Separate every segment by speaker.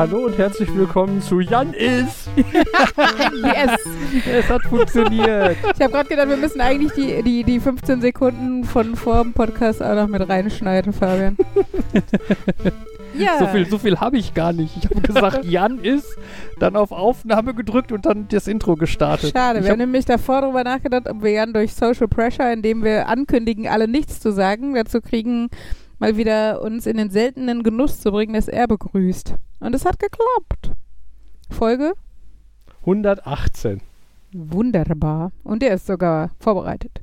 Speaker 1: Hallo und herzlich willkommen zu Jan is.
Speaker 2: yes.
Speaker 1: Es hat funktioniert.
Speaker 2: Ich habe gerade gedacht, wir müssen eigentlich die, die, die 15 Sekunden von vor dem Podcast auch noch mit reinschneiden, Fabian.
Speaker 1: ja. So viel, so viel habe ich gar nicht. Ich habe gesagt, Jan ist, dann auf Aufnahme gedrückt und dann das Intro gestartet.
Speaker 2: Schade,
Speaker 1: ich
Speaker 2: wir haben nämlich davor darüber nachgedacht, ob wir Jan durch Social Pressure, indem wir ankündigen, alle nichts zu sagen, dazu kriegen, mal wieder uns in den seltenen Genuss zu bringen, dass er begrüßt. Und es hat geklappt. Folge
Speaker 1: 118.
Speaker 2: Wunderbar. Und er ist sogar vorbereitet.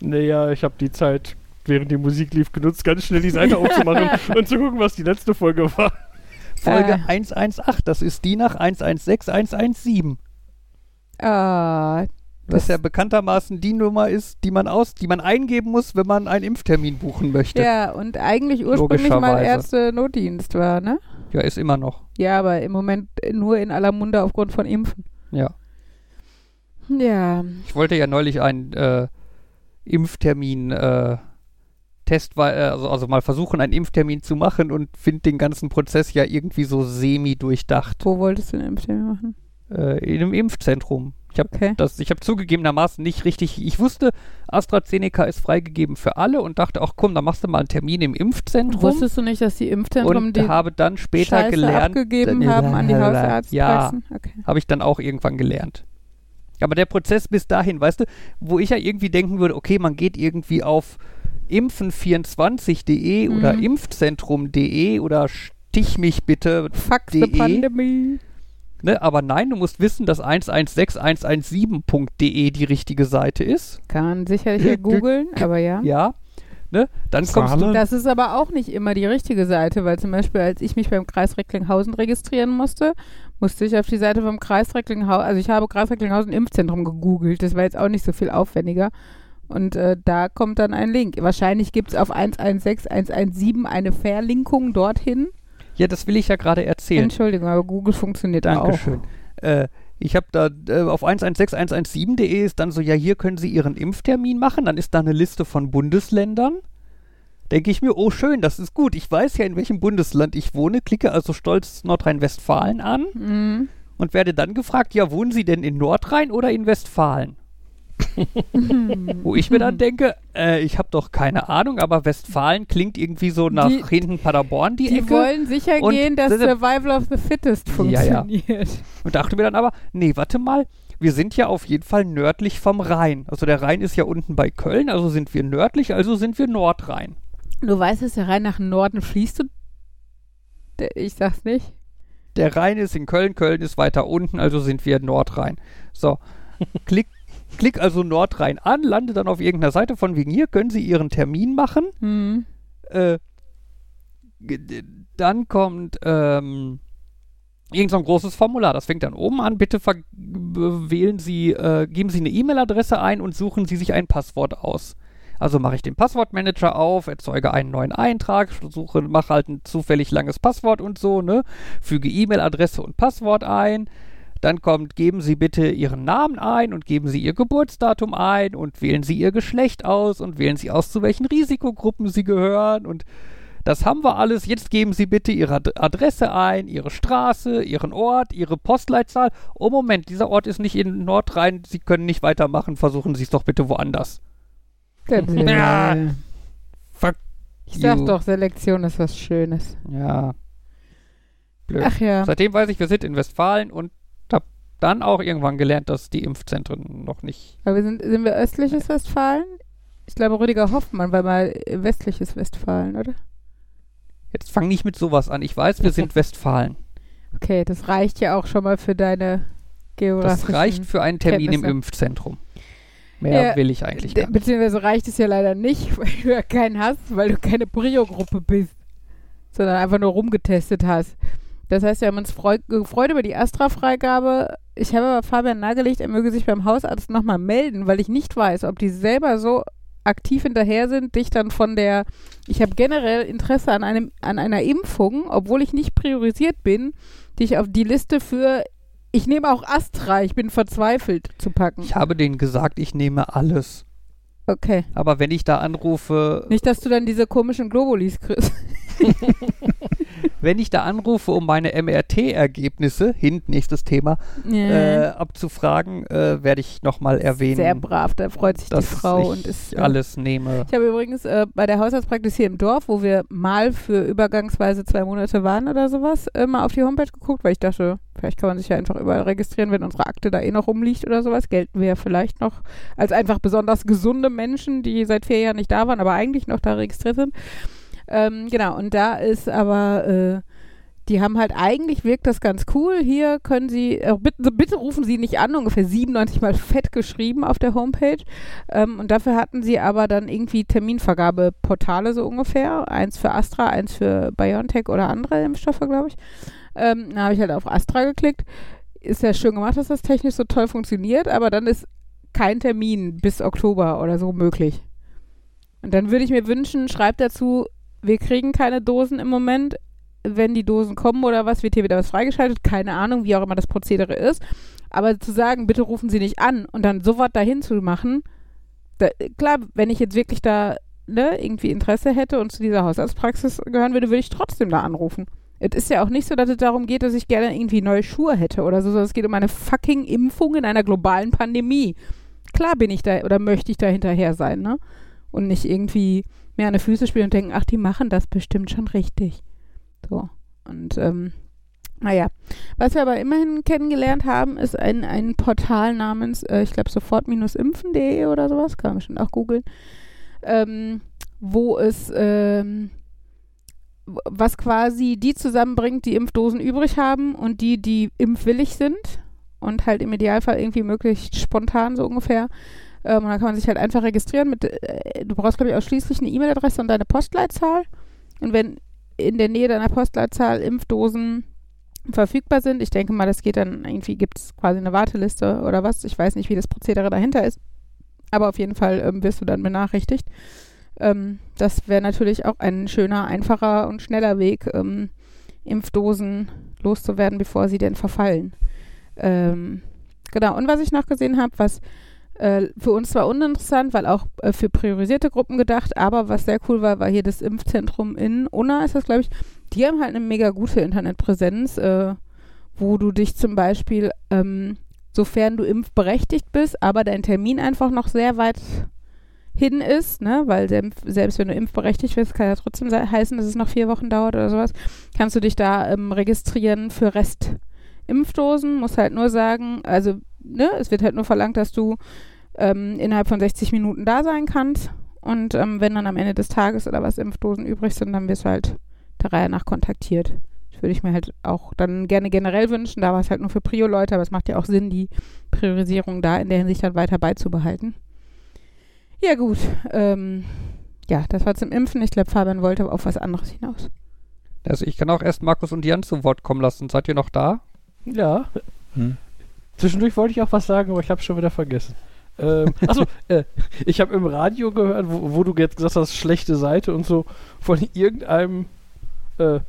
Speaker 1: Naja, ich habe die Zeit, während die Musik lief, genutzt, ganz schnell die Seite aufzumachen und zu gucken, was die letzte Folge war.
Speaker 3: Folge äh. 118, das ist die nach 116117.
Speaker 2: Ah,
Speaker 3: das ja bekanntermaßen die Nummer ist, die man aus, die man eingeben muss, wenn man einen Impftermin buchen möchte.
Speaker 2: Ja, und eigentlich ursprünglich mal Ärzte-Notdienst war, ne?
Speaker 3: Ja, ist immer noch.
Speaker 2: Ja, aber im Moment nur in aller Munde aufgrund von Impfen.
Speaker 3: Ja.
Speaker 2: Ja.
Speaker 3: Ich wollte ja neulich einen äh, Impftermin äh, Test, äh, also, also mal versuchen, einen Impftermin zu machen und finde den ganzen Prozess ja irgendwie so semi durchdacht.
Speaker 2: Wo wolltest du den Impftermin machen?
Speaker 3: Äh, in einem Impfzentrum. Ich habe okay. hab zugegebenermaßen nicht richtig, ich wusste, AstraZeneca ist freigegeben für alle und dachte auch, komm, dann machst du mal einen Termin im Impfzentrum.
Speaker 2: Wusstest du nicht, dass die Impfzentren
Speaker 3: und
Speaker 2: die
Speaker 3: habe dann später
Speaker 2: Scheiße
Speaker 3: gelernt,
Speaker 2: abgegeben haben an die Hausärzte?
Speaker 3: Ja, okay. habe ich dann auch irgendwann gelernt. Aber der Prozess bis dahin, weißt du, wo ich ja irgendwie denken würde, okay, man geht irgendwie auf impfen24.de mhm. oder impfzentrum.de oder stich mich bitte.
Speaker 2: Fuck the Pandemie.
Speaker 3: Ne, aber nein, du musst wissen, dass 116117.de die richtige Seite ist.
Speaker 2: Kann man sicherlich ja googeln, aber ja.
Speaker 3: Ja. Ne? Dann kommst du
Speaker 2: das ist aber auch nicht immer die richtige Seite, weil zum Beispiel, als ich mich beim Kreis Recklinghausen registrieren musste, musste ich auf die Seite vom Kreis Recklinghausen, also ich habe Kreis Recklinghausen Impfzentrum gegoogelt, das war jetzt auch nicht so viel aufwendiger. Und äh, da kommt dann ein Link. Wahrscheinlich gibt es auf 116, 117 eine Verlinkung dorthin.
Speaker 3: Ja, das will ich ja gerade erzählen.
Speaker 2: Entschuldigung, aber Google funktioniert
Speaker 3: Dankeschön.
Speaker 2: auch.
Speaker 3: Äh, ich habe da äh, auf 116117.de ist dann so, ja, hier können Sie Ihren Impftermin machen. Dann ist da eine Liste von Bundesländern. Denke ich mir, oh schön, das ist gut. Ich weiß ja, in welchem Bundesland ich wohne, klicke also stolz Nordrhein-Westfalen an
Speaker 2: mhm.
Speaker 3: und werde dann gefragt, ja, wohnen Sie denn in Nordrhein oder in Westfalen? Wo ich mir dann denke, äh, ich habe doch keine Ahnung, aber Westfalen klingt irgendwie so nach die, hinten Paderborn, die,
Speaker 2: die
Speaker 3: Ecke.
Speaker 2: wollen sicher und gehen, dass Survival of the Fittest funktioniert. Ja, ja.
Speaker 3: Und dachte mir dann aber, nee, warte mal, wir sind ja auf jeden Fall nördlich vom Rhein. Also der Rhein ist ja unten bei Köln, also sind wir nördlich, also sind wir Nordrhein.
Speaker 2: Du weißt, dass der Rhein nach Norden fließt und ich sag's nicht.
Speaker 3: Der Rhein ist in Köln, Köln ist weiter unten, also sind wir Nordrhein. So, klick Klick also Nordrhein an, lande dann auf irgendeiner Seite von wegen hier, können Sie Ihren Termin machen.
Speaker 2: Mhm.
Speaker 3: Äh, dann kommt ähm, irgend so ein großes Formular. Das fängt dann oben an. Bitte wählen Sie, äh, geben Sie eine E-Mail-Adresse ein und suchen Sie sich ein Passwort aus. Also mache ich den Passwortmanager auf, erzeuge einen neuen Eintrag, suche, mache halt ein zufällig langes Passwort und so, ne? Füge E-Mail-Adresse und Passwort ein dann kommt, geben Sie bitte Ihren Namen ein und geben Sie Ihr Geburtsdatum ein und wählen Sie Ihr Geschlecht aus und wählen Sie aus, zu welchen Risikogruppen Sie gehören und das haben wir alles. Jetzt geben Sie bitte Ihre Adresse ein, Ihre Straße, Ihren Ort, Ihre Postleitzahl. Oh Moment, dieser Ort ist nicht in Nordrhein. Sie können nicht weitermachen. Versuchen Sie es doch bitte woanders.
Speaker 2: ja. Fuck ich sag you. doch, Selektion ist was Schönes.
Speaker 3: Ja.
Speaker 2: Blöd. Ach ja.
Speaker 3: Seitdem weiß ich, wir sind in Westfalen und dann auch irgendwann gelernt, dass die Impfzentren noch nicht.
Speaker 2: Aber wir sind, sind wir östliches Westfalen? Ich glaube, Rüdiger Hoffmann war mal westliches Westfalen, oder?
Speaker 3: Jetzt fang nicht mit sowas an. Ich weiß, wir sind Westfalen.
Speaker 2: Okay, das reicht ja auch schon mal für deine Geografie.
Speaker 3: Das reicht für einen Termin Kenntnisse. im Impfzentrum. Mehr ja, will ich eigentlich gar nicht.
Speaker 2: Beziehungsweise reicht es ja leider nicht, weil du ja keinen hast, weil du keine Prio-Gruppe bist, sondern einfach nur rumgetestet hast. Das heißt, wir haben uns gefreut über die Astra-Freigabe. Ich habe aber Fabian nahegelegt, er möge sich beim Hausarzt nochmal melden, weil ich nicht weiß, ob die selber so aktiv hinterher sind, dich dann von der, ich habe generell Interesse an, einem, an einer Impfung, obwohl ich nicht priorisiert bin, dich auf die Liste für, ich nehme auch Astra, ich bin verzweifelt zu packen.
Speaker 3: Ich habe denen gesagt, ich nehme alles.
Speaker 2: Okay.
Speaker 3: Aber wenn ich da anrufe.
Speaker 2: Nicht, dass du dann diese komischen Globulis kriegst.
Speaker 3: wenn ich da anrufe, um meine MRT-Ergebnisse, hin, nächstes Thema, yeah. äh, abzufragen, äh, werde ich nochmal erwähnen.
Speaker 2: Sehr brav, da freut sich die Frau und ist.
Speaker 3: Äh, alles nehme.
Speaker 2: Ich habe übrigens äh, bei der Haushaltspraxis hier im Dorf, wo wir mal für übergangsweise zwei Monate waren oder sowas, äh, mal auf die Homepage geguckt, weil ich dachte, vielleicht kann man sich ja einfach überall registrieren, wenn unsere Akte da eh noch rumliegt oder sowas. Gelten wir ja vielleicht noch als einfach besonders gesunde Menschen, die seit vier Jahren nicht da waren, aber eigentlich noch da registriert sind. Ähm, genau, und da ist aber, äh, die haben halt eigentlich wirkt das ganz cool. Hier können Sie, äh, bitte, bitte, rufen Sie nicht an, ungefähr 97 mal fett geschrieben auf der Homepage. Ähm, und dafür hatten sie aber dann irgendwie Terminvergabeportale so ungefähr. Eins für Astra, eins für BioNTech oder andere Impfstoffe, glaube ich. Ähm, da habe ich halt auf Astra geklickt. Ist ja schön gemacht, dass das technisch so toll funktioniert, aber dann ist kein Termin bis Oktober oder so möglich. Und dann würde ich mir wünschen, schreibt dazu, wir kriegen keine Dosen im Moment. Wenn die Dosen kommen oder was, wird hier wieder was freigeschaltet. Keine Ahnung, wie auch immer das Prozedere ist. Aber zu sagen, bitte rufen Sie nicht an und dann sofort dahin zu machen, da, klar, wenn ich jetzt wirklich da ne, irgendwie Interesse hätte und zu dieser Hausarztpraxis gehören würde, würde ich trotzdem da anrufen. Es ist ja auch nicht so, dass es darum geht, dass ich gerne irgendwie neue Schuhe hätte oder so, sondern es geht um eine fucking Impfung in einer globalen Pandemie. Klar bin ich da oder möchte ich da hinterher sein, ne? Und nicht irgendwie mir an die Füße spielen und denken, ach, die machen das bestimmt schon richtig. So. Und ähm, naja, was wir aber immerhin kennengelernt haben, ist ein, ein Portal namens, äh, ich glaube, sofort-impfen.de oder sowas, kann man bestimmt auch googeln, ähm, wo es, ähm, was quasi die zusammenbringt, die Impfdosen übrig haben und die, die impfwillig sind und halt im Idealfall irgendwie möglichst spontan so ungefähr ähm, und dann kann man sich halt einfach registrieren mit, äh, du brauchst, glaube ich, ausschließlich eine E-Mail-Adresse und deine Postleitzahl. Und wenn in der Nähe deiner Postleitzahl Impfdosen verfügbar sind, ich denke mal, das geht dann, irgendwie gibt es quasi eine Warteliste oder was. Ich weiß nicht, wie das Prozedere dahinter ist. Aber auf jeden Fall ähm, wirst du dann benachrichtigt. Ähm, das wäre natürlich auch ein schöner, einfacher und schneller Weg, ähm, Impfdosen loszuwerden, bevor sie denn verfallen. Ähm, genau, und was ich noch gesehen habe, was äh, für uns zwar uninteressant, weil auch äh, für priorisierte Gruppen gedacht, aber was sehr cool war, war hier das Impfzentrum in Unna, ist das, glaube ich. Die haben halt eine mega gute Internetpräsenz, äh, wo du dich zum Beispiel, ähm, sofern du impfberechtigt bist, aber dein Termin einfach noch sehr weit hin ist, ne, weil selbst, selbst wenn du impfberechtigt bist, kann ja trotzdem heißen, dass es noch vier Wochen dauert oder sowas, kannst du dich da ähm, registrieren für Restimpfdosen, musst halt nur sagen, also ne, es wird halt nur verlangt, dass du ähm, innerhalb von 60 Minuten da sein kannst. Und ähm, wenn dann am Ende des Tages oder was Impfdosen übrig sind, dann wirst du halt der Reihe nach kontaktiert. Das würde ich mir halt auch dann gerne generell wünschen. Da war es halt nur für Prio-Leute, aber es macht ja auch Sinn, die Priorisierung da in der Hinsicht dann weiter beizubehalten. Ja, gut. Ähm, ja, das war zum Impfen. Ich glaube, Fabian wollte auf was anderes hinaus.
Speaker 3: Also ich kann auch erst Markus und Jan zu Wort kommen lassen. Seid ihr noch da?
Speaker 1: Ja. Hm. Zwischendurch wollte ich auch was sagen, aber ich habe es schon wieder vergessen. Ähm, achso, äh, ich habe im Radio gehört, wo, wo, du jetzt gesagt hast, schlechte Seite und so, von irgendeinem, äh,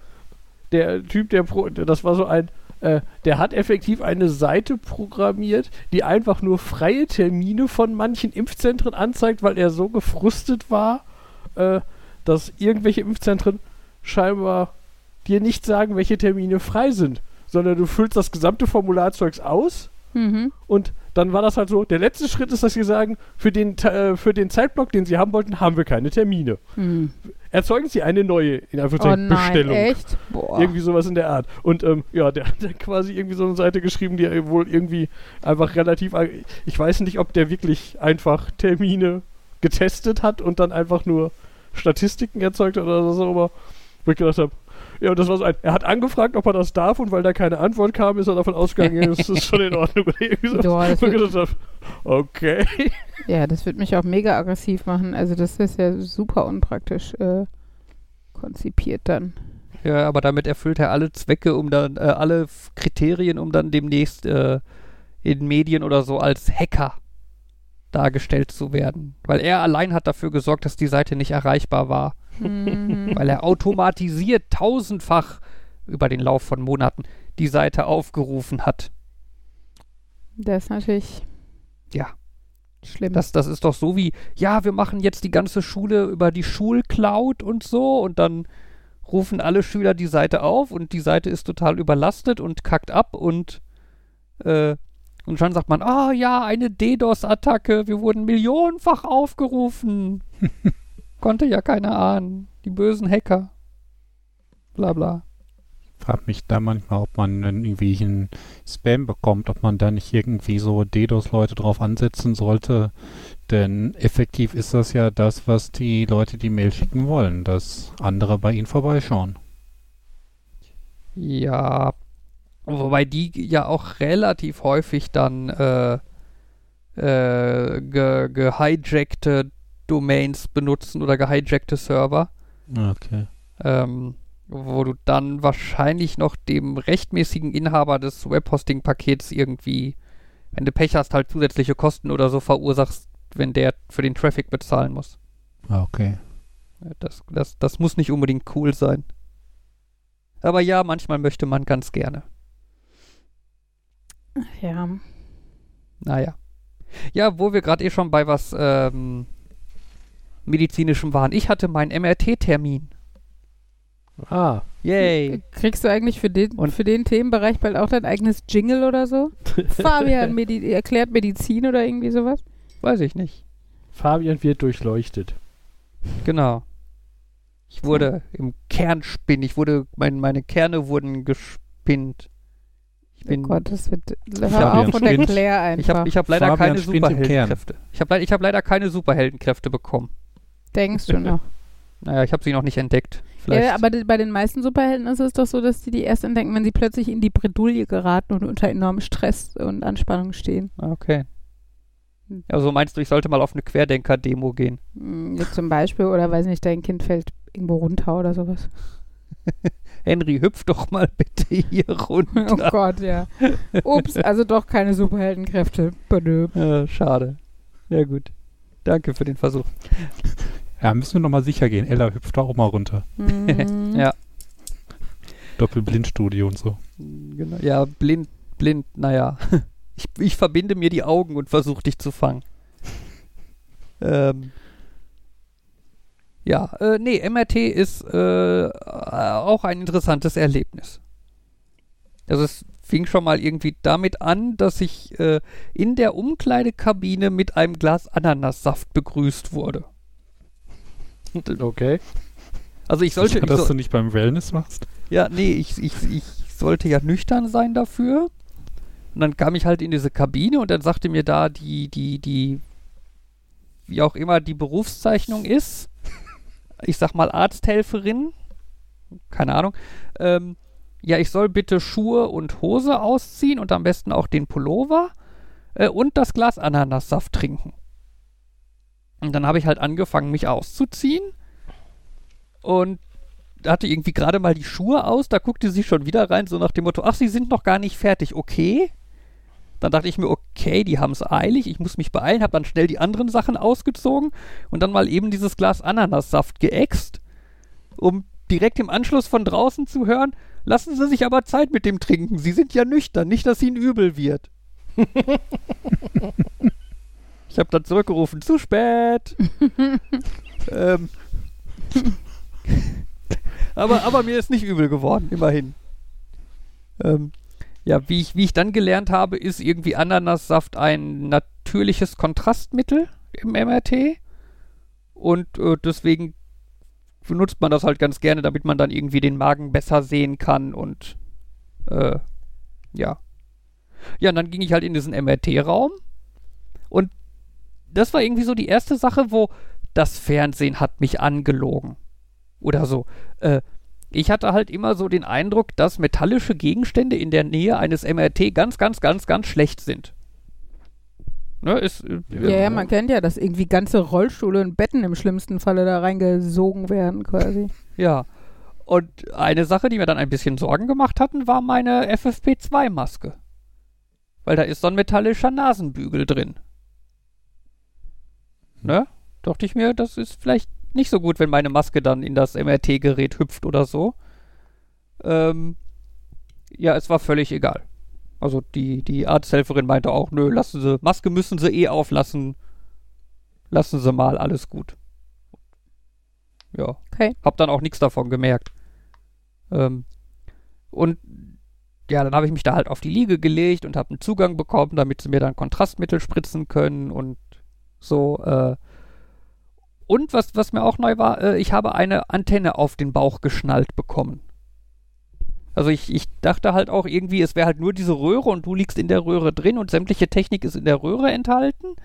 Speaker 1: der Typ, der, Pro, das war so ein, äh, der hat effektiv eine Seite programmiert, die einfach nur freie Termine von manchen Impfzentren anzeigt, weil er so gefrustet war, äh, dass irgendwelche Impfzentren scheinbar dir nicht sagen, welche Termine frei sind, sondern du füllst das gesamte Formularzeugs aus Mhm. Und dann war das halt so, der letzte Schritt ist, dass sie sagen, für den, äh, für den Zeitblock, den sie haben wollten, haben wir keine Termine. Mhm. Erzeugen sie eine neue, in Anführungszeichen, oh Bestellung. Echt? Boah. Irgendwie sowas in der Art. Und ähm, ja, der hat dann quasi irgendwie so eine Seite geschrieben, die wohl irgendwie einfach relativ, ich weiß nicht, ob der wirklich einfach Termine getestet hat und dann einfach nur Statistiken erzeugt hat oder so, aber wo ich gedacht habe, ja, und das war so ein, er hat angefragt, ob er das darf und weil da keine Antwort kam, ist er davon ausgegangen, es ist schon in Ordnung. Oder irgendwie so. Boah, das wird, okay.
Speaker 2: Ja, das wird mich auch mega aggressiv machen. Also das ist ja super unpraktisch äh, konzipiert dann.
Speaker 3: Ja, aber damit erfüllt er alle Zwecke, um dann, äh, alle Kriterien, um dann demnächst äh, in Medien oder so als Hacker dargestellt zu werden. Weil er allein hat dafür gesorgt, dass die Seite nicht erreichbar war. Mhm. Weil er automatisiert tausendfach über den Lauf von Monaten die Seite aufgerufen hat.
Speaker 2: Das ist natürlich.
Speaker 3: Ja. Schlimm. Das, das ist doch so wie, ja, wir machen jetzt die ganze Schule über die Schulcloud und so und dann rufen alle Schüler die Seite auf und die Seite ist total überlastet und kackt ab und äh, und schon sagt man, ah ja, eine DDoS-Attacke, wir wurden millionenfach aufgerufen. Konnte ja keiner ahnen. Die bösen Hacker. Bla bla.
Speaker 4: frage mich da manchmal, ob man irgendwie einen Spam bekommt, ob man da nicht irgendwie so DDoS-Leute drauf ansetzen sollte. Denn effektiv ist das ja das, was die Leute die Mail schicken wollen, dass andere bei ihnen vorbeischauen.
Speaker 3: Ja, wobei die ja auch relativ häufig dann äh, äh, ge gehijackte Domains benutzen oder gehijackte Server.
Speaker 4: Okay.
Speaker 3: ähm, wo du dann wahrscheinlich noch dem rechtmäßigen Inhaber des Webhosting-Pakets irgendwie, wenn du Pech hast, halt zusätzliche Kosten oder so verursachst, wenn der für den Traffic bezahlen muss.
Speaker 4: Ah, Okay.
Speaker 3: Das, das, das muss nicht unbedingt cool sein. Aber ja, manchmal möchte man ganz gerne.
Speaker 2: Ja.
Speaker 3: Naja. Ja, wo wir gerade eh schon bei was ähm, medizinischem waren. Ich hatte meinen MRT-Termin.
Speaker 1: Ah,
Speaker 3: Yay.
Speaker 2: Kriegst du eigentlich für den,
Speaker 3: Und-
Speaker 2: für den Themenbereich bald auch dein eigenes Jingle oder so? Fabian Medi erklärt Medizin oder irgendwie sowas?
Speaker 3: Weiß ich nicht.
Speaker 1: Fabian wird durchleuchtet.
Speaker 3: Genau. Ich wurde im Kern spinn. Ich wurde, mein, meine Kerne wurden gespinnt. Ich
Speaker 2: Oh
Speaker 3: bin,
Speaker 2: Gott, das wird. Hör
Speaker 4: Fabian
Speaker 2: auf und
Speaker 4: spinnt.
Speaker 2: erklär einfach.
Speaker 3: ich habe ich hab leider
Speaker 4: Fabian
Speaker 3: keine
Speaker 4: spinnt.
Speaker 3: Superheldenkräfte. Ich habe ich hab leider keine Superheldenkräfte bekommen.
Speaker 2: Denkst du noch?
Speaker 3: Naja, ich habe sie noch nicht entdeckt. Vielleicht.
Speaker 2: Ja, aber die, bei den meisten Superhelden ist es doch so, dass die die erst entdecken, wenn sie plötzlich in die Bredouille geraten und unter enormem Stress und Anspannung stehen.
Speaker 3: Ah, okay. Also meinst du, ich sollte mal auf eine Querdenker-Demo gehen?
Speaker 2: Hm, Jetzt zum Beispiel, oder weiß nicht, dein Kind fällt irgendwo runter oder sowas.
Speaker 3: Henry, hüpf doch mal bitte hier
Speaker 2: Oh
Speaker 3: runter.
Speaker 2: Gott, ja. Ups, also doch keine Superheldenkräfte. Badö.
Speaker 3: Äh, schade. Ja gut. Danke für den Versuch.
Speaker 4: Ja, müssen wir nochmal sicher gehen. Ella hüpft da auch mal runter.
Speaker 2: Mhm.
Speaker 3: Ja.
Speaker 4: Doppelblindstudie und so.
Speaker 3: Genau. Ja, blind, blind, naja. Ich, ich verbinde mir die Augen und versuche dich zu fangen. ähm. Ja, äh, nee, MRT ist äh, auch ein interessantes Erlebnis. Also es fing schon mal irgendwie damit an, dass ich äh, in der Umkleidekabine mit einem Glas Ananassaft begrüßt wurde.
Speaker 1: Okay.
Speaker 3: Also ich sollte, ich
Speaker 4: dass
Speaker 3: so,
Speaker 4: du nicht beim Wellness machst?
Speaker 3: Ja, nee, ich, ich, ich sollte ja nüchtern sein dafür. Und dann kam ich halt in diese Kabine und dann sagte mir da die, die, die, wie auch immer die Berufszeichnung ist, ich sag mal Arzthelferin, keine Ahnung, ähm, ja, ich soll bitte Schuhe und Hose ausziehen und am besten auch den Pullover äh, und das Glas Ananassaft trinken. Und dann habe ich halt angefangen, mich auszuziehen und hatte irgendwie gerade mal die Schuhe aus, da guckte sie schon wieder rein, so nach dem Motto, ach, sie sind noch gar nicht fertig, okay. Dann dachte ich mir, okay, die haben es eilig, ich muss mich beeilen, habe dann schnell die anderen Sachen ausgezogen und dann mal eben dieses Glas Ananassaft geäxt, um direkt im Anschluss von draußen zu hören, lassen Sie sich aber Zeit mit dem Trinken, Sie sind ja nüchtern, nicht, dass Ihnen übel wird. ich habe dann zurückgerufen, zu spät. ähm, aber, aber mir ist nicht übel geworden, immerhin. Ähm, ja, wie ich, wie ich dann gelernt habe, ist irgendwie Ananassaft ein natürliches Kontrastmittel im MRT. Und äh, deswegen benutzt man das halt ganz gerne, damit man dann irgendwie den Magen besser sehen kann und äh, ja. Ja, und dann ging ich halt in diesen MRT-Raum und das war irgendwie so die erste Sache, wo das Fernsehen hat mich angelogen. Oder so. Äh, ich hatte halt immer so den Eindruck, dass metallische Gegenstände in der Nähe eines MRT ganz, ganz, ganz, ganz schlecht sind. Ne, ist, äh,
Speaker 2: Ja, ja, man kennt ja, dass irgendwie ganze Rollstühle und Betten im schlimmsten Falle da reingesogen werden, quasi.
Speaker 3: Ja. Und eine Sache, die mir dann ein bisschen Sorgen gemacht hatten, war meine FFP2-Maske. Weil da ist so ein metallischer Nasenbügel drin. Ne? Dachte ich mir, das ist vielleicht nicht so gut, wenn meine Maske dann in das MRT-Gerät hüpft oder so. Ähm, ja, es war völlig egal. Also die, die Arzthelferin meinte auch, nö, lassen Sie, Maske müssen Sie eh auflassen. Lassen Sie mal, alles gut. Ja.
Speaker 2: Okay.
Speaker 3: Hab dann auch nichts davon gemerkt. Ähm, und ja, dann habe ich mich da halt auf die Liege gelegt und habe einen Zugang bekommen, damit sie mir dann Kontrastmittel spritzen können und so. Äh. Und was, was mir auch neu war, äh, ich habe eine Antenne auf den Bauch geschnallt bekommen. Also ich, ich dachte halt auch irgendwie, es wäre halt nur diese Röhre und du liegst in der Röhre drin und sämtliche Technik ist in der Röhre enthalten.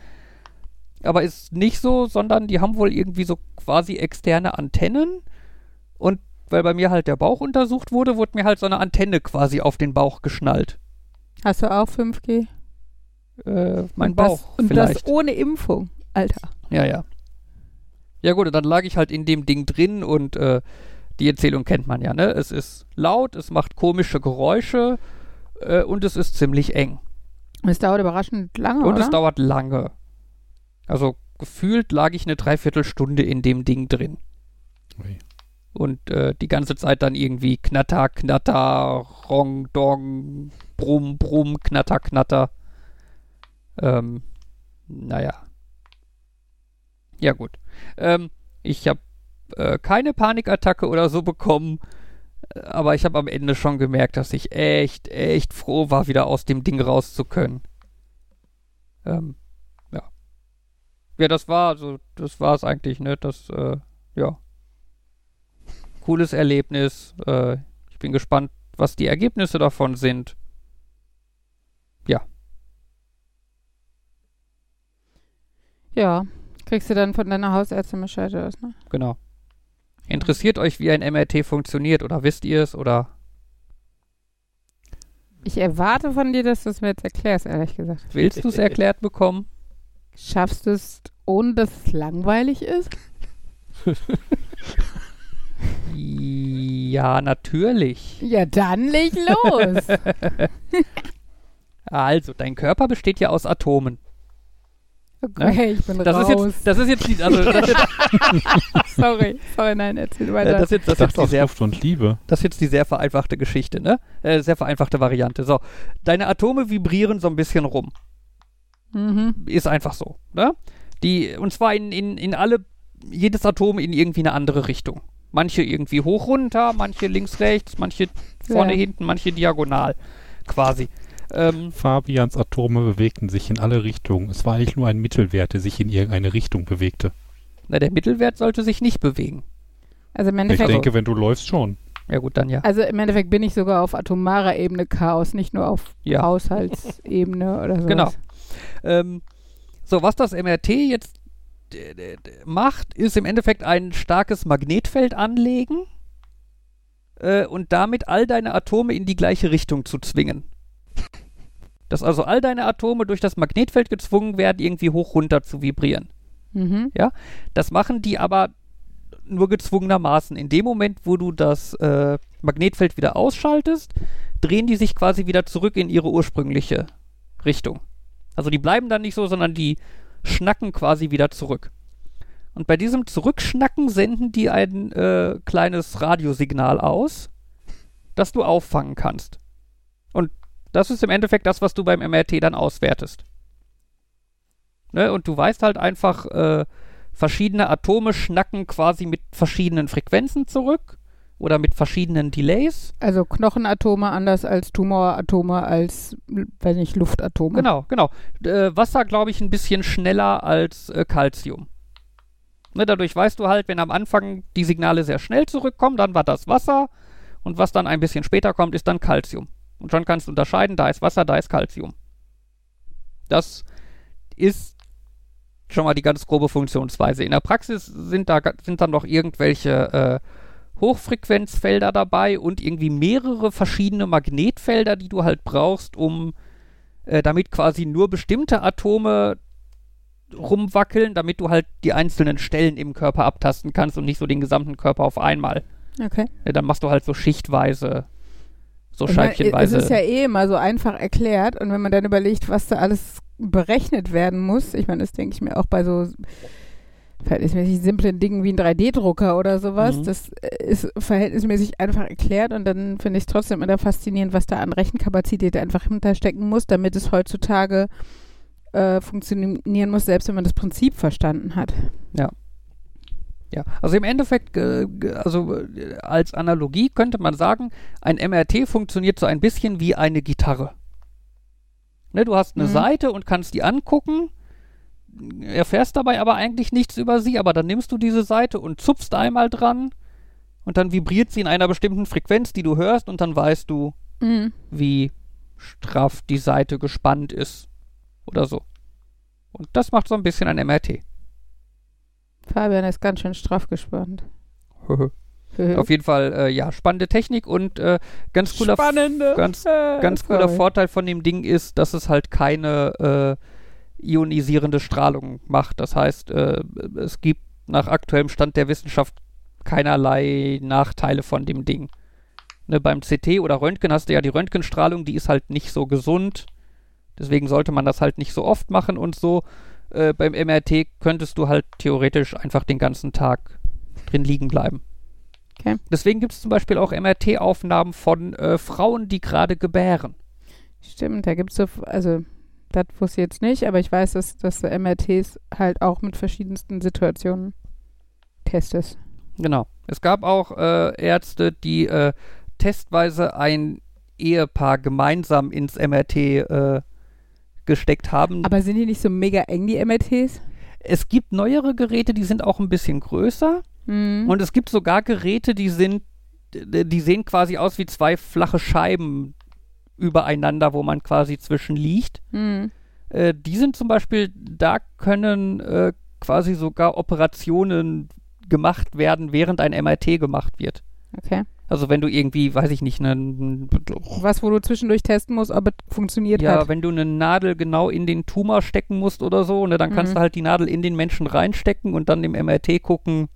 Speaker 3: Aber ist nicht so, sondern die haben wohl irgendwie so quasi externe Antennen und weil bei mir halt der Bauch untersucht wurde, wurde mir halt so eine Antenne quasi auf den Bauch geschnallt.
Speaker 2: Hast du auch 5G?
Speaker 3: Äh, mein
Speaker 2: und
Speaker 3: Bauch
Speaker 2: das, und
Speaker 3: vielleicht.
Speaker 2: das ohne Impfung, Alter.
Speaker 3: Ja, ja. Ja gut, und dann lag ich halt in dem Ding drin und äh, die Erzählung kennt man ja, ne? Es ist laut, es macht komische Geräusche äh, und es ist ziemlich eng.
Speaker 2: Und es dauert überraschend lange,
Speaker 3: Und
Speaker 2: oder?
Speaker 3: es dauert lange. Also gefühlt lag ich eine Dreiviertelstunde in dem Ding drin.
Speaker 4: Ui.
Speaker 3: Und äh, die ganze Zeit dann irgendwie Knatter, Knatter, Rong, Dong, Brumm, Brumm, Knatter, Knatter. Ähm, naja. Ja, gut. Ähm, ich habe äh, keine Panikattacke oder so bekommen, aber ich habe am Ende schon gemerkt, dass ich echt, echt froh war, wieder aus dem Ding raus zu können. Ähm, ja. Ja, das war, also, das war es eigentlich, ne? Das, äh, ja. Cooles Erlebnis. Äh, ich bin gespannt, was die Ergebnisse davon sind.
Speaker 2: Ja. Kriegst du dann von deiner Hausärztin Bescheid oder was, ne?
Speaker 3: Genau. Interessiert euch, wie ein MRT funktioniert oder wisst ihr es oder
Speaker 2: Ich erwarte von dir, dass du es mir jetzt erklärst, ehrlich gesagt.
Speaker 3: willst du es erklärt bekommen?
Speaker 2: Schaffst du es, ohne dass es langweilig ist?
Speaker 3: Ja, natürlich.
Speaker 2: Ja, dann leg los.
Speaker 3: Also, dein Körper besteht ja aus Atomen.
Speaker 2: Okay, ich bin
Speaker 3: Das ist
Speaker 2: raus.
Speaker 3: jetzt, das ist jetzt die, also, das ist
Speaker 2: sorry, sorry, nein, erzähl
Speaker 3: äh,
Speaker 2: weiter.
Speaker 3: das ist jetzt, das ist jetzt die sehr
Speaker 4: Luft und Liebe.
Speaker 3: Das ist jetzt die sehr vereinfachte Geschichte, ne? Äh, sehr vereinfachte Variante. So, deine Atome vibrieren so ein bisschen rum.
Speaker 2: mhm.
Speaker 3: Ist einfach so, ne? Die, und zwar in, in, in alle, jedes Atom in irgendwie eine andere Richtung. Manche irgendwie hoch runter, manche links rechts, manche vorne
Speaker 2: Ja.
Speaker 3: hinten, manche diagonal, quasi. Ähm,
Speaker 4: Fabians Atome bewegten sich in alle Richtungen. Es war eigentlich nur ein Mittelwert, der sich in irgendeine Richtung bewegte.
Speaker 3: na, der Mittelwert sollte sich nicht bewegen.
Speaker 2: Also im
Speaker 4: Ich
Speaker 2: Endeffekt,
Speaker 4: denke, wenn du läufst, schon.
Speaker 3: Ja gut, dann ja.
Speaker 2: also im Endeffekt bin ich sogar auf atomarer Ebene Chaos, nicht nur auf
Speaker 3: Ja.
Speaker 2: Haushaltsebene oder so.
Speaker 3: Genau. Ähm, so, was das MRT jetzt macht, ist im Endeffekt ein starkes Magnetfeld anlegen äh, und damit all deine Atome in die gleiche Richtung zu zwingen. Dass also all deine Atome durch das Magnetfeld gezwungen werden, irgendwie hoch runter zu vibrieren.
Speaker 2: Mhm.
Speaker 3: Das machen die aber nur gezwungenermaßen. In dem Moment, wo du das äh, Magnetfeld wieder ausschaltest, drehen die sich quasi wieder zurück in ihre ursprüngliche Richtung. Also die bleiben dann nicht so, sondern die schnacken quasi wieder zurück. Und bei diesem Zurückschnacken senden die ein äh, kleines Radiosignal aus, das du auffangen kannst. Das ist im Endeffekt das, was du beim MRT dann auswertest. Ne? Und du weißt halt einfach, äh, verschiedene Atome schnacken quasi mit verschiedenen Frequenzen zurück oder mit verschiedenen Delays.
Speaker 2: Also Knochenatome anders als Tumoratome, als, weiß nicht, Luftatome.
Speaker 3: Genau, genau. Äh, Wasser, glaube ich, ein bisschen schneller als äh, Calcium. Ne, dadurch weißt du halt, wenn am Anfang die Signale sehr schnell zurückkommen, dann war das Wasser und was dann ein bisschen später kommt, ist dann Calcium. Und schon kannst du unterscheiden, da ist Wasser, da ist Calcium. Das ist schon mal die ganz grobe Funktionsweise. In der Praxis sind da sind dann noch irgendwelche äh, Hochfrequenzfelder dabei und irgendwie mehrere verschiedene Magnetfelder, die du halt brauchst, um äh, damit quasi nur bestimmte Atome rumwackeln, damit du halt die einzelnen Stellen im Körper abtasten kannst und nicht so den gesamten Körper auf einmal.
Speaker 2: Okay.
Speaker 3: Ja, dann machst du halt so schichtweise, so
Speaker 2: Ich meine,
Speaker 3: scheibchenweise.
Speaker 2: Es ist ja eh immer so einfach erklärt und wenn man dann überlegt, was da alles berechnet werden muss, ich meine, das denke ich mir auch bei so verhältnismäßig simplen Dingen wie ein 3D-Drucker oder sowas,
Speaker 3: Mhm.
Speaker 2: das äh, ist verhältnismäßig einfach erklärt und dann finde ich es trotzdem immer faszinierend, was da an Rechenkapazität einfach hinterstecken muss, damit es heutzutage äh, funktionieren muss, selbst wenn man das Prinzip verstanden hat.
Speaker 3: Ja, also im Endeffekt, äh, also äh, als Analogie könnte man sagen, ein MRT funktioniert so ein bisschen wie eine Gitarre. Ne, du hast eine
Speaker 2: Mhm.
Speaker 3: Seite und kannst die angucken, erfährst dabei aber eigentlich nichts über sie, aber dann nimmst du diese Seite und zupfst einmal dran und dann vibriert sie in einer bestimmten Frequenz, die du hörst und dann weißt du,
Speaker 2: Mhm.
Speaker 3: wie straff die Seite gespannt ist oder so. Und das macht so ein bisschen ein MRT.
Speaker 2: Fabian ist ganz schön straff gespannt.
Speaker 3: Auf jeden Fall, äh, ja, spannende Technik und äh, ganz cooler,
Speaker 2: Spannende.
Speaker 3: ganz, ganz cooler
Speaker 2: sorry.
Speaker 3: Vorteil von dem Ding ist, dass es halt keine äh, ionisierende Strahlung macht. Das heißt, äh, es gibt nach aktuellem Stand der Wissenschaft keinerlei Nachteile von dem Ding. Ne, beim CT oder Röntgen hast du ja die Röntgenstrahlung, die ist halt nicht so gesund. Deswegen sollte man das halt nicht so oft machen und so. Äh, beim MRT könntest du halt theoretisch einfach den ganzen Tag drin liegen bleiben.
Speaker 2: Okay.
Speaker 3: Deswegen gibt es zum Beispiel auch MRT-Aufnahmen von äh, Frauen, die gerade gebären.
Speaker 2: Stimmt, da gibt es so, also das wusste ich jetzt nicht, aber ich weiß, dass, dass du MRTs halt auch mit verschiedensten Situationen testest.
Speaker 3: Genau. Es gab auch äh, Ärzte, die äh, testweise ein Ehepaar gemeinsam ins MRT äh, gesteckt haben.
Speaker 2: Aber sind die nicht so mega eng, die MRTs?
Speaker 3: es gibt neuere Geräte, die sind auch ein bisschen größer.
Speaker 2: Mhm.
Speaker 3: Und es gibt sogar Geräte, die sind, die sehen quasi aus wie zwei flache Scheiben übereinander, wo man quasi zwischen liegt.
Speaker 2: Mhm.
Speaker 3: Äh, die sind zum Beispiel, da können äh, quasi sogar Operationen gemacht werden, während ein MRT gemacht wird.
Speaker 2: Okay.
Speaker 3: Also wenn du irgendwie, weiß ich nicht, einen,
Speaker 2: Was, wo du zwischendurch testen musst, ob es funktioniert
Speaker 3: ja,
Speaker 2: hat.
Speaker 3: wenn du eine Nadel genau in den Tumor stecken musst oder so, ne, dann kannst
Speaker 2: Mhm.
Speaker 3: du halt die Nadel in den Menschen reinstecken und dann im MRT gucken,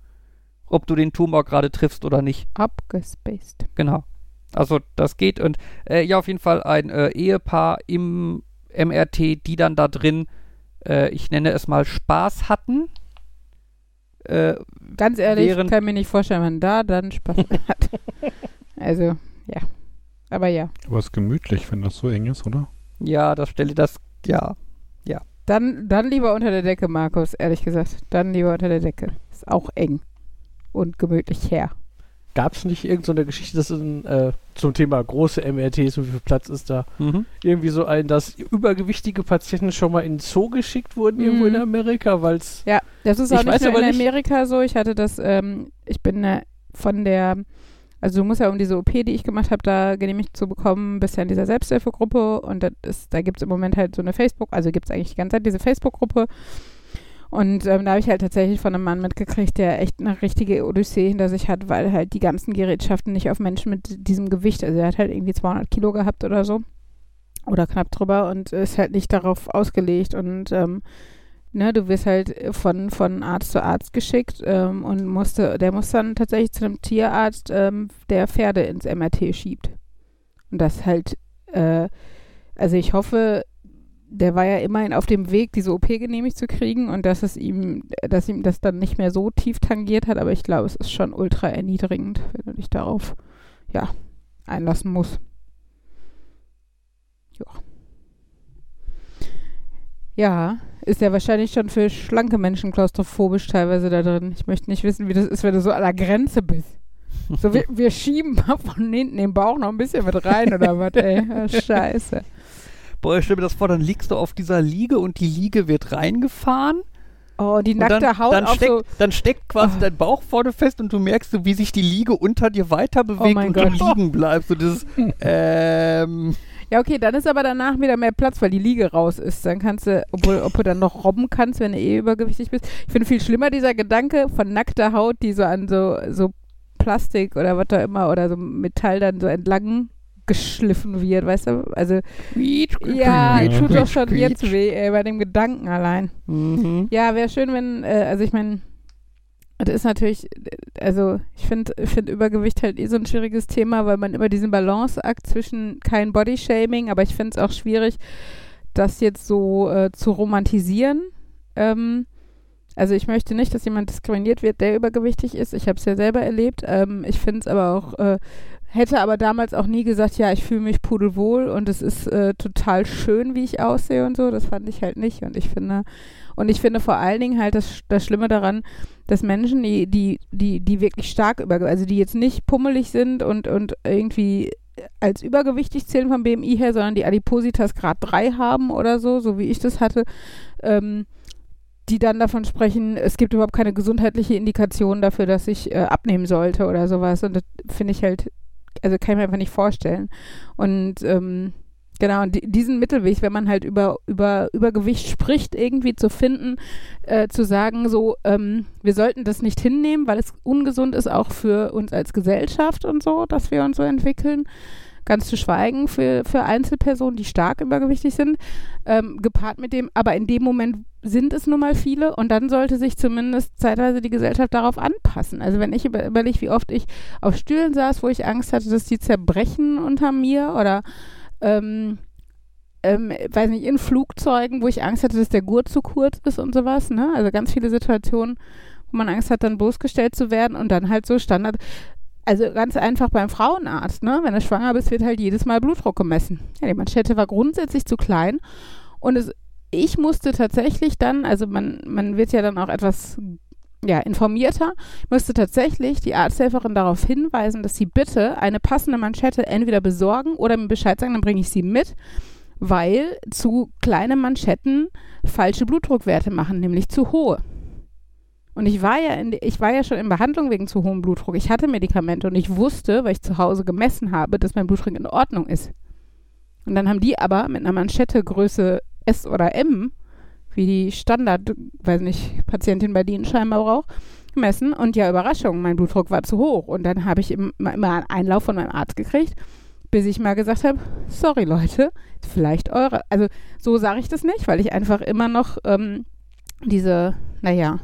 Speaker 3: ob du den Tumor gerade triffst oder nicht.
Speaker 2: Abgespaced.
Speaker 3: Genau. Also das geht und äh, ja, auf jeden Fall ein äh, Ehepaar im MRT, die dann da drin, äh, ich nenne es mal Spaß hatten. Äh,
Speaker 2: Ganz ehrlich,
Speaker 3: Während-
Speaker 2: kann mir nicht vorstellen, wenn man da dann Spaß hat. Also, ja. Aber ja.
Speaker 4: Aber es ist gemütlich, wenn das so eng ist, oder?
Speaker 3: ja, das stelle das, ja.
Speaker 2: Dann, dann lieber unter der Decke, Markus, ehrlich gesagt. Dann lieber unter der Decke. Ist auch eng. Und gemütlich her.
Speaker 1: Gab es nicht irgendeine so eine Geschichte, dass in, äh, zum Thema große MRTs und wie viel Platz ist da?
Speaker 3: Mhm.
Speaker 1: Irgendwie so ein, dass übergewichtige Patienten schon mal in den Zoo geschickt wurden, irgendwo in
Speaker 2: Mhm.
Speaker 1: Amerika, weil es.
Speaker 2: Ja, das ist auch nicht nur in
Speaker 1: nicht-
Speaker 2: Amerika so. Ich hatte das, ähm, ich bin äh, von der, also du musst ja um diese OP, die ich gemacht habe, da genehmigt zu bekommen, bisher in dieser Selbsthilfegruppe und das ist, da gibt es im Moment halt so eine Facebook, also gibt es eigentlich die ganze Zeit diese Facebook-Gruppe und ähm, da habe ich halt tatsächlich von einem Mann mitgekriegt, der echt eine richtige Odyssee hinter sich hat, weil halt die ganzen Gerätschaften nicht auf Menschen mit diesem Gewicht, also er hat halt irgendwie 200 Kilo gehabt oder so oder knapp drüber und ist halt nicht darauf ausgelegt und ähm, ne, du wirst halt von, von Arzt zu Arzt geschickt ähm, und musste, der muss dann tatsächlich zu einem Tierarzt, ähm, der Pferde ins MRT schiebt. Und das halt, äh, also ich hoffe, der war ja immerhin auf dem Weg, diese OP genehmigt zu kriegen und dass es ihm, dass ihm das dann nicht mehr so tief tangiert hat, aber ich glaube, es ist schon ultra erniedrigend, wenn du dich darauf, ja, einlassen musst. Ja. Ja, ist ja wahrscheinlich schon für schlanke Menschen klaustrophobisch teilweise da drin. Ich möchte nicht wissen, wie das ist, wenn du so an der Grenze bist. So, wir, wir schieben mal von hinten den Bauch noch ein bisschen mit rein oder was, ey. Scheiße.
Speaker 3: Boah, ich stell mir das vor, dann liegst du auf dieser Liege und die Liege wird reingefahren.
Speaker 2: Oh, die
Speaker 3: Und
Speaker 2: nackte
Speaker 3: dann,
Speaker 2: Haut
Speaker 3: dann, steckt,
Speaker 2: so.
Speaker 3: dann steckt quasi
Speaker 2: Oh.
Speaker 3: dein Bauch vorne fest und du merkst, so, wie sich die Liege unter dir weiter bewegt
Speaker 2: mein
Speaker 3: und
Speaker 2: Gott.
Speaker 3: du liegen bleibst. So dieses, ähm,
Speaker 2: Ja, okay, dann ist aber danach wieder mehr Platz, weil die Liege raus ist. Dann kannst du, obwohl, ob du dann noch robben kannst, wenn du eh übergewichtig bist. Ich finde viel schlimmer dieser Gedanke von nackter Haut, die so an so, so Plastik oder was da immer oder so Metall dann so entlang geschliffen wird, weißt du? Also, ja,
Speaker 4: Ja.
Speaker 2: tut doch schon jetzt weh, ey, bei dem Gedanken allein.
Speaker 3: Mhm.
Speaker 2: Ja, wäre schön, wenn, äh, also ich meine, das ist natürlich, also ich finde find Übergewicht halt eh so ein schwieriges Thema, weil man immer diesen Balanceakt zwischen kein Bodyshaming, aber ich finde es auch schwierig, das jetzt so äh, zu romantisieren. Ähm, also ich möchte nicht, dass jemand diskriminiert wird, der übergewichtig ist. Ich habe es ja selber erlebt. Ähm, ich finde es aber auch, äh, hätte aber damals auch nie gesagt, ja, ich fühle mich pudelwohl und es ist äh, total schön, wie ich aussehe und so. Das fand ich halt nicht. Und ich finde, Und ich finde vor allen Dingen halt das, das Schlimme daran, dass Menschen, die, die, die, die wirklich stark über, also die jetzt nicht pummelig sind und, und irgendwie als übergewichtig zählen vom BMI her, sondern die Adipositas Grad 3 haben oder so, so wie ich das hatte, ähm, die dann davon sprechen, es gibt überhaupt keine gesundheitliche Indikation dafür, dass ich äh, abnehmen sollte oder sowas. Und das finde ich halt, also kann ich mir einfach nicht vorstellen. Und ähm, genau, und die, diesen Mittelweg, wenn man halt über, über Übergewicht spricht, irgendwie zu finden, äh, zu sagen, so, ähm, wir sollten das nicht hinnehmen, weil es ungesund ist, auch für uns als Gesellschaft und so, dass wir uns so entwickeln ganz zu schweigen für, für Einzelpersonen, die stark übergewichtig sind, ähm, gepaart mit dem, aber in dem Moment sind es nun mal viele und dann sollte sich zumindest zeitweise die Gesellschaft darauf anpassen. Also wenn ich über, überlege, wie oft ich auf Stühlen saß, wo ich Angst hatte, dass die zerbrechen unter mir oder ähm, ähm, weiß nicht, in Flugzeugen, wo ich Angst hatte, dass der Gurt zu kurz ist und sowas, ne? Also ganz viele Situationen, wo man Angst hat, dann bloßgestellt zu werden und dann halt so Standard, also ganz einfach beim Frauenarzt, ne? Wenn du schwanger bist, wird halt jedes Mal Blutdruck gemessen. Ja, die Manschette war grundsätzlich zu klein und es, ich musste tatsächlich dann, also man, man wird ja dann auch etwas ja, informierter, musste tatsächlich die Arzthelferin darauf hinweisen, dass sie bitte eine passende Manschette entweder besorgen oder mir Bescheid sagen, dann bringe ich sie mit, weil zu kleine Manschetten falsche Blutdruckwerte machen, nämlich zu hohe. Und ich war ja in, ich war ja schon in Behandlung wegen zu hohem Blutdruck. Ich hatte Medikamente und ich wusste, weil ich zu Hause gemessen habe, dass mein Blutdruck in Ordnung ist. Und dann haben die aber mit einer Manschette Größe S oder M, wie die Standard, weiß nicht, Patientin bei denen scheinbar braucht, gemessen. Und ja, Überraschung, mein Blutdruck war zu hoch. Und dann habe ich immer, immer einen Einlauf von meinem Arzt gekriegt, bis ich mal gesagt habe, sorry Leute, vielleicht eure. Also so sage ich das nicht, weil ich einfach immer noch ähm, diese, naja,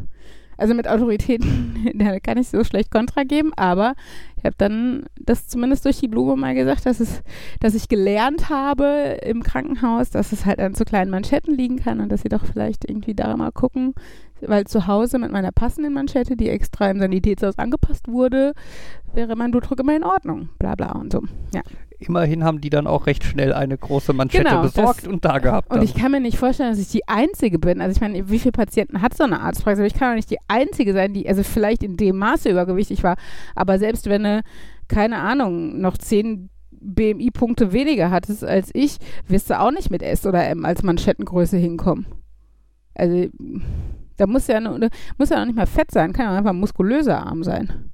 Speaker 2: also mit Autoritäten, da kann ich so schlecht Kontra geben, aber ich habe dann das zumindest durch die Blume mal gesagt, dass es, dass ich gelernt habe im Krankenhaus, dass es halt an zu kleinen Manschetten liegen kann und dass sie doch vielleicht irgendwie da mal gucken, weil zu Hause mit meiner passenden Manschette, die extra im Sanitätshaus angepasst wurde, wäre mein Blutdruck immer in Ordnung, bla bla und so. Ja
Speaker 3: immerhin haben die dann auch recht schnell eine große Manschette
Speaker 2: Genau,
Speaker 3: besorgt
Speaker 2: das-
Speaker 3: und da gehabt.
Speaker 2: Und
Speaker 3: dann.
Speaker 2: ich kann mir nicht vorstellen, dass ich die Einzige bin. Also ich meine, wie viele Patienten hat so eine Arztpraxis? Aber ich kann doch nicht die Einzige sein, die also vielleicht in dem Maße übergewichtig war. Aber selbst wenn eine, keine Ahnung, noch zehn BMI-Punkte weniger hattest als ich, wirst du auch nicht mit S oder M als Manschettengröße hinkommen. Also da muss ja, nur, muss ja noch nicht mal fett sein, kann ja auch einfach ein muskulöser Arm sein.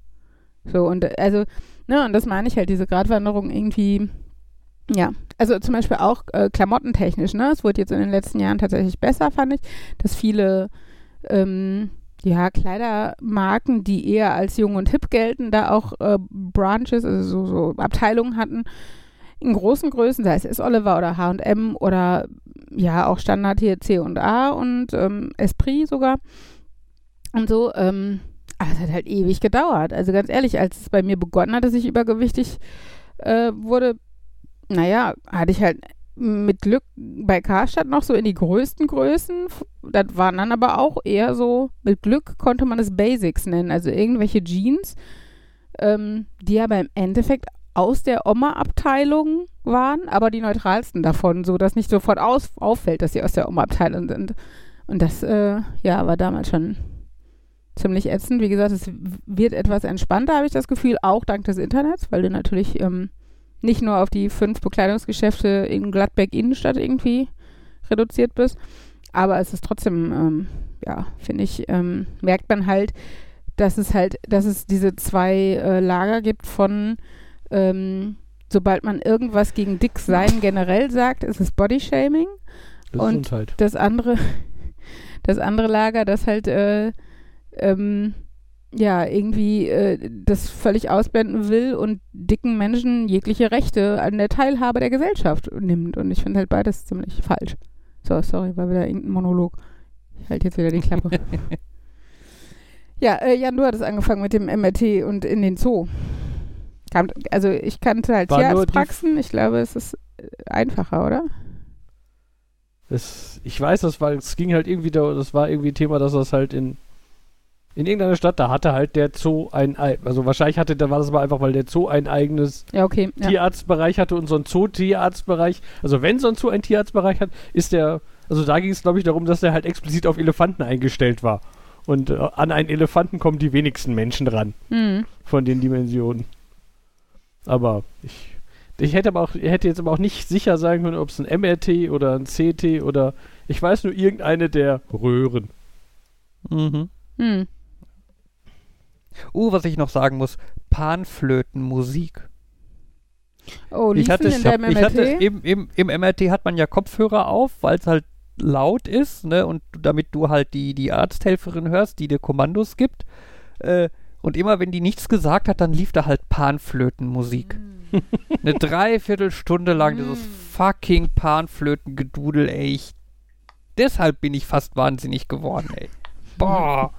Speaker 2: So, und also, ne, und das meine ich halt, diese Gratwanderung irgendwie, ja, also zum Beispiel auch äh, klamottentechnisch, ne? Es wurde jetzt in den letzten Jahren tatsächlich besser, fand ich, dass viele ähm, ja, Kleidermarken, die eher als jung und hip gelten, da auch äh, Branches, also so, so Abteilungen hatten, in großen Größen, sei es S. Oliver oder H&M oder ja, auch Standard hier C und A und ähm, Esprit sogar und so, ähm, aber es hat halt ewig gedauert. Also ganz ehrlich, als es bei mir begonnen hat, dass ich übergewichtig äh, wurde, naja, hatte ich halt mit Glück bei Karstadt noch so in die größten Größen. Das waren dann aber auch eher so, mit Glück konnte man es Basics nennen, also irgendwelche Jeans, ähm, die aber im Endeffekt aus der Oma-Abteilung waren, aber die neutralsten davon, so dass nicht sofort aus, auffällt, dass sie aus der Oma-Abteilung sind. Und das, äh, ja, war damals schon ziemlich ätzend. Wie gesagt, es wird etwas entspannter, habe ich das Gefühl, auch dank des Internets, weil du natürlich ähm, nicht nur auf die fünf Bekleidungsgeschäfte in Gladbeck Innenstadt irgendwie reduziert bist. Aber es ist trotzdem, ähm, ja, finde ich, ähm, merkt man halt, dass es halt, dass es diese zwei äh, Lager gibt von, ähm, sobald man irgendwas gegen dick sein generell sagt, ist es Bodyshaming. Und-
Speaker 1: Gesundheit.
Speaker 2: Das andere, das andere Lager, das halt, äh, ähm, ja, irgendwie äh, das völlig ausblenden will und dicken Menschen jegliche Rechte an der Teilhabe der Gesellschaft nimmt. Und ich finde halt beides ziemlich falsch. So, sorry, war wieder irgendein Monolog. Ich halte jetzt wieder die Klappe. ja, äh, Jan, du hattest angefangen mit dem MRT und in den Zoo. Kam, also ich kannte halt
Speaker 1: War
Speaker 2: Tierarztpraxen. Ich glaube, es ist äh, einfacher, oder?
Speaker 1: Das, ich weiß das, weil es ging halt irgendwie, da, das war irgendwie Thema, dass das halt in, in irgendeiner Stadt, da hatte halt der Zoo ein, ei- also wahrscheinlich hatte, da war das aber einfach, weil der Zoo ein eigenes
Speaker 2: Ja, okay. Ja.
Speaker 1: Tierarztbereich hatte und so ein Zoo-Tierarztbereich, also wenn so ein Zoo einen Tierarztbereich hat, ist der Also da ging es, glaube ich, darum, dass er halt explizit auf Elefanten eingestellt war. Und äh, an einen Elefanten kommen die wenigsten Menschen ran
Speaker 2: Hm.
Speaker 1: von den Dimensionen. Aber ich, ich hätte aber auch, ich hätte jetzt aber auch nicht sicher sagen können, ob es ein MRT oder ein CT oder ich weiß nur irgendeine der Röhren.
Speaker 3: Mhm.
Speaker 2: Hm.
Speaker 3: Uh, was ich noch sagen muss, Panflötenmusik.
Speaker 2: Oh,
Speaker 3: ich hatte,
Speaker 2: in deinem
Speaker 3: hab, ich hatte
Speaker 2: MRT?
Speaker 3: im, im, im MRT hat man ja Kopfhörer auf, weil es halt laut ist, ne? Und damit du halt die, die Arzthelferin hörst, die dir Kommandos gibt. Äh, und immer wenn die nichts gesagt hat, dann lief da halt Panflötenmusik. Eine Dreiviertelstunde lang dieses fucking Panflötengedudel, ey. Ich, deshalb bin ich fast wahnsinnig geworden, ey. Boah.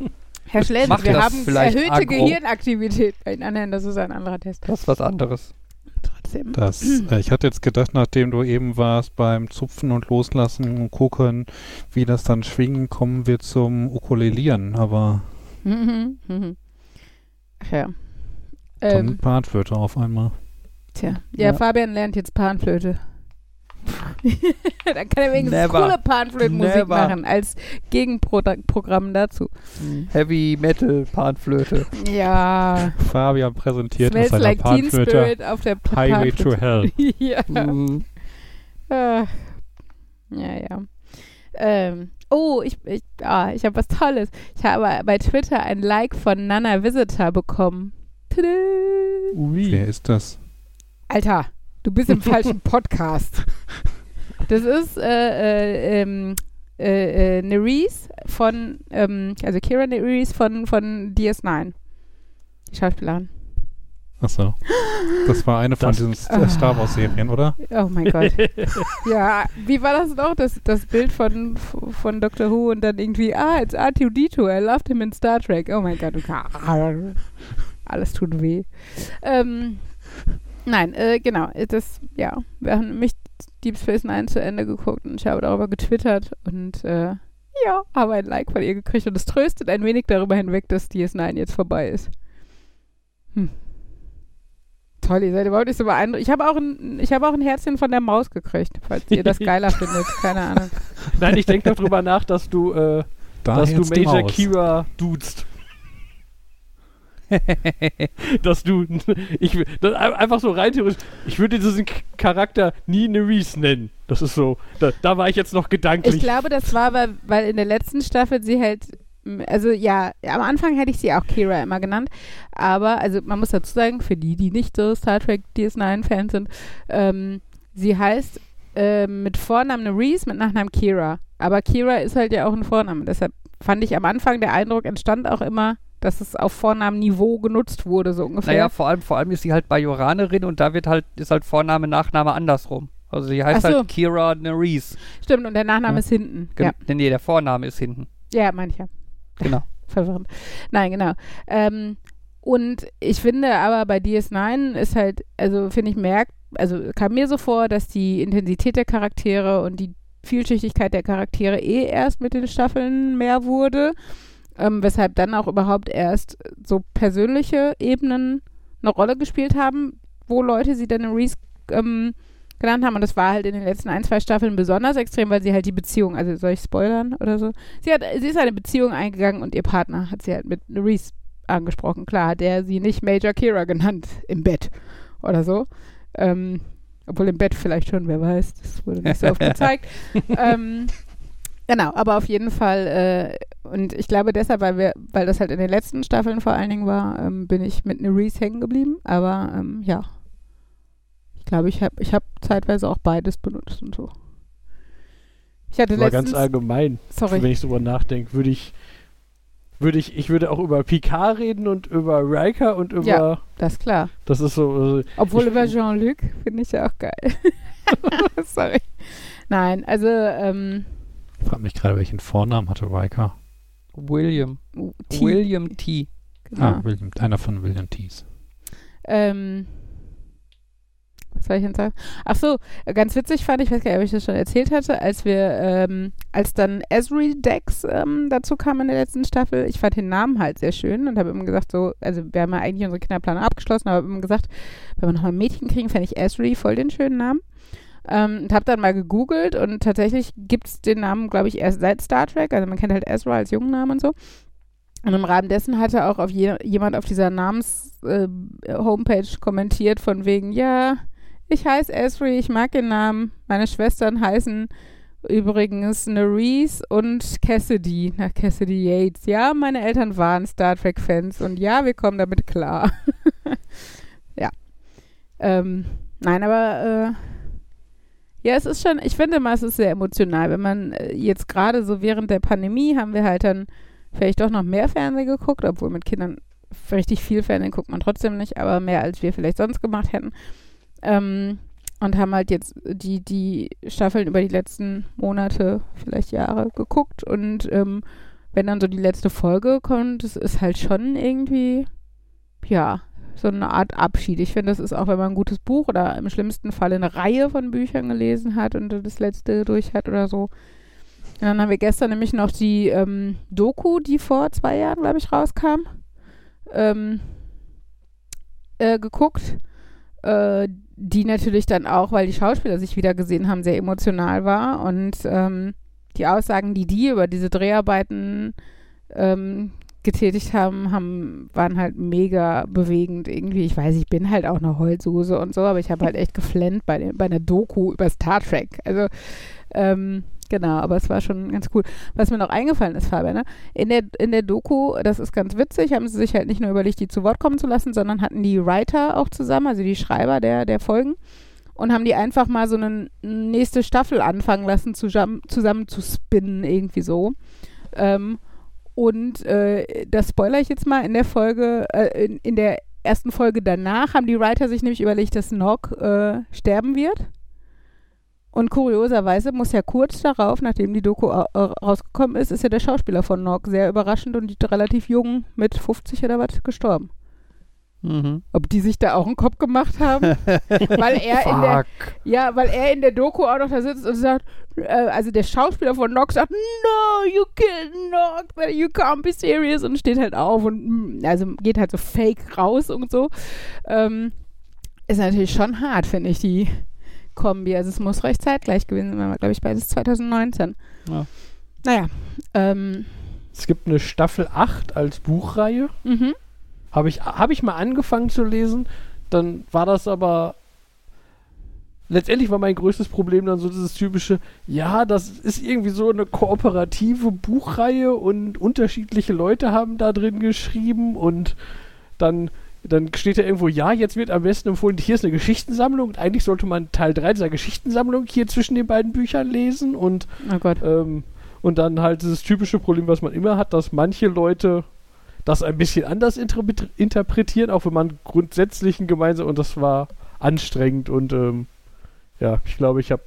Speaker 2: Herr Schlenz, wir haben
Speaker 3: vielleicht
Speaker 2: erhöhte
Speaker 3: aggro?
Speaker 2: Gehirnaktivität bei Ihnen. Nein, das ist ein anderer Test.
Speaker 3: Das ist was anderes.
Speaker 2: Trotzdem.
Speaker 4: Das, äh, ich hatte jetzt gedacht, nachdem du eben warst beim Zupfen und Loslassen und gucken, wie das dann schwingen, kommen wir zum Ukulelieren, aber
Speaker 2: Mhm, mhm. Ach ja.
Speaker 4: dann
Speaker 2: Ähm,
Speaker 4: Partwörter auf einmal.
Speaker 2: tja. Ja,
Speaker 1: Ja.
Speaker 2: Fabian lernt jetzt Panflöte. Dann kann er wenigstens
Speaker 3: Never.
Speaker 2: coole Panflötenmusik
Speaker 3: Never.
Speaker 2: machen, als Gegenprogramm dazu.
Speaker 3: Heavy Metal Panflöte.
Speaker 2: Ja.
Speaker 4: Fabian präsentiert aus seiner
Speaker 2: like Teen
Speaker 4: Partwörter
Speaker 2: Spirit auf der P-
Speaker 4: Highway to
Speaker 2: Panflöte.
Speaker 4: Hell.
Speaker 2: ja.
Speaker 3: Mhm.
Speaker 2: Ja, ja. Ähm, oh, ich, ich, ah, ich habe was Tolles. Ich habe bei Twitter ein Like von Nana Visitor bekommen. Tada.
Speaker 4: Wer ist das?
Speaker 2: Alter, du bist im falschen Podcast. Das ist äh, äh, ähm, äh, äh, Nerys von, ähm, also Kira Nerys von, von DS9. Die Schauspielerin.
Speaker 4: Achso. Das war eine von
Speaker 1: Das-
Speaker 4: diesen S- Star Wars Serien, oder?
Speaker 2: Oh mein Gott. ja, wie war das noch? Das, das Bild von, von Doctor Who und dann irgendwie, ah, it's R2D2, I loved him in Star Trek. Oh mein Gott. Alles tut weh. Ähm, nein, äh, genau. Das, ja, wir haben nämlich Deep Space Nine zu Ende geguckt und ich habe darüber getwittert und äh, ja, habe ein Like von ihr gekriegt und es tröstet ein wenig darüber hinweg, dass DS9 jetzt vorbei ist. Hm. Toll, ihr seid überhaupt nicht so beeindruckt. Ich habe auch, ein, ich habe auch ein Herzchen von der Maus gekriegt, falls ihr das geiler findet. Keine Ahnung.
Speaker 1: Nein, ich denke darüber nach, dass du, äh,
Speaker 4: Da
Speaker 1: dass du Major. Kira duzt. dass du, ich, das, ein- einfach so rein theoretisch, ich würde diesen Charakter nie Nerys nennen. Das ist so, da, da war ich jetzt noch gedanklich.
Speaker 2: Ich glaube, das war, weil, weil in der letzten Staffel sie halt, also ja, am Anfang hätte ich sie auch Kira immer genannt, aber, also man muss dazu sagen, für die, die nicht so Star Trek DS9-Fans sind, ähm, sie heißt ähm, mit Vornamen Nerys, mit Nachnamen Kira. Aber Kira ist halt ja auch ein Vorname, deshalb fand ich am Anfang der Eindruck entstand auch immer, dass es auf Vornamenniveau genutzt wurde, so ungefähr.
Speaker 3: Naja, vor allem, vor allem ist sie halt Bajoranerin und da wird halt, ist halt Vorname, Nachname andersrum. Also sie heißt
Speaker 2: so.
Speaker 3: halt Kira Nerys.
Speaker 2: Stimmt, und der Nachname
Speaker 3: Ja.
Speaker 2: ist hinten.
Speaker 3: Gen
Speaker 2: Ja,
Speaker 3: Nee, der Vorname ist hinten.
Speaker 2: ja mancher.
Speaker 3: Genau.
Speaker 2: verwirrend. Nein, genau. Ähm, und ich finde aber bei DS9 ist halt, also finde ich, merkt, also kam mir so vor, dass die Intensität der Charaktere und die Vielschichtigkeit der Charaktere eh erst mit den Staffeln mehr wurde, ähm, weshalb dann auch überhaupt erst so persönliche Ebenen eine Rolle gespielt haben, wo Leute sie dann in Reese ähm, genannt haben. Und das war halt in den letzten ein, zwei Staffeln besonders extrem, weil sie halt die Beziehung, also soll ich spoilern oder so? Sie, hat, sie ist eine Beziehung eingegangen und ihr Partner hat sie halt mit Reese angesprochen. Klar hat er sie nicht Major Kira genannt im Bett oder so. Ähm, obwohl im Bett vielleicht schon, wer weiß. Das wurde nicht so oft gezeigt. ähm, genau, aber auf jeden Fall, äh, und ich glaube deshalb, weil wir, weil das halt in den letzten Staffeln vor allen Dingen war, ähm, bin ich mit Reese hängen geblieben. Aber ähm, ja. Ich glaube, ich habe ich hab zeitweise auch beides benutzt und so. Ich hatte
Speaker 1: Aber ganz
Speaker 2: letztens,
Speaker 1: allgemein,
Speaker 2: sorry,
Speaker 1: wenn ich drüber nachdenke, würde ich, würde ich, ich würde auch über Picard reden und über Riker und über,
Speaker 2: Ja. das ist klar.
Speaker 1: das ist so, also,
Speaker 2: Obwohl
Speaker 1: Ich-
Speaker 2: über Jean-Luc finde ich ja auch geil. Sorry. Nein, also ähm,
Speaker 4: frage mich gerade, welchen Vornamen hatte Riker.
Speaker 3: William.
Speaker 2: T,
Speaker 3: William T.
Speaker 2: Genau.
Speaker 4: Ah, William, einer von William Tees.
Speaker 2: Ähm, was soll ich denn sagen? Ach so, ganz witzig fand ich, weiß gar nicht, ob ich das schon erzählt hatte, als wir, ähm, als dann Esri Dex ähm, dazu kam in der letzten Staffel. Ich fand den Namen halt sehr schön und habe immer gesagt, so, also wir haben ja eigentlich unsere Kinderplanung abgeschlossen, aber habe immer gesagt, wenn wir nochmal ein Mädchen kriegen, fände ich Esri voll den schönen Namen. Ähm, und habe dann mal gegoogelt und tatsächlich gibt es den Namen, glaube ich, erst seit Star Trek. Also man kennt halt Ezra als jungen Namen und so. Und im Rahmen dessen hatte auch auf je, jemand auf dieser Namens-Homepage äh, kommentiert von wegen, ja, ich heiße Esri, ich mag den Namen. Meine Schwestern heißen übrigens Nerese und Cassidy, nach Cassidy Yates. Ja, meine Eltern waren Star Trek-Fans und ja, wir kommen damit klar. ja. Ähm, nein, aber äh, ja, es ist schon, ich finde mal, es ist sehr emotional. Wenn man äh, jetzt gerade so während der Pandemie haben wir halt dann vielleicht doch noch mehr Fernsehen geguckt, obwohl mit Kindern richtig viel Fernsehen guckt man trotzdem nicht, aber mehr als wir vielleicht sonst gemacht hätten. Ähm, und haben halt jetzt die, die Staffeln über die letzten Monate, vielleicht Jahre geguckt. Und ähm, wenn dann so die letzte Folge kommt, das ist halt schon irgendwie, ja, so eine Art Abschied. Ich finde, das ist auch, wenn man ein gutes Buch oder im schlimmsten Fall eine Reihe von Büchern gelesen hat und das letzte durch hat oder so. Und dann haben wir gestern nämlich noch die ähm, Doku, die vor zwei Jahren, glaube ich, rauskam, ähm, äh, geguckt. Äh, die natürlich dann auch, weil die Schauspieler sich wieder gesehen haben, sehr emotional war. Und ähm, die Aussagen, die die über diese Dreharbeiten ähm, getätigt haben, haben, waren halt mega bewegend irgendwie. Ich weiß, ich bin halt auch eine Holzhose und so, aber ich habe halt echt geflennt bei, bei einer Doku über Star Trek. Also ähm, Genau, aber es war schon ganz cool. Was mir noch eingefallen ist, Fabian, ne? in, der, in der Doku, das ist ganz witzig, haben sie sich halt nicht nur überlegt, die zu Wort kommen zu lassen, sondern hatten die Writer auch zusammen, also die Schreiber der, der Folgen, und haben die einfach mal so eine nächste Staffel anfangen lassen, zusammen, zusammen zu spinnen, irgendwie so. Ähm, und äh, das spoiler ich jetzt mal in der Folge, äh, in, in der ersten Folge danach haben die Writer sich nämlich überlegt, dass Nog äh, sterben wird und kurioserweise muss ja kurz darauf, nachdem die Doku rausgekommen ist, ist ja der Schauspieler von Nock sehr überraschend und relativ jung mit 50 oder was gestorben. Mhm. Ob die sich da auch einen Kopf gemacht haben? weil er in der ja, weil er in der Doku auch noch da sitzt und sagt, äh, also der Schauspieler von Nock sagt, no, you killed Nock, you can't be serious und steht halt auf und mm, also geht halt so fake raus und so. Ähm, ist natürlich schon hart, finde ich, die Kombi. Also es muss recht zeitgleich gewesen sein, glaube ich, beides 2019. Ja. Naja. Ähm,
Speaker 1: es gibt eine Staffel 8 als Buchreihe. Mhm. Habe ich, hab ich mal angefangen zu lesen. Dann war das aber letztendlich war mein größtes Problem dann so dieses typische, ja, das ist irgendwie so eine kooperative Buchreihe und unterschiedliche Leute haben da drin geschrieben und dann dann steht da irgendwo, ja, jetzt wird am besten empfohlen, hier ist eine Geschichtensammlung und eigentlich sollte man Teil 3 dieser Geschichtensammlung hier zwischen den beiden Büchern lesen und,
Speaker 2: oh
Speaker 1: ähm, und dann halt dieses typische Problem, was man immer hat, dass manche Leute das ein bisschen anders interpretieren, auch wenn man grundsätzlich ein gemeinsam und das war anstrengend und ähm, ja, ich glaube, ich habe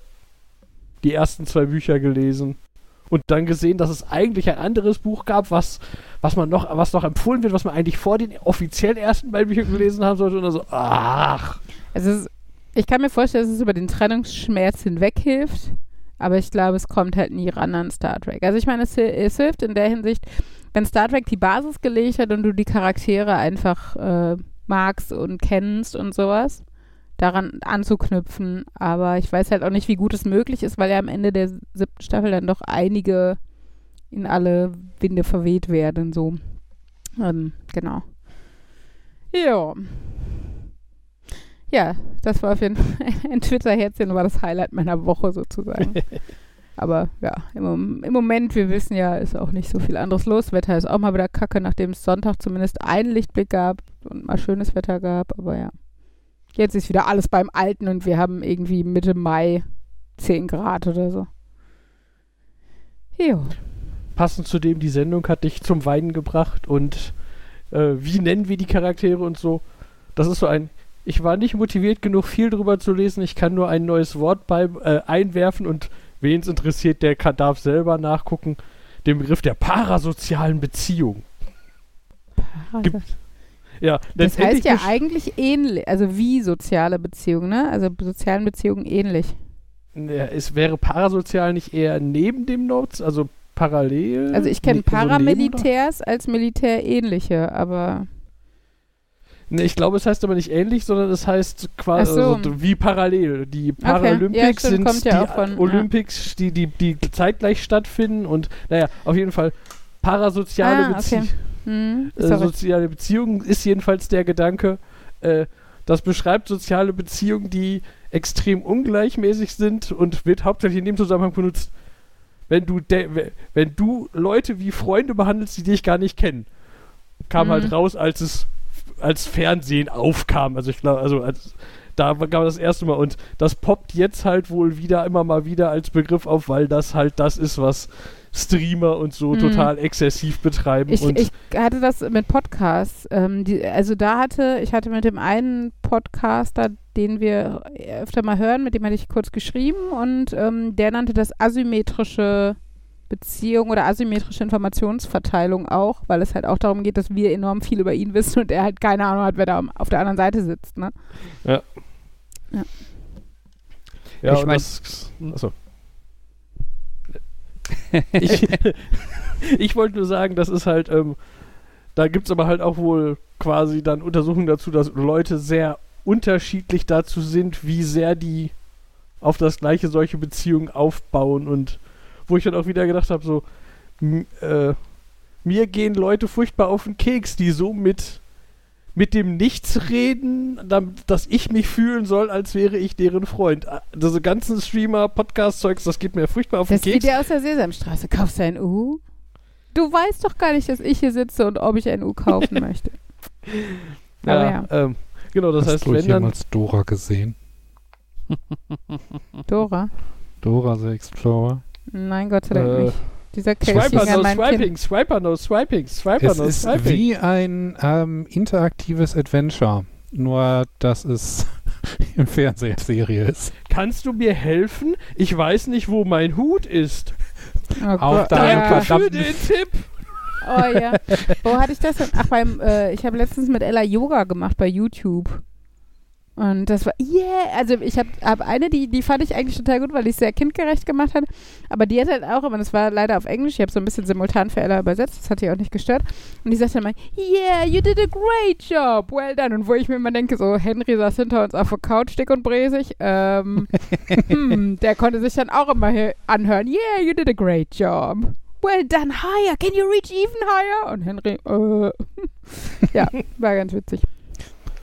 Speaker 1: die ersten zwei Bücher gelesen und dann gesehen, dass es eigentlich ein anderes Buch gab, was, was man noch, was noch empfohlen wird, was man eigentlich vor den offiziellen ersten beiden Büchern gelesen haben sollte und dann so, ach.
Speaker 2: Also es, ich kann mir vorstellen, dass es über den Trennungsschmerz hinweg hilft, aber ich glaube, es kommt halt nie ran an Star Trek. Also ich meine, es, es hilft in der Hinsicht, wenn Star Trek die Basis gelegt hat und du die Charaktere einfach äh, magst und kennst und sowas, daran anzuknüpfen. Aber ich weiß halt auch nicht, wie gut es möglich ist, weil ja am Ende der siebten Staffel dann doch einige in alle Winde verweht werden. So. Ähm, genau. Ja. Ja, das war auf jeden Fall ein Twitter-Herzchen, war das Highlight meiner Woche sozusagen. Aber ja, im, im, Moment, wir wissen ja, ist auch nicht so viel anderes los. Wetter ist auch mal wieder kacke, nachdem es Sonntag zumindest einen Lichtblick gab und mal schönes Wetter gab. Aber ja. Jetzt ist wieder alles beim Alten und wir haben irgendwie Mitte Mai 10 Grad oder so.
Speaker 1: Jo. Passend zu dem, die Sendung hat dich zum Weinen gebracht und äh, wie nennen wir die Charaktere und so. Das ist so ein. Ich war nicht motiviert genug, viel drüber zu lesen. Ich kann nur ein neues Wort bei, äh, einwerfen und wen es interessiert, der kann, darf selber nachgucken. Den Begriff der parasozialen Beziehung.
Speaker 2: Gibt, ja, das heißt ja eigentlich ähnlich, also wie soziale Beziehungen, ne? Also sozialen Beziehungen ähnlich.
Speaker 1: Ja, es wäre parasozial nicht eher neben dem Nutz, also parallel.
Speaker 2: Also ich kenne Paramilitärs als militärähnliche, aber.
Speaker 1: Ne, ich glaube, es heißt aber nicht ähnlich, sondern es heißt quasi
Speaker 2: so.
Speaker 1: also, wie parallel. Die
Speaker 2: Ja,
Speaker 1: Paralympics
Speaker 2: stimmt,
Speaker 1: sind
Speaker 2: kommt ja
Speaker 1: die
Speaker 2: von- ja.
Speaker 1: Olympics, die, die, die zeitgleich stattfinden und naja, auf jeden Fall parasoziale
Speaker 2: Ah,
Speaker 1: Bezie
Speaker 2: okay. Hm,
Speaker 1: äh, soziale Beziehungen ist jedenfalls der Gedanke. Äh, das beschreibt soziale Beziehungen, die extrem ungleichmäßig sind und wird hauptsächlich in dem Zusammenhang benutzt, wenn du, wenn du Leute wie Freunde behandelst, die dich gar nicht kennen. Kam
Speaker 2: Mhm.
Speaker 1: halt raus, als es als Fernsehen aufkam. Also ich glaube, also als, da gab es das erste Mal und das poppt jetzt halt wohl wieder immer mal wieder als Begriff auf, weil das halt das ist, was Streamer und so
Speaker 2: Mhm.
Speaker 1: total exzessiv betreiben.
Speaker 2: Ich, ich hatte das mit Podcasts. Ähm, die, also da hatte, ich hatte mit dem einen Podcaster, den wir öfter mal hören, mit dem hatte ich kurz geschrieben und ähm, der nannte das asymmetrische Beziehung oder asymmetrische Informationsverteilung auch, weil es halt auch darum geht, dass wir enorm viel über ihn wissen und er halt keine Ahnung hat, wer da auf der anderen Seite sitzt. Ne?
Speaker 1: Ja,
Speaker 3: Ich
Speaker 1: und
Speaker 3: mein-
Speaker 1: das- achso. ich, ich wollte nur sagen, das ist halt, ähm, da gibt es aber halt auch wohl quasi dann Untersuchungen dazu, dass Leute sehr unterschiedlich dazu sind, wie sehr die auf das gleiche solche Beziehungen aufbauen und wo ich dann auch wieder gedacht habe, so, äh, mir gehen Leute furchtbar auf den Keks, die so mit mit dem Nichts reden, dam- dass ich mich fühlen soll, als wäre ich deren Freund. Ah, Diese ganzen Streamer, Podcast-Zeugs, das geht mir furchtbar auf
Speaker 2: Das
Speaker 1: den
Speaker 2: ist wie
Speaker 1: Keks.
Speaker 2: der aus der Sesamstraße. Kaufst du ein U? Du weißt doch gar nicht, dass ich hier sitze und ob ich ein U kaufen möchte. Aber ja.
Speaker 1: Ähm, genau, das
Speaker 4: Hast
Speaker 1: heißt,
Speaker 4: du
Speaker 1: wenn dann.
Speaker 4: jemals Dora gesehen?
Speaker 2: Dora?
Speaker 4: Dora the Explorer?
Speaker 2: Nein, Gott sei Dank
Speaker 1: Äh,
Speaker 2: nicht. Dieser
Speaker 1: Swiper
Speaker 2: Casing an
Speaker 1: no
Speaker 2: mein
Speaker 1: swiping,
Speaker 2: Kind.
Speaker 1: Swiper no swiping, Swiper
Speaker 4: Es
Speaker 1: no
Speaker 4: ist
Speaker 1: swiping.
Speaker 4: wie ein ähm, interaktives Adventure, nur dass es im Fernsehserie ist.
Speaker 1: Kannst du mir helfen? Ich weiß nicht, wo mein Hut ist.
Speaker 2: Oh
Speaker 4: Auf
Speaker 2: Gott,
Speaker 4: deinem
Speaker 2: ja.
Speaker 1: Danke für den Tipp.
Speaker 2: Oh ja. Wo hatte ich das denn? Ach, beim, äh, ich habe letztens mit Ella Yoga gemacht bei YouTube. Und das war, yeah, also ich habe hab eine, die, die fand ich eigentlich total gut, weil die es sehr kindgerecht gemacht hat. Aber die hat halt auch immer, das war leider auf Englisch, ich habe so ein bisschen simultan für Ella übersetzt, das hat die auch nicht gestört. Und die sagte dann mal, yeah, you did a great job, well done. Und wo ich mir immer denke, so, Henry saß hinter uns auf der Couch, dick und bräsig. Ähm, hm, der konnte sich dann auch immer hier anhören, yeah, you did a great job. Well done, higher, can you reach even higher? Und Henry, äh, ja, war ganz witzig.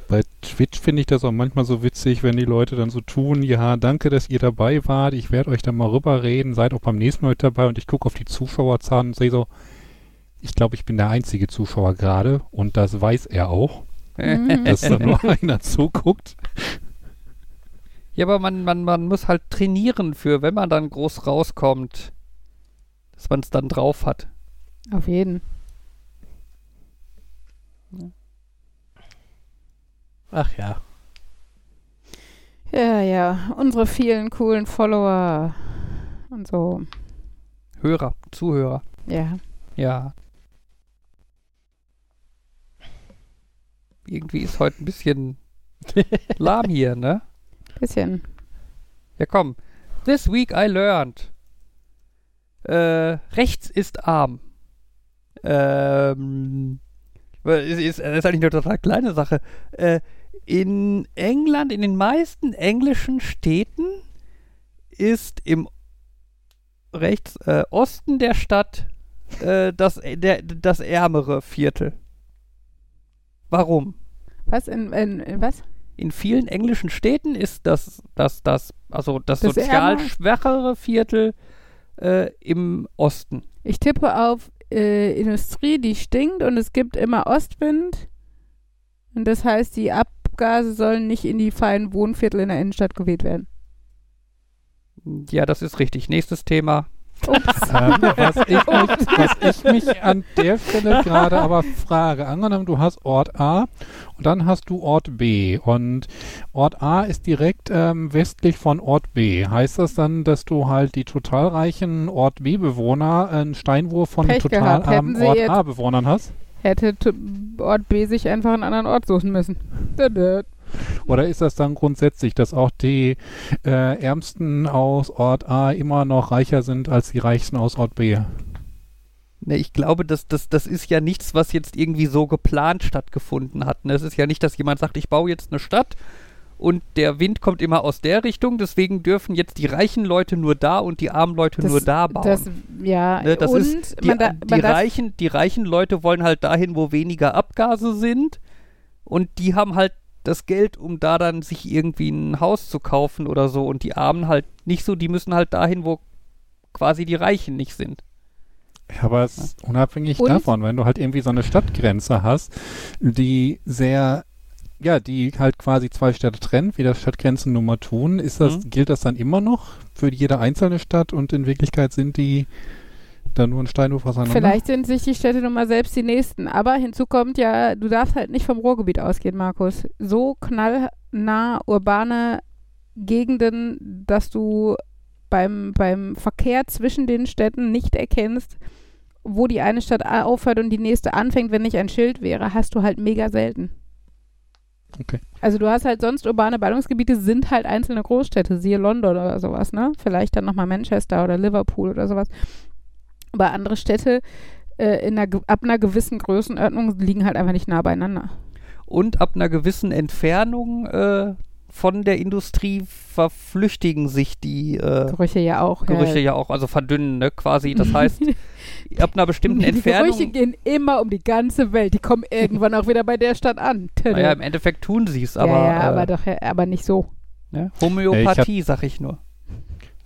Speaker 4: Bei Twitch finde ich das auch manchmal so witzig, wenn die Leute dann so tun, ja, danke, dass ihr dabei wart, ich werde euch dann mal rüberreden, seid auch beim nächsten Mal mit dabei und ich gucke auf die Zuschauerzahlen und sehe so, ich glaube, ich bin der einzige Zuschauer gerade und das weiß er auch,
Speaker 2: Mhm.
Speaker 4: dass da nur einer zuguckt.
Speaker 3: Ja, aber man, man, man muss halt trainieren für, wenn man dann groß rauskommt, dass man es dann drauf hat.
Speaker 2: Auf jeden.
Speaker 1: Ach ja.
Speaker 2: Ja, ja, unsere vielen coolen Follower und so.
Speaker 3: Hörer, Zuhörer.
Speaker 2: Ja.
Speaker 3: Ja. Irgendwie ist heute ein bisschen lahm hier, ne?
Speaker 2: Bisschen.
Speaker 3: Ja, komm. This week I learned. Äh, rechts ist arm. Ähm, es ist, das ist eigentlich eine total kleine Sache. Äh, in England, in den meisten englischen Städten ist im rechts äh, Osten der Stadt äh, das, der, das ärmere Viertel. Warum?
Speaker 2: Was in, in, in was?
Speaker 3: in vielen englischen Städten ist das, das, das, also das,
Speaker 2: Das
Speaker 3: sozial
Speaker 2: ärmer-
Speaker 3: schwächere Viertel äh, im Osten.
Speaker 2: Ich tippe auf äh, Industrie, die stinkt und es gibt immer Ostwind. Und das heißt, die Abgase sollen nicht in die feinen Wohnviertel in der Innenstadt geweht werden.
Speaker 3: Ja, das ist richtig. Nächstes Thema.
Speaker 4: Ähm, was, ich mich, was ich mich an der Stelle gerade aber frage, angenommen, du hast Ort A und dann hast du Ort B und Ort A ist direkt ähm, westlich von Ort B. Heißt das dann, dass du halt die total reichen Ort B-Bewohner einen Steinwurf von den
Speaker 2: Pech
Speaker 4: total
Speaker 2: gehabt. Hätten
Speaker 4: armen Ort A-Bewohnern hast?
Speaker 2: Hätte Ort B sich einfach einen anderen Ort suchen müssen.
Speaker 4: Oder ist das dann grundsätzlich, dass auch die äh, Ärmsten aus Ort A immer noch reicher sind als die Reichsten aus Ort B?
Speaker 3: Ne, ich glaube, das, das, das ist ja nichts, was jetzt irgendwie so geplant stattgefunden hat. Ne? Es ist ja nicht, dass jemand sagt, ich baue jetzt eine Stadt und der Wind kommt immer aus der Richtung, deswegen dürfen jetzt die reichen Leute nur da und die armen Leute
Speaker 2: Das-
Speaker 3: nur da bauen.
Speaker 2: Das, ja,
Speaker 3: Ne, das
Speaker 2: und
Speaker 3: ist, die,
Speaker 2: man, da,
Speaker 3: die, reichen, die reichen Leute wollen halt dahin, wo weniger Abgase sind und die haben halt das Geld, um da dann sich irgendwie ein Haus zu kaufen oder so und die Armen halt nicht so, die müssen halt dahin, wo quasi die Reichen nicht sind.
Speaker 4: Ja, aber es ist unabhängig
Speaker 2: Und-
Speaker 4: davon, wenn du halt irgendwie so eine Stadtgrenze hast, die sehr, ja, die halt quasi zwei Städte trennt, wie das Stadtgrenzen nun mal tun, ist das,
Speaker 3: Mhm.
Speaker 4: gilt das dann immer noch für jede einzelne Stadt und in Wirklichkeit sind die dann nur ein Steinwurf auseinander?
Speaker 2: vielleicht sind sich die Städte nun mal selbst die nächsten. Aber hinzu kommt ja, du darfst halt nicht vom Ruhrgebiet ausgehen, Markus. So knallnah urbane Gegenden, dass du beim, beim Verkehr zwischen den Städten nicht erkennst, wo die eine Stadt aufhört und die nächste anfängt, wenn nicht ein Schild wäre, hast du halt mega selten.
Speaker 4: Okay.
Speaker 2: Also du hast halt sonst urbane Ballungsgebiete, sind halt einzelne Großstädte, siehe London oder sowas, ne? Vielleicht dann nochmal Manchester oder Liverpool oder sowas. Aber andere Städte äh, in einer, ab einer gewissen Größenordnung liegen halt einfach nicht nah beieinander.
Speaker 3: Und ab einer gewissen Entfernung äh, von der Industrie verflüchtigen sich die äh,
Speaker 2: Gerüche ja auch.
Speaker 3: Gerüche ja auch, also verdünnen, ne, quasi. Das heißt, ab einer bestimmten
Speaker 2: die
Speaker 3: Entfernung.
Speaker 2: Gerüche gehen immer um die ganze Welt. Die kommen irgendwann auch wieder bei der Stadt an.
Speaker 3: Naja, im Endeffekt tun sie es, aber,
Speaker 2: ja, ja,
Speaker 3: äh,
Speaker 2: aber doch, ja, aber nicht so.
Speaker 3: ne? Homöopathie, sag ich nur.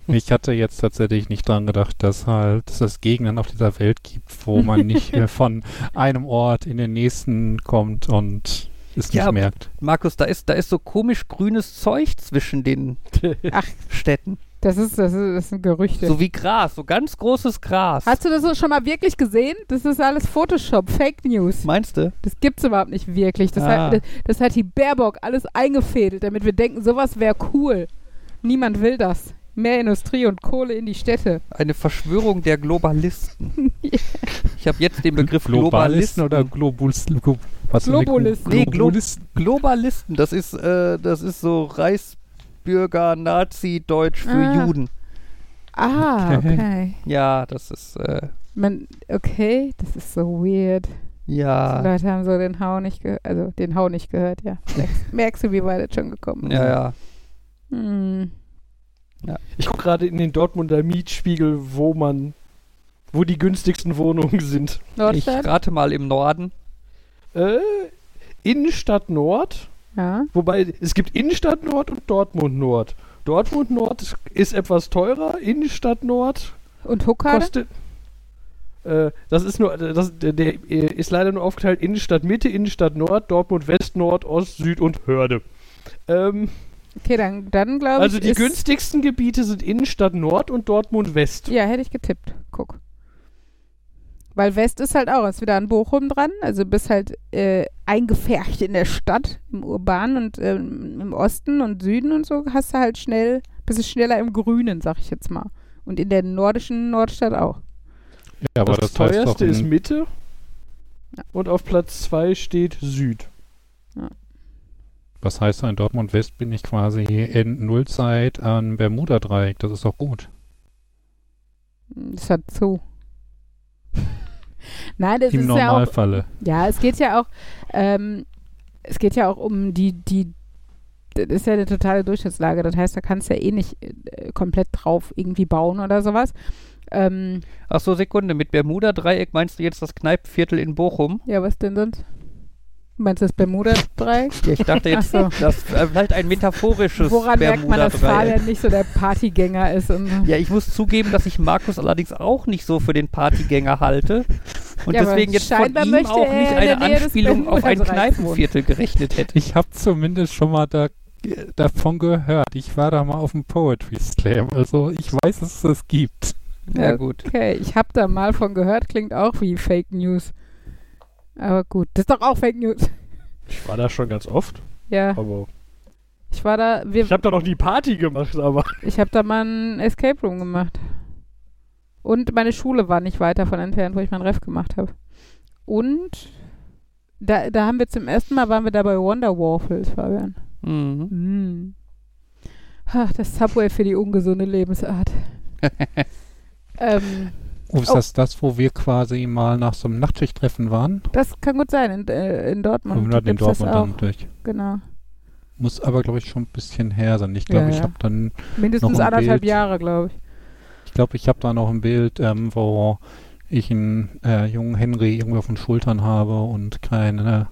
Speaker 4: Ich hatte jetzt tatsächlich nicht dran gedacht, dass halt dass es Gegenden auf dieser Welt gibt, wo man nicht von einem Ort in den nächsten kommt und es
Speaker 3: Ja,
Speaker 4: nicht merkt.
Speaker 3: Markus, da ist, da ist so komisch grünes Zeug zwischen den
Speaker 2: Ach.
Speaker 3: Städten.
Speaker 2: Das ist, das ist, das sind Gerüchte.
Speaker 3: So wie Gras, so ganz großes Gras.
Speaker 2: Hast du das schon mal wirklich gesehen? Das ist alles Photoshop, Fake News.
Speaker 3: Meinst du?
Speaker 2: Das gibt's überhaupt nicht wirklich. Das,
Speaker 3: Ah.
Speaker 2: hat, das, das hat die Baerbock alles eingefädelt, damit wir denken, sowas wäre cool. Niemand will das. Mehr Industrie und Kohle in die Städte.
Speaker 3: Eine Verschwörung der Globalisten. Ich habe jetzt den Begriff
Speaker 4: Globalisten
Speaker 3: Globalisten.
Speaker 4: oder Globus, Glo, was die
Speaker 2: Globalisten.
Speaker 3: Nee, Glo-
Speaker 4: Globalisten?
Speaker 3: Globalisten, das ist, äh, das ist so Reichsbürger, Nazi-Deutsch für
Speaker 2: Ah.
Speaker 3: Juden.
Speaker 2: Ah,
Speaker 4: Okay.
Speaker 2: okay.
Speaker 3: Ja, das ist, äh,
Speaker 2: Man, okay, das ist so weird. Die
Speaker 3: ja,
Speaker 2: Leute haben so den Hau nicht gehört, also den Hau nicht gehört, ja. Merkst, merkst du, wie weit das schon gekommen ist?
Speaker 3: ja, ja.
Speaker 2: Hm.
Speaker 1: Ich gucke gerade in den Dortmunder Mietspiegel, wo man, wo die günstigsten Wohnungen sind.
Speaker 3: Ich
Speaker 2: Nordstadt?
Speaker 3: rate mal im Norden.
Speaker 1: Äh, Innenstadt Nord,
Speaker 2: Ja.
Speaker 1: wobei es gibt Innenstadt Nord und Dortmund Nord. Dortmund Nord ist, ist etwas teurer, Innenstadt Nord
Speaker 2: Und Huckade?
Speaker 1: kostet. Äh, das ist nur, das, der, der äh, ist leider nur aufgeteilt Innenstadt Mitte, Innenstadt Nord, Dortmund West, Nord, Ost, Süd und Hörde. Ähm,
Speaker 2: Okay, dann, dann glaube ich.
Speaker 1: also die
Speaker 2: ist,
Speaker 1: günstigsten Gebiete sind Innenstadt Nord und Dortmund West.
Speaker 2: Ja, hätte ich getippt. Guck. Weil West ist halt auch, ist wieder an Bochum dran. Also bist halt äh, eingefärcht in der Stadt, im Urbanen und ähm, im Osten und Süden und so hast du halt schnell, bist du schneller im Grünen, sag ich jetzt mal. Und in der nordischen Nordstadt auch.
Speaker 4: Ja, aber
Speaker 1: das,
Speaker 4: das,
Speaker 1: teuerste ist Mitte
Speaker 2: Ja.
Speaker 1: und auf Platz 2 steht Süd.
Speaker 4: Was heißt in Dortmund West bin ich quasi in Nullzeit an Bermuda-Dreieck. Das ist doch gut.
Speaker 2: Das hat zu. Nein, das
Speaker 4: Im
Speaker 2: ist ja auch,
Speaker 4: Normalfalle.
Speaker 2: Ja, es geht ja auch, ähm, es geht ja auch um die, die, das ist ja eine totale Durchschnittslage. Das heißt, da kannst du ja eh nicht äh, komplett drauf irgendwie bauen oder sowas. Ähm,
Speaker 3: Ach so, Sekunde, mit Bermuda-Dreieck meinst du jetzt das Kneippviertel in Bochum?
Speaker 2: ja, was denn sonst? Meinst du das Bermuda-Dreieck?
Speaker 3: Ja, ich dachte jetzt,
Speaker 2: Ach
Speaker 3: das äh, vielleicht ein metaphorisches
Speaker 2: Woran merkt man, dass. Fabian nicht so der Partygänger ist? Und so?
Speaker 3: Ja, ich muss zugeben, dass ich Markus allerdings auch nicht so für den Partygänger halte und
Speaker 2: Ja,
Speaker 3: deswegen jetzt von
Speaker 2: scheinbar
Speaker 3: ihm auch
Speaker 2: er
Speaker 3: nicht
Speaker 2: in
Speaker 3: eine Anspielung auf ein Kneipenviertel gerechnet hätte.
Speaker 4: Ich habe zumindest schon mal da, davon gehört. Ich war da mal auf dem Poetry Slam. Also ich weiß, dass es das gibt.
Speaker 3: Ja, gut.
Speaker 2: Okay, ich habe da mal von gehört, klingt auch wie Fake News. Aber gut, das ist doch auch Fake News.
Speaker 1: Ich war da schon ganz oft,
Speaker 2: Ja,
Speaker 1: aber
Speaker 2: ich war da, wir,
Speaker 1: ich habe da noch nie Party gemacht, aber
Speaker 2: Ich habe da mal ein Escape Room gemacht. Und meine Schule war nicht weit davon entfernt, wo ich meinen Ref gemacht habe. Und da, da haben wir zum ersten Mal, waren wir da bei Wonder Waffles, Fabian.
Speaker 3: Mhm.
Speaker 2: Mm. Ach, das Subway für die ungesunde Lebensart. ähm,
Speaker 4: Oh, ist
Speaker 2: Oh.
Speaker 4: das das, wo wir quasi mal nach so einem Nachtschichttreffen waren?
Speaker 2: Das kann gut sein, in, äh, in Dortmund.
Speaker 4: Und in
Speaker 2: das
Speaker 4: Dortmund
Speaker 2: auch.
Speaker 4: dann durch.
Speaker 2: Genau.
Speaker 4: Muss aber, glaube ich, schon ein bisschen her sein. Ich glaube,
Speaker 2: Ja,
Speaker 4: ich
Speaker 2: ja.
Speaker 4: habe dann,
Speaker 2: Mindestens
Speaker 4: Noch ein
Speaker 2: anderthalb
Speaker 4: Bild.
Speaker 2: Jahre, glaube ich.
Speaker 4: ich glaube, ich habe da noch ein Bild, ähm, wo ich einen äh, jungen Henry irgendwie auf den Schultern habe und keine.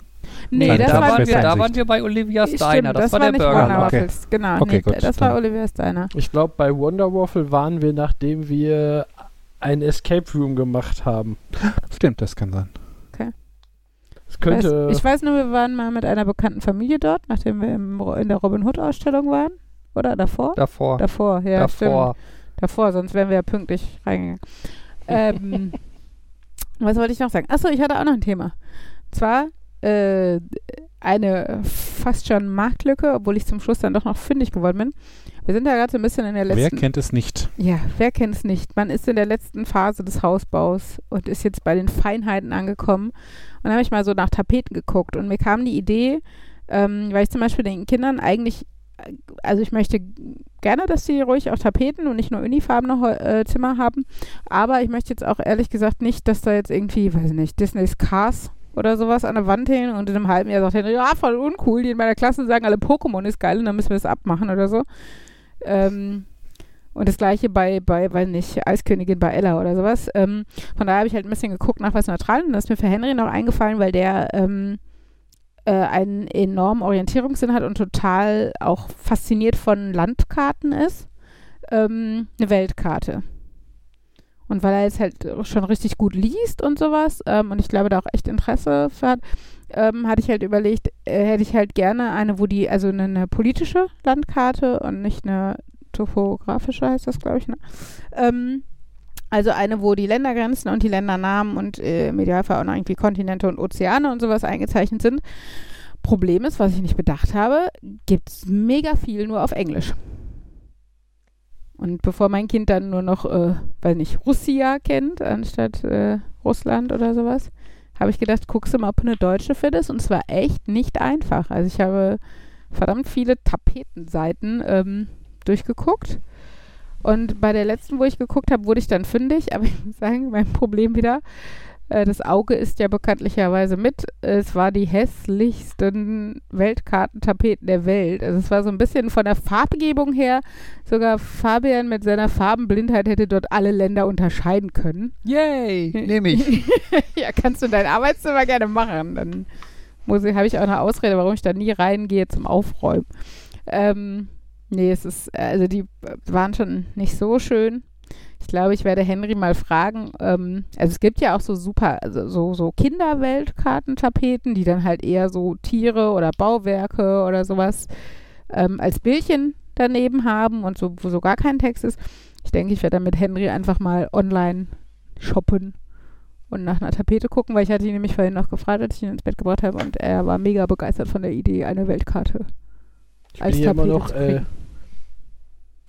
Speaker 2: Nee, das
Speaker 3: da,
Speaker 2: war
Speaker 3: waren wir, da
Speaker 4: in
Speaker 3: waren wir bei Olivia
Speaker 2: Stimmt,
Speaker 3: Steiner. Das, war der
Speaker 2: nicht
Speaker 3: Burger.
Speaker 2: Wonder
Speaker 4: okay.
Speaker 2: Waffles. Genau,
Speaker 4: Okay,
Speaker 2: nee,
Speaker 4: gut,
Speaker 2: das war. Olivia Steiner.
Speaker 1: Ich glaube, bei Wonder Waffle waren wir, nachdem wir ein Escape Room gemacht haben.
Speaker 4: Stimmt, das kann sein.
Speaker 1: Es könnte.
Speaker 2: Weiß, ich weiß nur, wir waren mal mit einer bekannten Familie dort, nachdem wir im, in der Robin Hood Ausstellung waren. Oder davor?
Speaker 3: Davor.
Speaker 2: Davor, ja.
Speaker 3: Davor.
Speaker 2: Stimmt. Davor, sonst wären wir ja pünktlich reingegangen. ähm, was wollte ich noch sagen? Achso, ich hatte auch noch ein Thema. Und zwar äh, eine fast schon Marktlücke, obwohl ich zum Schluss dann doch noch fündig geworden bin. Wir sind ja gerade so ein bisschen in der
Speaker 4: Wer
Speaker 2: letzten.
Speaker 4: kennt es nicht?
Speaker 2: Ja, wer kennt es nicht? Man ist in der letzten Phase des Hausbaus und ist jetzt bei den Feinheiten angekommen. Und dann habe ich mal so nach Tapeten geguckt und mir kam die Idee, ähm, weil ich zum Beispiel den Kindern eigentlich, also ich möchte gerne, dass sie ruhig auch Tapeten und nicht nur unifarbene äh, Zimmer haben, aber ich möchte jetzt auch ehrlich gesagt nicht, dass da jetzt irgendwie, weiß ich nicht, Disney's Cars oder sowas an der Wand hängen und in einem halben Jahr sagt Henry, ja, voll uncool, die in meiner Klasse sagen alle Pokémon ist geil und dann müssen wir das abmachen oder so. Ähm, und das gleiche bei, bei, weiß nicht, Eiskönigin bei Ella oder sowas. Ähm, von daher habe ich halt ein bisschen geguckt nach was Neutralen und das ist mir für Henry noch eingefallen, weil der ähm, äh, einen enormen Orientierungssinn hat und total auch fasziniert von Landkarten ist. Ähm, eine Weltkarte. Und weil er jetzt halt schon richtig gut liest und sowas ähm, und ich glaube, da auch echt Interesse für hat, ähm, hatte ich halt überlegt, äh, hätte ich halt gerne eine, wo die, also eine, eine politische Landkarte und nicht eine topografische heißt das, glaube ich, ne? Ähm, also eine, wo die Ländergrenzen und die Ländernamen und äh, im Idealfall auch noch irgendwie Kontinente und Ozeane und sowas eingezeichnet sind. Problem ist, was ich nicht bedacht habe, gibt es mega viel nur auf Englisch. Und bevor mein Kind dann nur noch, äh, weiß nicht, Russia kennt, anstatt äh, Russland oder sowas, habe ich gedacht, guckst du mal, ob du eine deutsche findest. Und es war echt nicht einfach. Also ich habe verdammt viele Tapetenseiten ähm, durchgeguckt. Und bei der letzten, wo ich geguckt habe, wurde ich dann fündig. Aber ich muss sagen, mein Problem wieder, das Auge ist ja bekanntlicherweise mit. Es war die hässlichsten Weltkartentapeten der Welt. Also es war so ein bisschen von der Farbgebung her, sogar Fabian mit seiner Farbenblindheit hätte dort alle Länder unterscheiden können.
Speaker 3: Yay, nehme ich.
Speaker 2: ja, kannst du dein Arbeitszimmer gerne machen. Dann muss ich, habe ich auch eine Ausrede, warum ich da nie reingehe zum Aufräumen. Ähm, nee, es ist, also die äh, waren schon nicht so schön. Ich glaube, ich werde Henry mal fragen. Ähm, also es gibt ja auch so super, also so, so Kinderweltkartentapeten, die dann halt eher so Tiere oder Bauwerke oder sowas ähm, als Bildchen daneben haben und so, wo so gar kein Text ist. Ich denke, ich werde dann mit Henry einfach mal online shoppen und nach einer Tapete gucken, weil ich hatte ihn nämlich vorhin noch gefragt, als ich ihn ins Bett gebracht habe und er war mega begeistert von der Idee, eine Weltkarte
Speaker 1: Ich
Speaker 2: als
Speaker 1: bin hier immer
Speaker 2: Tapete
Speaker 1: noch,
Speaker 2: zu
Speaker 1: äh.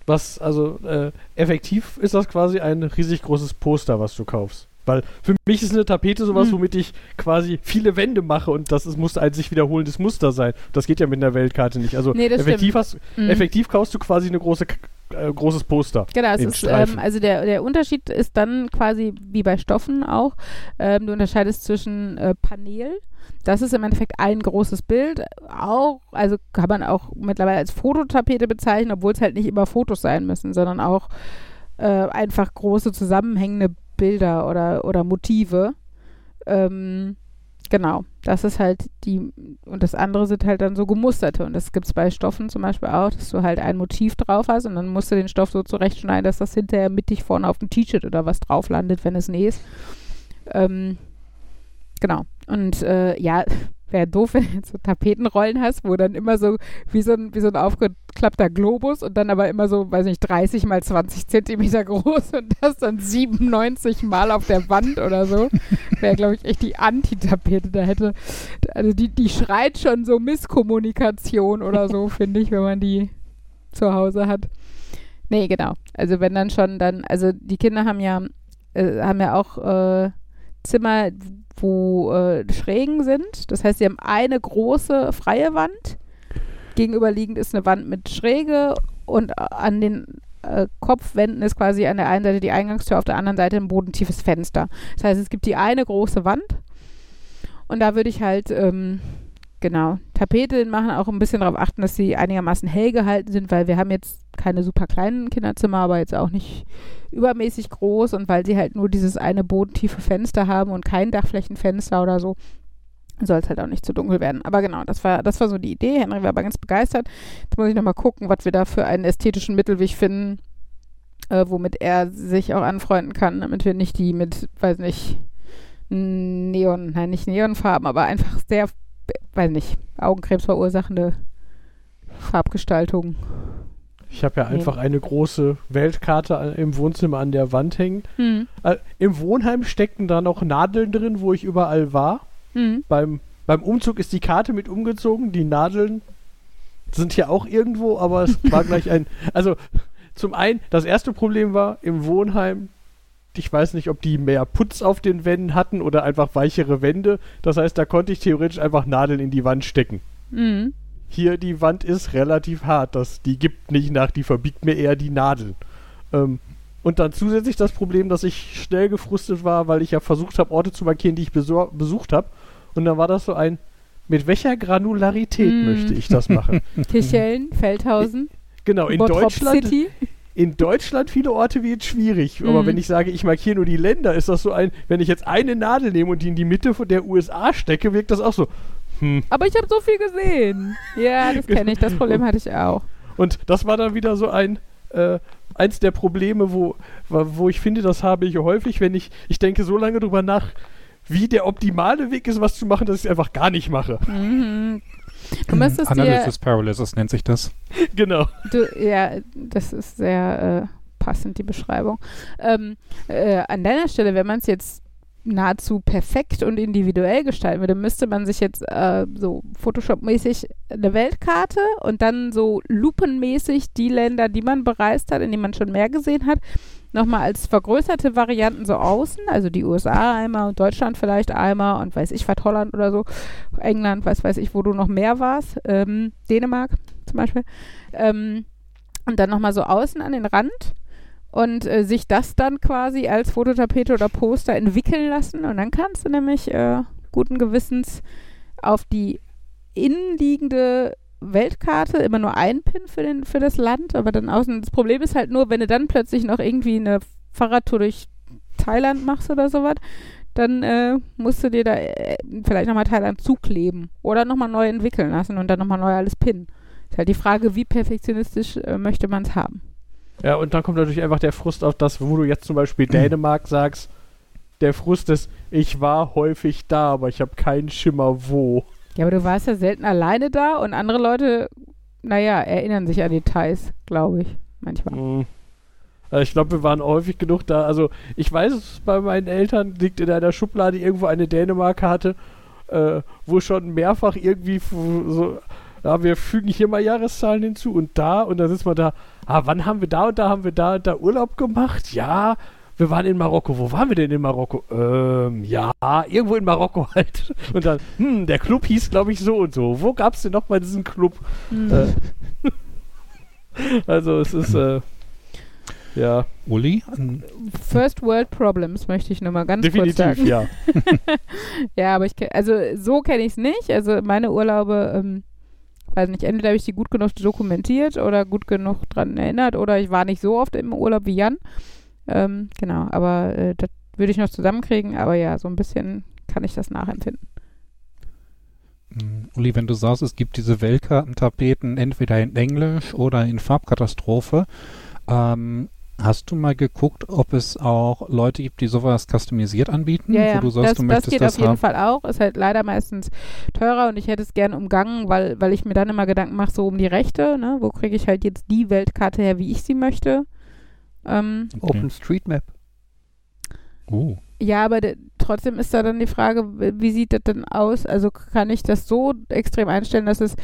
Speaker 1: Was, also, äh, effektiv ist das quasi ein riesig großes Poster, was du kaufst. Weil für mich ist eine Tapete sowas,
Speaker 2: Hm.
Speaker 1: womit ich quasi viele Wände mache und das ist, muss ein sich wiederholendes Muster sein. Das geht ja mit einer Weltkarte nicht. Also
Speaker 2: Nee, das
Speaker 1: effektiv, hast,
Speaker 2: Mhm.
Speaker 1: effektiv kaufst du quasi eine große, äh, großes Poster.
Speaker 2: Genau, ist, ähm, also der, der Unterschied ist dann quasi wie bei Stoffen auch. Ähm, du unterscheidest zwischen äh, Panel. Das ist im Endeffekt ein großes Bild. Auch, also kann man auch mittlerweile als Fototapete bezeichnen, obwohl es halt nicht immer Fotos sein müssen, sondern auch äh, einfach große zusammenhängende Bilder oder, oder Motive. Ähm, genau, das ist halt die, und das andere sind halt dann so gemusterte. Und das gibt es bei Stoffen zum Beispiel auch, dass du halt ein Motiv drauf hast und dann musst du den Stoff so zurechtschneiden, dass das hinterher mittig vorne auf dem T-Shirt oder was drauf landet, wenn es näht. Ähm, genau. Und äh, ja, wäre doof, wenn du jetzt so Tapetenrollen hast, wo dann immer so wie so ein, wie so ein aufgeklappter Globus und dann aber immer so, weiß nicht, 30 mal 20 Zentimeter groß und das dann 97 mal auf der Wand oder so. Wäre, glaube ich, echt die Anti-Tapete. Da hätte, also die, die schreit schon so Misskommunikation oder so, finde ich, wenn man die zu Hause hat. Nee, genau. Also wenn dann schon dann, also die Kinder haben ja, äh, haben ja auch äh, Zimmer, wo äh, Schrägen sind. Das heißt, sie haben eine große freie Wand. Gegenüberliegend ist eine Wand mit Schräge und an den äh, äh, Kopfwänden ist quasi an der einen Seite die Eingangstür, auf der anderen Seite ein bodentiefes Fenster. Das heißt, es gibt die eine große Wand und da würde ich halt, ähm, genau, Tapete machen, auch ein bisschen darauf achten, dass sie einigermaßen hell gehalten sind, weil wir haben jetzt keine super kleinen Kinderzimmer, aber jetzt auch nicht übermäßig groß und weil sie halt nur dieses eine bodentiefe Fenster haben und kein Dachflächenfenster oder so, soll es halt auch nicht zu dunkel werden. Aber genau, das war, das war so die Idee. Henry war aber ganz begeistert. Jetzt muss ich nochmal gucken, was wir da für einen ästhetischen Mittelweg finden, äh, womit er sich auch anfreunden kann, damit wir nicht die mit, weiß nicht, Neon, nein, nicht Neonfarben, aber einfach sehr, weiß nicht, Augenkrebs verursachende Farbgestaltung.
Speaker 1: Ich habe ja einfach eine große Weltkarte im Wohnzimmer an der Wand hängen.
Speaker 2: Hm.
Speaker 1: Äh, Im Wohnheim steckten da noch Nadeln drin, wo ich überall war.
Speaker 2: Hm.
Speaker 1: Beim, beim Umzug ist die Karte mit umgezogen. Die Nadeln sind hier auch irgendwo, aber es war gleich ein. Also, zum einen, das erste Problem war im Wohnheim, ich weiß nicht, ob die mehr Putz auf den Wänden hatten oder einfach weichere Wände. Das heißt, da konnte ich theoretisch einfach Nadeln in die Wand stecken.
Speaker 2: Hm.
Speaker 1: Hier, die Wand ist relativ hart. Das, die gibt nicht nach, die verbiegt mir eher die Nadeln. Ähm, und dann zusätzlich das Problem, dass ich schnell gefrustet war, weil ich ja versucht habe, Orte zu markieren, die ich besucht habe. Und dann war das so ein, mit welcher Granularität
Speaker 2: Mm.
Speaker 1: möchte ich das machen?
Speaker 2: Kirchhellen, Feldhausen,
Speaker 1: genau, in
Speaker 2: Bottrop
Speaker 1: Deutschland,
Speaker 2: City.
Speaker 1: In Deutschland viele Orte wird schwierig. Aber
Speaker 2: Mm.
Speaker 1: wenn ich sage, ich markiere nur die Länder, ist das so ein, wenn ich jetzt eine Nadel nehme und die in die Mitte von der USA stecke, wirkt das auch so. Hm.
Speaker 2: Aber ich habe so viel gesehen. Ja, das kenne ich. Das Problem hatte ich auch.
Speaker 1: Und das war dann wieder so ein, äh, eins der Probleme, wo, wo wo ich finde, das habe ich häufig, wenn ich, ich denke so lange drüber nach, wie der optimale Weg ist, was zu machen, dass ich es einfach gar nicht mache.
Speaker 2: Mhm. Du müsstest dir,
Speaker 4: Analysis Paralysis nennt sich das.
Speaker 1: genau.
Speaker 2: du, ja, das ist sehr äh, passend, die Beschreibung. Ähm, äh, an deiner Stelle, wenn man es jetzt nahezu perfekt und individuell gestalten würde, müsste man sich jetzt äh, so Photoshop-mäßig eine Weltkarte und dann so lupenmäßig die Länder, die man bereist hat, in denen man schon mehr gesehen hat, nochmal als vergrößerte Varianten so außen, also die USA einmal und Deutschland vielleicht einmal und weiß ich was, Holland oder so, England, weiß weiß ich, wo du noch mehr warst, ähm, Dänemark zum Beispiel, ähm, und dann nochmal so außen an den Rand und äh, sich das dann quasi als Fototapete oder Poster entwickeln lassen und dann kannst du nämlich äh, guten Gewissens auf die innenliegende Weltkarte immer nur ein Pin für, den, für das Land, aber dann außen. Das Problem ist halt nur, wenn du dann plötzlich noch irgendwie eine Fahrradtour durch Thailand machst oder sowas, dann äh, musst du dir da äh, vielleicht nochmal Thailand zukleben oder nochmal neu entwickeln lassen und dann nochmal neu alles pinnen. Ist halt die Frage, wie perfektionistisch äh, möchte man es haben.
Speaker 1: Ja, und dann kommt natürlich einfach der Frust auf das, wo du jetzt zum Beispiel Dänemark sagst, der Frust ist, ich war häufig da, aber ich habe keinen Schimmer wo.
Speaker 2: Ja, aber du warst ja selten alleine da und andere Leute, naja, erinnern sich an Details, glaube ich, manchmal.
Speaker 1: Mhm. Also ich glaube, wir waren häufig genug da. Also ich weiß, bei meinen Eltern liegt in einer Schublade irgendwo eine Dänemark-Karte, äh, wo schon mehrfach irgendwie so, ja, wir fügen hier mal Jahreszahlen hinzu und da und dann sitzt man da, ah, wann haben wir da und da haben wir da und da Urlaub gemacht? Ja, wir waren in Marokko. Wo waren wir denn in Marokko? Ähm, ja, irgendwo in Marokko halt. Und dann, hm, der Club hieß, glaube ich, so und so. Wo gab es denn noch mal diesen Club?
Speaker 2: Hm.
Speaker 1: Äh, also es ist, äh, ja,
Speaker 4: Uli?
Speaker 2: First World Problems möchte ich nur mal ganz kurz
Speaker 1: definitiv,
Speaker 2: sagen.
Speaker 1: ja.
Speaker 2: Ja, aber ich also so kenne ich es nicht. Also meine Urlaube, ähm, weiß nicht, entweder habe ich die gut genug dokumentiert oder gut genug dran erinnert oder ich war nicht so oft im Urlaub wie Jan. Ähm, genau, aber äh, das würde ich noch zusammenkriegen. Aber ja, so ein bisschen kann ich das nachempfinden.
Speaker 4: Mm, Uli, wenn du sagst, es gibt diese Weltkartentapeten entweder in Englisch oder in Farbkatastrophe, ähm, hast du mal geguckt, ob es auch Leute gibt, die sowas customisiert anbieten,
Speaker 2: Ja,
Speaker 4: wo
Speaker 2: ja,
Speaker 4: du sagst,
Speaker 2: das,
Speaker 4: du
Speaker 2: das
Speaker 4: möchtest
Speaker 2: geht
Speaker 4: das
Speaker 2: auf jeden
Speaker 4: haben?
Speaker 2: Fall auch. Ist halt leider meistens teurer und ich hätte es gern umgangen, weil, weil ich mir dann immer Gedanken mache, so um die Rechte, ne? Wo kriege ich halt jetzt die Weltkarte her, wie ich sie möchte? Ähm,
Speaker 4: Okay.
Speaker 3: OpenStreetMap.
Speaker 4: Uh.
Speaker 2: ja, aber de- trotzdem ist da dann die Frage, wie sieht das denn aus? Also kann ich das so extrem einstellen, dass es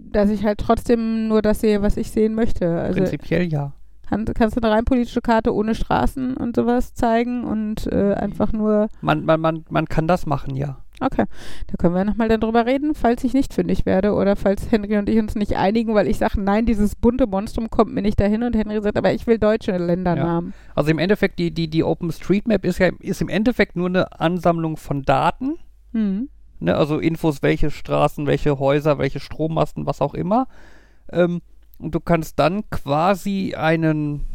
Speaker 2: dass ich halt trotzdem nur das sehe, was ich sehen möchte. Also
Speaker 3: Prinzipiell ja.
Speaker 2: kann, kannst du eine rein politische Karte ohne Straßen und sowas zeigen und äh, einfach nur
Speaker 3: Man, man, man, man kann das machen, ja.
Speaker 2: Okay, da können wir nochmal dann drüber reden, falls ich nicht fündig werde oder falls Henry und ich uns nicht einigen, weil ich sage, nein, dieses bunte Monstrum kommt mir nicht dahin und Henry sagt, aber ich will deutsche Ländernamen.
Speaker 3: Also im Endeffekt, die, die, die OpenStreetMap ist ja ist im Endeffekt nur eine Ansammlung von Daten.
Speaker 2: Hm.
Speaker 3: Ne, also Infos, welche Straßen, welche Häuser, welche Strommasten, was auch immer. Ähm, und du kannst dann quasi einen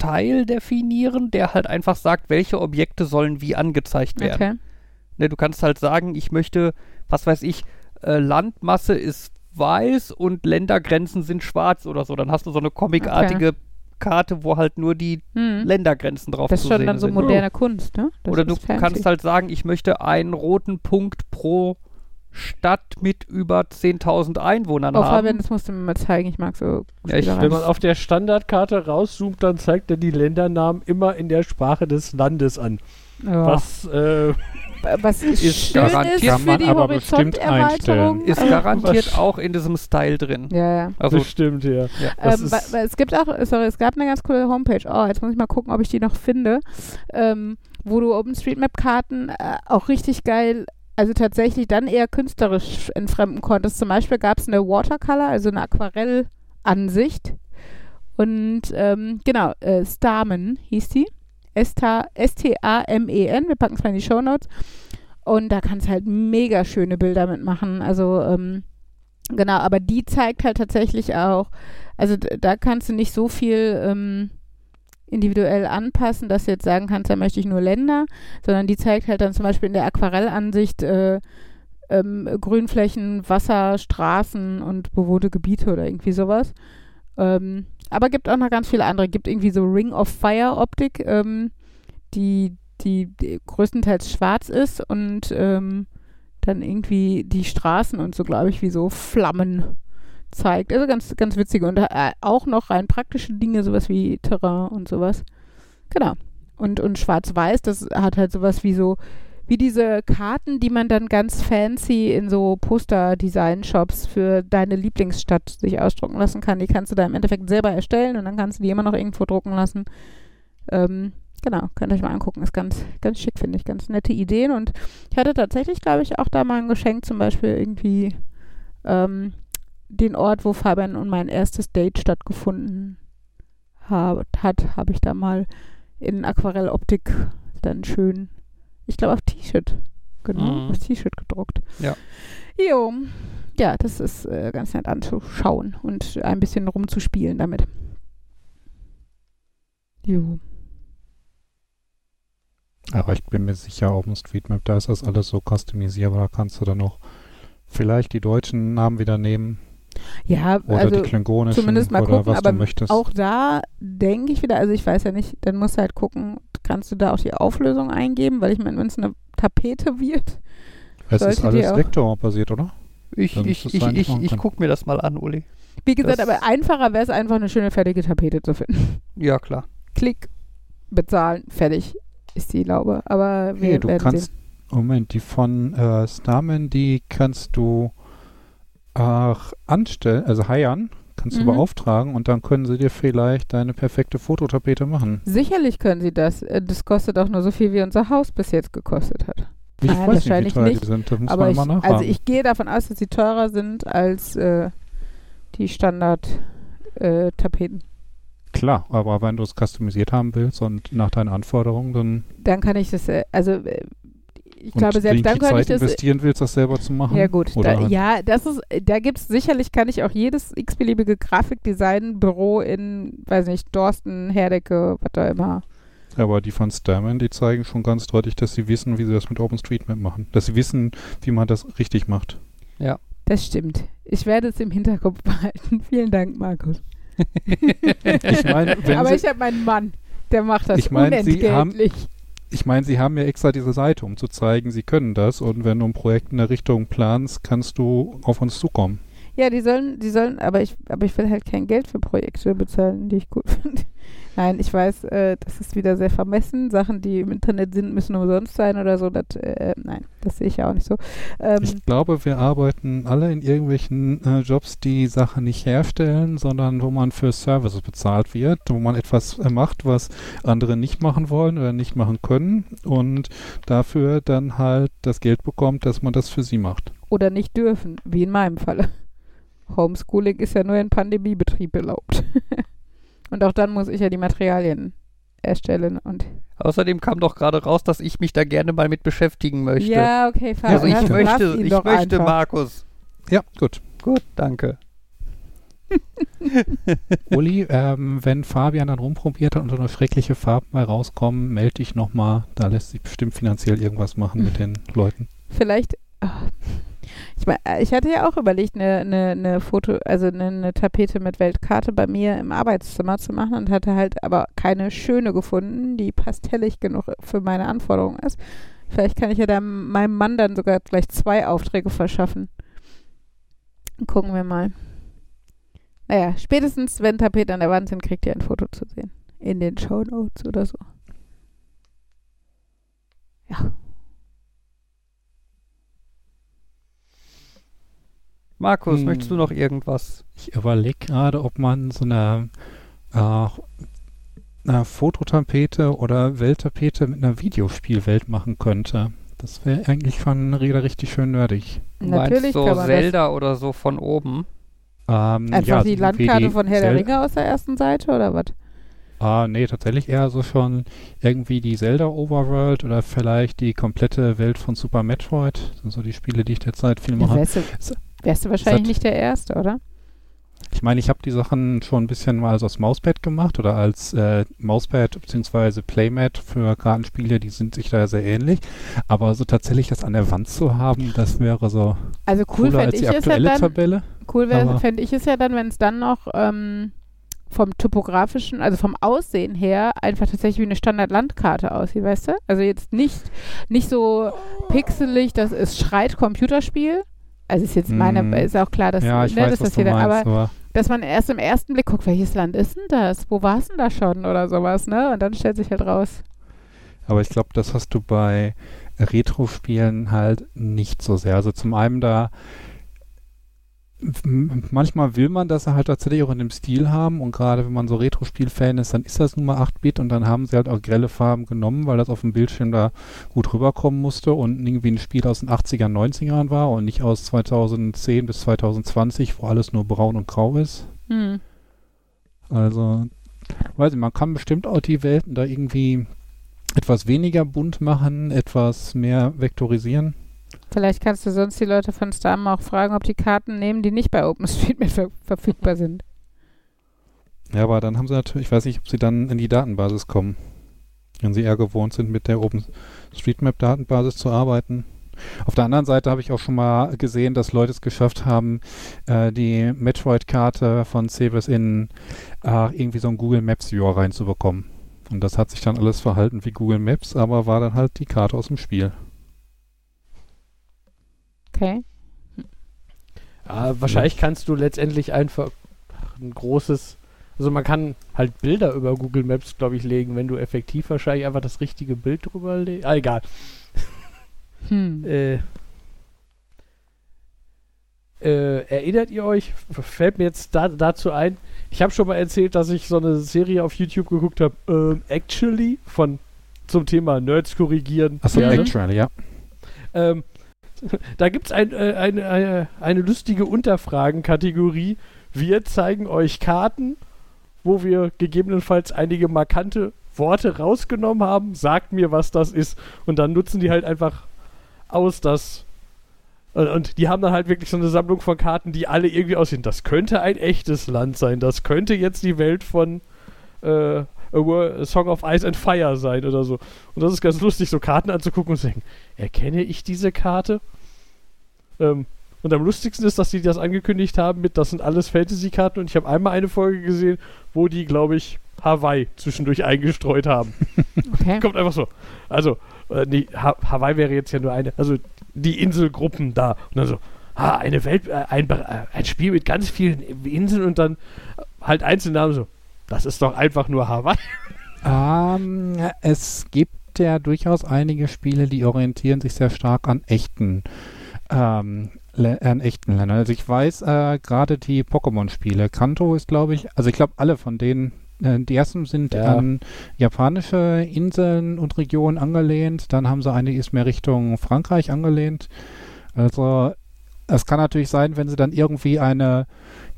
Speaker 3: Style definieren, der halt einfach sagt, welche Objekte sollen wie angezeigt werden.
Speaker 2: Okay.
Speaker 3: Ne, du kannst halt sagen, ich möchte, was weiß ich, äh, Landmasse ist weiß und Ländergrenzen sind schwarz oder so. Dann hast du so eine comicartige Karte, wo halt nur die
Speaker 2: Hm.
Speaker 3: Ländergrenzen drauf
Speaker 2: Das ist
Speaker 3: zu
Speaker 2: schon
Speaker 3: sehen
Speaker 2: dann so
Speaker 3: sind.
Speaker 2: moderne Kunst, ne? Das
Speaker 3: Oder du
Speaker 2: ist fancy.
Speaker 3: kannst halt sagen, ich möchte einen roten Punkt pro Stadt mit über 10.000 Einwohnern
Speaker 2: Oh,
Speaker 3: haben.
Speaker 2: Fabian, das musst du mir mal zeigen. Ich mag so
Speaker 3: Ja, ich-.
Speaker 1: Wenn man auf der Standardkarte rauszoomt, dann zeigt er die Ländernamen immer in der Sprache des Landes an.
Speaker 2: Ja.
Speaker 1: Was, äh,
Speaker 2: Was
Speaker 3: ist
Speaker 2: schön
Speaker 3: garantiert-
Speaker 2: ist
Speaker 4: Kann
Speaker 2: für
Speaker 4: man
Speaker 2: die
Speaker 4: aber bestimmt
Speaker 2: Horizonterweiterung.
Speaker 3: ist garantiert auch in diesem Style drin.
Speaker 2: Ja, ja.
Speaker 3: Also,
Speaker 1: bestimmt, ja. Das
Speaker 2: Ähm,
Speaker 1: ist-
Speaker 2: es gibt auch, sorry, es gab eine ganz coole Homepage. Oh, jetzt muss ich mal gucken, ob ich die noch finde, ähm, wo du OpenStreetMap-Karten äh, auch richtig geil, also tatsächlich dann eher künstlerisch entfremden konntest. Zum Beispiel gab es eine Watercolor, also eine Aquarellansicht. Und ähm, genau, äh, Stamen hieß die. S-Ta- S-T-A-M-E-N. Wir packen es mal in die Shownotes. Und da kannst du halt mega schöne Bilder mitmachen. Also, ähm, genau, aber die zeigt halt tatsächlich auch, also da kannst du nicht so viel ähm, individuell anpassen, dass du jetzt sagen kannst, da möchte ich nur Länder, sondern die zeigt halt dann zum Beispiel in der Aquarellansicht äh, ähm, Grünflächen, Wasser, Straßen und bewohnte Gebiete oder irgendwie sowas. Ähm, aber gibt auch noch ganz viele andere. Gibt irgendwie so Ring of Fire Optik, ähm, die, die, die größtenteils schwarz ist und ähm, dann irgendwie die Straßen und so, glaube ich, wie so Flammen zeigt. Also ganz, ganz witzige und äh, auch noch rein praktische Dinge, sowas wie Terrain und sowas. Genau. Und, und Schwarz-Weiß, das hat halt sowas wie so, wie diese Karten, die man dann ganz fancy in so Poster-Design-Shops für deine Lieblingsstadt sich ausdrucken lassen kann. Die kannst du da im Endeffekt selber erstellen und dann kannst du die immer noch irgendwo drucken lassen. Ähm, genau, könnt ihr euch mal angucken. Ist ganz, ganz schick, finde ich. Ganz nette Ideen. Und ich hatte tatsächlich, glaube ich, auch da mal ein Geschenk, zum Beispiel irgendwie ähm, den Ort, wo Fabian und mein erstes Date stattgefunden hab, hat, habe ich da mal in Aquarelloptik dann schön, ich glaube auf T-Shirt, genau,
Speaker 3: Mhm.
Speaker 2: auf T-Shirt gedruckt.
Speaker 3: Ja.
Speaker 2: Jo. Ja, das ist äh, ganz nett anzuschauen und ein bisschen rumzuspielen damit. Jo.
Speaker 4: Aber ich bin mir sicher, OpenStreetMap, da ist das alles so customisierbar. Da kannst du dann noch vielleicht die deutschen Namen wieder nehmen
Speaker 2: Ja,
Speaker 4: oder
Speaker 2: also
Speaker 4: die klingonischen
Speaker 2: zumindest mal
Speaker 4: oder
Speaker 2: gucken,
Speaker 4: was
Speaker 2: aber
Speaker 4: du möchtest.
Speaker 2: auch da denke ich wieder, also ich weiß ja nicht, dann musst du halt gucken, kannst du da auch die Auflösung eingeben, weil ich meine, wenn es eine Tapete wird,
Speaker 4: es ist alles vektorbasiert, oder?
Speaker 3: Ich,
Speaker 4: Dann
Speaker 3: ich, ich, ich, ich
Speaker 4: können.
Speaker 3: guck mir das mal an, Uli.
Speaker 2: wie gesagt,
Speaker 3: Das-
Speaker 2: aber einfacher wäre es einfach, eine schöne fertige Tapete zu finden.
Speaker 3: Ja, klar.
Speaker 2: Klick, bezahlen, fertig ist die Laube. Aber wir
Speaker 4: Nee, du
Speaker 2: werden
Speaker 4: kannst,
Speaker 2: sehen.
Speaker 4: Moment, die von äh, Starman, die kannst du auch anstellen, also heiern, kannst du
Speaker 2: Mhm.
Speaker 4: beauftragen und dann können sie dir vielleicht deine perfekte Fototapete machen.
Speaker 2: Sicherlich können sie das. Äh, Das kostet auch nur so viel, wie unser Haus bis jetzt gekostet hat.
Speaker 4: Ich
Speaker 2: Nein,
Speaker 4: weiß nicht, wie
Speaker 2: wahrscheinlich
Speaker 4: teuer
Speaker 2: nicht,
Speaker 4: die sind, das muss
Speaker 2: Aber
Speaker 4: man
Speaker 2: ich,
Speaker 4: mal nachfragen.
Speaker 2: also ich gehe davon aus, dass sie teurer sind als äh, die Standard-Tapeten.
Speaker 4: Klar, aber wenn du es customisiert haben willst und nach deinen Anforderungen, dann
Speaker 2: dann kann ich das, äh, also äh, ich
Speaker 4: und
Speaker 2: glaube, selbst dann könnte ich
Speaker 4: Zeit
Speaker 2: das.
Speaker 4: investieren willst, das selber zu machen.
Speaker 2: Ja gut,
Speaker 4: Oder
Speaker 2: da,
Speaker 4: halt-
Speaker 2: ja, das ist, da gibt es sicherlich, kann ich auch jedes x-beliebige Grafikdesign-Büro in, weiß nicht, Dorsten, Herdecke, was da immer.
Speaker 4: Aber die von Starman, die zeigen schon ganz deutlich, dass sie wissen, wie sie das mit OpenStreetMap machen. Dass sie wissen, wie man das richtig macht.
Speaker 2: Das stimmt. Ich werde es im Hinterkopf behalten. Vielen Dank, Markus.
Speaker 4: Ich wenn
Speaker 2: Aber
Speaker 4: sie,
Speaker 2: ich habe meinen Mann, der macht das
Speaker 4: Ich mein, Sie
Speaker 2: unentgeltlich.
Speaker 4: Ich meine, sie haben ja extra diese Seite, um zu zeigen, sie können das. Und wenn du ein Projekt in der Richtung planst, kannst du auf uns zukommen.
Speaker 2: Ja, die sollen, die sollen, aber ich, aber ich will halt kein Geld für Projekte bezahlen, die ich gut finde. Nein, ich weiß, äh, das ist wieder sehr vermessen. Sachen, die im Internet sind, müssen umsonst sein oder so. Das, äh, nein, das sehe ich ja auch nicht so. Ähm,
Speaker 4: Ich glaube, wir arbeiten alle in irgendwelchen äh, Jobs, die Sachen nicht herstellen, sondern wo man für Services bezahlt wird, wo man etwas äh, macht, was andere nicht machen wollen oder nicht machen können und dafür dann halt das Geld bekommt, dass man das für sie macht.
Speaker 2: oder nicht dürfen, wie in meinem Falle. Homeschooling ist ja nur in Pandemiebetrieb erlaubt. und auch dann muss ich ja die Materialien erstellen und
Speaker 3: Außerdem kam doch gerade raus, dass ich mich da gerne mal mit beschäftigen möchte.
Speaker 2: ja, okay, Fabian,
Speaker 3: also ich möchte,
Speaker 2: ihn
Speaker 3: ich
Speaker 2: doch
Speaker 3: möchte
Speaker 2: einfach.
Speaker 3: Markus.
Speaker 4: Ja, gut.
Speaker 3: Gut, danke.
Speaker 4: Uli, ähm, wenn Fabian dann rumprobiert hat und so eine schreckliche Farben mal rauskommen, melde dich nochmal. Da lässt sich bestimmt finanziell irgendwas machen mit den Leuten.
Speaker 2: Vielleicht. ah. Ich, mein, äh, ich hatte ja auch überlegt, eine, eine, eine Foto, also eine, eine Tapete mit Weltkarte bei mir im Arbeitszimmer zu machen und hatte halt aber keine schöne gefunden, die pastellig genug für meine Anforderungen ist. Vielleicht kann ich ja dann meinem Mann dann sogar gleich zwei Aufträge verschaffen. Gucken wir mal. Naja, spätestens wenn Tapeten an der Wand sind, kriegt ihr ein Foto zu sehen. In den Show Notes oder so. Ja.
Speaker 3: Markus,
Speaker 4: Hm.
Speaker 3: möchtest du noch irgendwas?
Speaker 4: Ich überlege gerade, ob man so eine, äh, eine Fototapete oder Welttapete mit einer Videospielwelt machen könnte. Das wäre eigentlich schon wieder richtig schön nerdig.
Speaker 3: Du
Speaker 2: Natürlich
Speaker 3: meinst so Zelda oder so von oben?
Speaker 4: Ähm.
Speaker 2: Einfach
Speaker 4: ja,
Speaker 2: die
Speaker 4: so
Speaker 2: Landkarte
Speaker 4: wie
Speaker 2: von Herr der
Speaker 4: Zel-
Speaker 2: Ringe aus der ersten Seite oder was?
Speaker 4: Ah, nee, tatsächlich eher so schon irgendwie die Zelda Overworld oder vielleicht die komplette Welt von Super Metroid. Das sind so die Spiele, die ich derzeit viel mache.
Speaker 2: Wärst du,
Speaker 4: Es-
Speaker 2: wärst du wahrscheinlich nicht der Erste, oder?
Speaker 4: Ich meine, ich habe die Sachen schon ein bisschen mal als Mauspad gemacht oder als äh, Mauspad bzw. Playmat für Kartenspiele, die sind sich da sehr ähnlich. Aber so tatsächlich das an der Wand zu haben, das wäre so
Speaker 2: Also cool
Speaker 4: cooler als
Speaker 2: ich
Speaker 4: die
Speaker 2: es ja
Speaker 4: aktuelle
Speaker 2: dann,
Speaker 4: Tabelle.
Speaker 2: cool fände ich es ja dann, wenn es dann noch ähm, vom typografischen, also vom Aussehen her einfach tatsächlich wie eine Standard-Landkarte aussieht, weißt du? Also jetzt nicht, nicht so pixelig, das ist schreit Computerspiel. Also ist jetzt meine,
Speaker 4: Mhm.
Speaker 2: ist auch klar, dass,
Speaker 4: ja, ich
Speaker 2: ne,
Speaker 4: weiß,
Speaker 2: dass das jeder,
Speaker 4: meinst,
Speaker 2: aber
Speaker 4: aber
Speaker 2: dass man erst im ersten Blick guckt, welches Land ist denn das? Wo war es denn da schon oder sowas, ne? Und dann stellt sich halt raus.
Speaker 4: Aber ich glaube, das hast du bei Retro-Spielen halt nicht so sehr. Also zum einen da manchmal will man das halt tatsächlich auch in dem Stil haben und gerade wenn man so Retro-Spiel-Fan ist, dann ist das nun mal 8-Bit und dann haben sie halt auch grelle Farben genommen, weil das auf dem Bildschirm da gut rüberkommen musste und irgendwie ein Spiel aus den 80ern, 90ern war und nicht aus 2010 bis 2020, wo alles nur braun und grau ist.
Speaker 2: Hm.
Speaker 4: Also, weiß ich, man kann bestimmt auch die Welten da irgendwie etwas weniger bunt machen, etwas mehr vektorisieren.
Speaker 2: Vielleicht kannst du sonst die Leute von Starm auch fragen, ob die Karten nehmen, die nicht bei OpenStreetMap ver verfügbar sind.
Speaker 4: Ja, aber dann haben sie natürlich, ich weiß nicht, ob sie dann in die Datenbasis kommen. Wenn sie eher gewohnt sind, mit der OpenStreetMap-Datenbasis zu arbeiten. Auf der anderen Seite habe ich auch schon mal gesehen, dass Leute es geschafft haben, äh, die Metroid-Karte von Cebes in äh, irgendwie so ein Google Maps Viewer reinzubekommen. Und das hat sich dann alles verhalten wie Google Maps, aber war dann halt die Karte aus dem Spiel.
Speaker 2: Okay.
Speaker 1: Ja, wahrscheinlich kannst du letztendlich einfach ein großes, also man kann halt Bilder über Google Maps, glaube ich, legen, wenn du effektiv wahrscheinlich einfach das richtige Bild drüber legst. Ah, egal.
Speaker 2: Hm.
Speaker 1: Äh, äh, erinnert ihr euch, fällt mir jetzt da, dazu ein, ich habe schon mal erzählt, dass ich so eine Serie auf YouTube geguckt habe, ähm, Actually, von zum Thema Nerds korrigieren.
Speaker 4: Achso,
Speaker 2: Mhm.
Speaker 4: actually, ja.
Speaker 1: Ähm, da gibt es ein, äh, eine, eine, eine lustige Unterfragenkategorie. Wir zeigen euch Karten, wo wir gegebenenfalls einige markante Worte rausgenommen haben. Sagt mir, was das ist. Und dann nutzen die halt einfach aus, dass. Und, und die haben dann halt wirklich so eine Sammlung von Karten, die alle irgendwie aussehen. Das könnte ein echtes Land sein. Das könnte jetzt die Welt von äh, A, Song of Ice and Fire sein oder so. Und das ist ganz lustig, so Karten anzugucken und zu denken, erkenne ich diese Karte? Ähm, und am lustigsten ist, dass die das angekündigt haben mit, das sind alles Fantasy-Karten und ich habe einmal eine Folge gesehen, wo die, glaube ich, Hawaii zwischendurch eingestreut haben.
Speaker 2: Okay.
Speaker 1: Kommt einfach so. Also, äh, nee, ha Hawaii wäre jetzt ja nur eine, also die Inselgruppen da. Und dann so, ah, eine Welt, äh, ein, äh, ein Spiel mit ganz vielen Inseln und dann halt Einzelnamen so. Das ist doch einfach nur Hawaii.
Speaker 4: Ähm, es gibt ja durchaus einige Spiele, die orientieren sich sehr stark an echten, ähm, an echten Ländern. Also ich weiß, äh, gerade die Pokémon-Spiele, Kanto ist, glaube ich, also ich glaube alle von denen, äh, die ersten sind
Speaker 1: Ja.
Speaker 4: an japanische Inseln und Regionen angelehnt, dann haben sie eine, die ist mehr Richtung Frankreich angelehnt. Also es kann natürlich sein, wenn sie dann irgendwie eine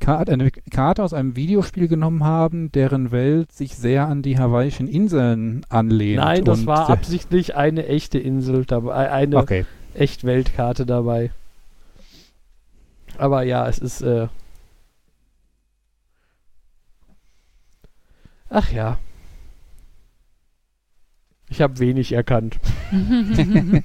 Speaker 4: Karte, eine Karte aus einem Videospiel genommen haben, deren Welt sich sehr an die hawaiischen Inseln anlehnt.
Speaker 1: Nein, das
Speaker 4: und,
Speaker 1: war
Speaker 4: äh,
Speaker 1: absichtlich eine echte Insel dabei, eine
Speaker 4: Okay.
Speaker 1: echt Weltkarte dabei. Aber ja, es ist. Äh Ach ja. Ich habe wenig erkannt.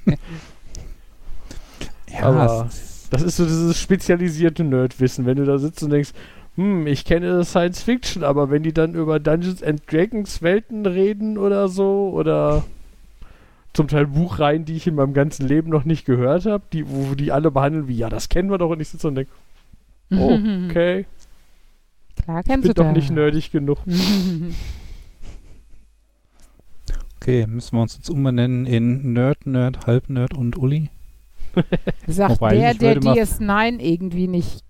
Speaker 4: Ja,
Speaker 1: Aber-
Speaker 4: es-
Speaker 1: Das ist so dieses spezialisierte Nerdwissen, wenn du da sitzt und denkst, hm, ich kenne Science Fiction, aber wenn die dann über Dungeons and Dragons Welten reden oder so, oder zum Teil Buchreihen, die ich in meinem ganzen Leben noch nicht gehört habe, die, wo die alle behandeln wie, ja, das kennen wir doch, und ich sitze und denke, oh, okay,
Speaker 2: Klar
Speaker 1: ich
Speaker 2: kennst
Speaker 1: bin
Speaker 2: du
Speaker 1: doch
Speaker 2: das.
Speaker 1: nicht nerdig genug.
Speaker 4: okay, müssen wir uns jetzt umbenennen in Nerd, Nerd, Halbnerd und Uli?
Speaker 2: Sagt
Speaker 4: Wobei,
Speaker 2: der, der
Speaker 4: würde mal-
Speaker 2: DS9 irgendwie nicht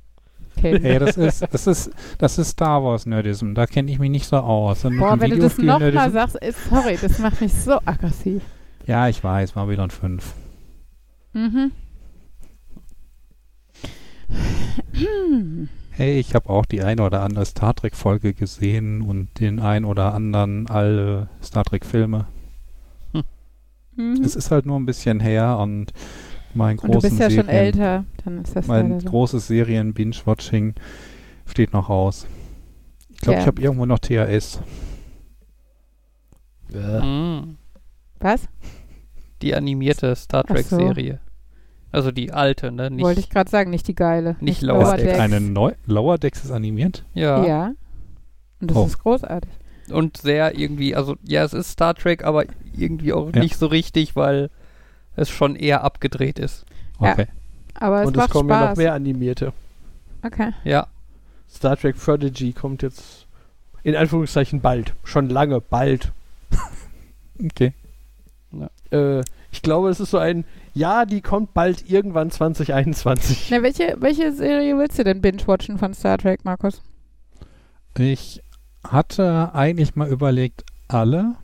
Speaker 2: kennt.
Speaker 4: Ey, das ist, das ist, das ist Star Wars Nerdism. Da kenne ich mich nicht so aus. Und
Speaker 2: Boah, wenn du das nochmal sagst, ist, sorry, das macht mich so aggressiv.
Speaker 4: Ja, ich weiß, ein 5.
Speaker 2: Mhm.
Speaker 4: Hey, ich habe auch die eine oder andere Star Trek-Folge gesehen und den ein oder anderen alle Star Trek-Filme.
Speaker 2: Mhm.
Speaker 4: Es ist halt nur ein bisschen her und mein
Speaker 2: Und du
Speaker 4: großen
Speaker 2: bist ja schon
Speaker 4: Serien,
Speaker 2: älter, dann ist das
Speaker 4: mein
Speaker 2: so.
Speaker 4: großes Serien-Binge-Watching steht noch aus. Ich glaube,
Speaker 2: Ja.
Speaker 4: ich habe irgendwo noch THS.
Speaker 3: Mhm.
Speaker 2: Was?
Speaker 3: Die animierte Star
Speaker 2: so.
Speaker 3: Trek-Serie. Also die alte, ne? Nicht,
Speaker 2: Wollte ich gerade sagen, nicht die geile.
Speaker 3: Nicht
Speaker 2: Lower
Speaker 3: Lower
Speaker 2: Decks.
Speaker 4: Eine Neu Lower Decks ist animiert?
Speaker 3: ja.
Speaker 2: Ja. Und das
Speaker 4: Oh.
Speaker 2: ist großartig.
Speaker 3: Und sehr irgendwie, also ja, es ist Star Trek, aber irgendwie auch
Speaker 4: Ja.
Speaker 3: nicht so richtig, weil es schon eher abgedreht ist.
Speaker 2: Ja.
Speaker 4: Okay.
Speaker 2: Aber es
Speaker 1: und es kommen ja noch
Speaker 2: Spaß.
Speaker 1: mehr animierte.
Speaker 2: Okay.
Speaker 3: Ja.
Speaker 1: Star Trek Prodigy kommt jetzt in Anführungszeichen bald. Schon lange, bald.
Speaker 4: Okay.
Speaker 1: Äh, ich glaube, es ist so ein, ja, die kommt bald irgendwann 2021.
Speaker 2: Na, welche, welche Serie willst du denn binge-watchen von Star Trek, Markus?
Speaker 4: Ich hatte eigentlich mal überlegt, alle.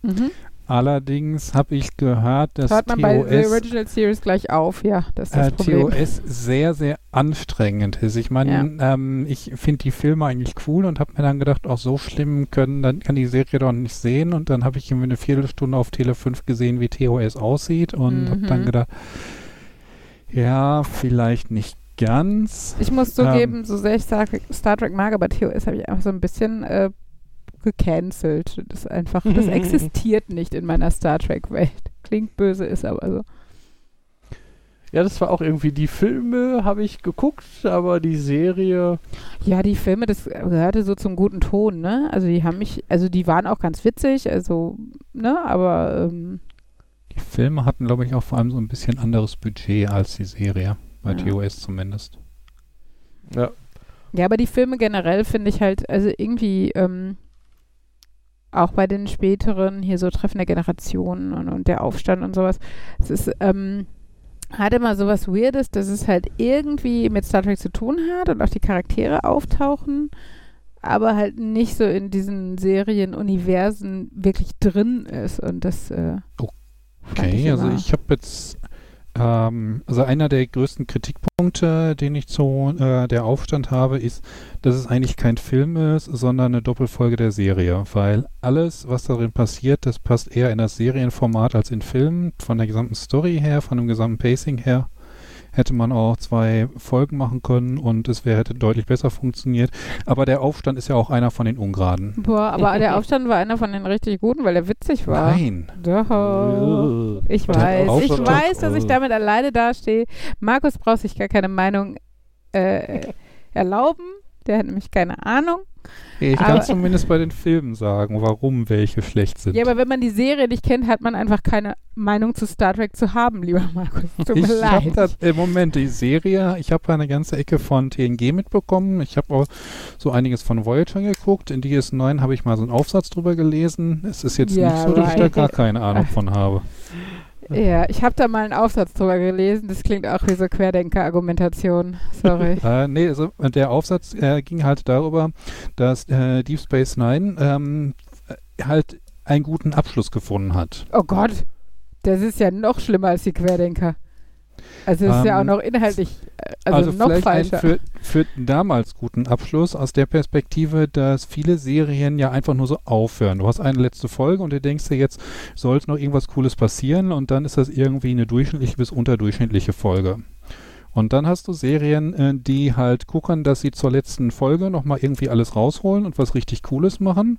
Speaker 2: Mhm.
Speaker 4: Allerdings habe ich gehört, dass
Speaker 2: Hört man bei The
Speaker 4: TOS,
Speaker 2: Original Series gleich auf, ja, das ist das
Speaker 4: äh,
Speaker 2: Problem.
Speaker 4: TOS sehr, sehr anstrengend ist. Ich meine, ähm, ich finde die Filme eigentlich cool und habe mir dann gedacht, auch so schlimm können, dann kann die Serie doch nicht sehen. Und dann habe ich irgendwie eine Viertelstunde auf Tele 5 gesehen, wie TOS aussieht und habe dann
Speaker 2: Mhm.
Speaker 4: gedacht, ja, vielleicht nicht ganz.
Speaker 2: Ich muss
Speaker 4: Ähm.
Speaker 2: zugeben, so sehr ich Star Trek, Star Trek mag, aber TOS habe ich einfach so ein bisschen äh, gecancelt. Das ist einfach, das existiert nicht in meiner Star Trek-Welt. Klingt böse, ist aber so.
Speaker 1: Ja, das war auch irgendwie, die Filme habe ich geguckt, aber die Serie,
Speaker 2: Ja, die Filme, das gehörte so zum guten Ton, ne? Also die haben mich, also die waren auch ganz witzig, also, ne, aber ähm,
Speaker 4: Die Filme hatten, glaube ich, auch vor allem so ein bisschen anderes Budget als die Serie. Bei
Speaker 2: Ja.
Speaker 4: TOS zumindest.
Speaker 1: ja,
Speaker 2: Ja, aber die Filme generell finde ich halt, also irgendwie, ähm, auch bei den späteren, hier so Treffen der Generationen und, und der Aufstand und sowas, es ist, ähm, hat immer sowas Weirdes, dass es halt irgendwie mit Star Trek zu tun hat und auch die Charaktere auftauchen, aber halt nicht so in diesen Serienuniversen wirklich drin ist. Und das, äh,
Speaker 4: Okay, also
Speaker 2: immer-
Speaker 4: ich habe jetzt, ähm, also einer der größten Kritikpunkte, den ich zu äh, der Aufstand habe, ist, dass es eigentlich kein Film ist, sondern eine Doppelfolge der Serie, weil alles, was darin passiert, das passt eher in das Serienformat als in Film, von der gesamten Story her, von dem gesamten Pacing her. Hätte man auch zwei Folgen machen können und es wäre hätte deutlich besser funktioniert. Aber der Aufstand ist ja auch einer von den Ungeraden.
Speaker 2: boah, aber der Aufstand war einer von den richtig guten, weil er witzig war.
Speaker 4: Nein.
Speaker 2: Doch. Ich
Speaker 4: Der
Speaker 2: weiß, ich weiß, dass ich damit alleine dastehe. Markus braucht sich gar keine Meinung äh, erlauben. Der hat nämlich keine Ahnung.
Speaker 4: Ich kann zumindest bei den Filmen sagen, warum welche schlecht sind.
Speaker 2: Ja, aber wenn man die Serie nicht kennt, hat man einfach keine Meinung zu Star Trek zu haben, lieber Markus. Tut
Speaker 4: ich
Speaker 2: mir
Speaker 4: habe
Speaker 2: leid.
Speaker 4: da im Moment die Serie, ich habe eine ganze Ecke von TNG mitbekommen. Ich habe auch so einiges von Voyager geguckt. In DS9 habe ich mal so einen Aufsatz drüber gelesen. Es ist jetzt
Speaker 2: Ja,
Speaker 4: nicht so, dass ich da gar keine Ahnung von habe.
Speaker 2: Ja, ich habe da mal einen Aufsatz drüber gelesen. Das klingt auch wie so Querdenker-Argumentation. Sorry.
Speaker 4: Äh, nee, also der Aufsatz äh, ging halt darüber, dass äh, Deep Space Nine ähm, äh, halt einen guten Abschluss gefunden hat.
Speaker 2: Oh Gott, das ist ja noch schlimmer als die Querdenker. Also das ist ja auch
Speaker 4: Ähm,
Speaker 2: noch inhaltlich, äh, also, noch
Speaker 4: vielleicht einen
Speaker 2: falscher.
Speaker 4: für, für damals guten Abschluss aus der Perspektive, dass viele Serien ja einfach nur so aufhören. Du hast eine letzte Folge und du denkst dir jetzt, sollte noch irgendwas Cooles passieren und dann ist das irgendwie eine durchschnittliche bis unterdurchschnittliche Folge. Und dann hast du Serien, äh, die halt gucken, dass sie zur letzten Folge nochmal irgendwie alles rausholen und was richtig Cooles machen.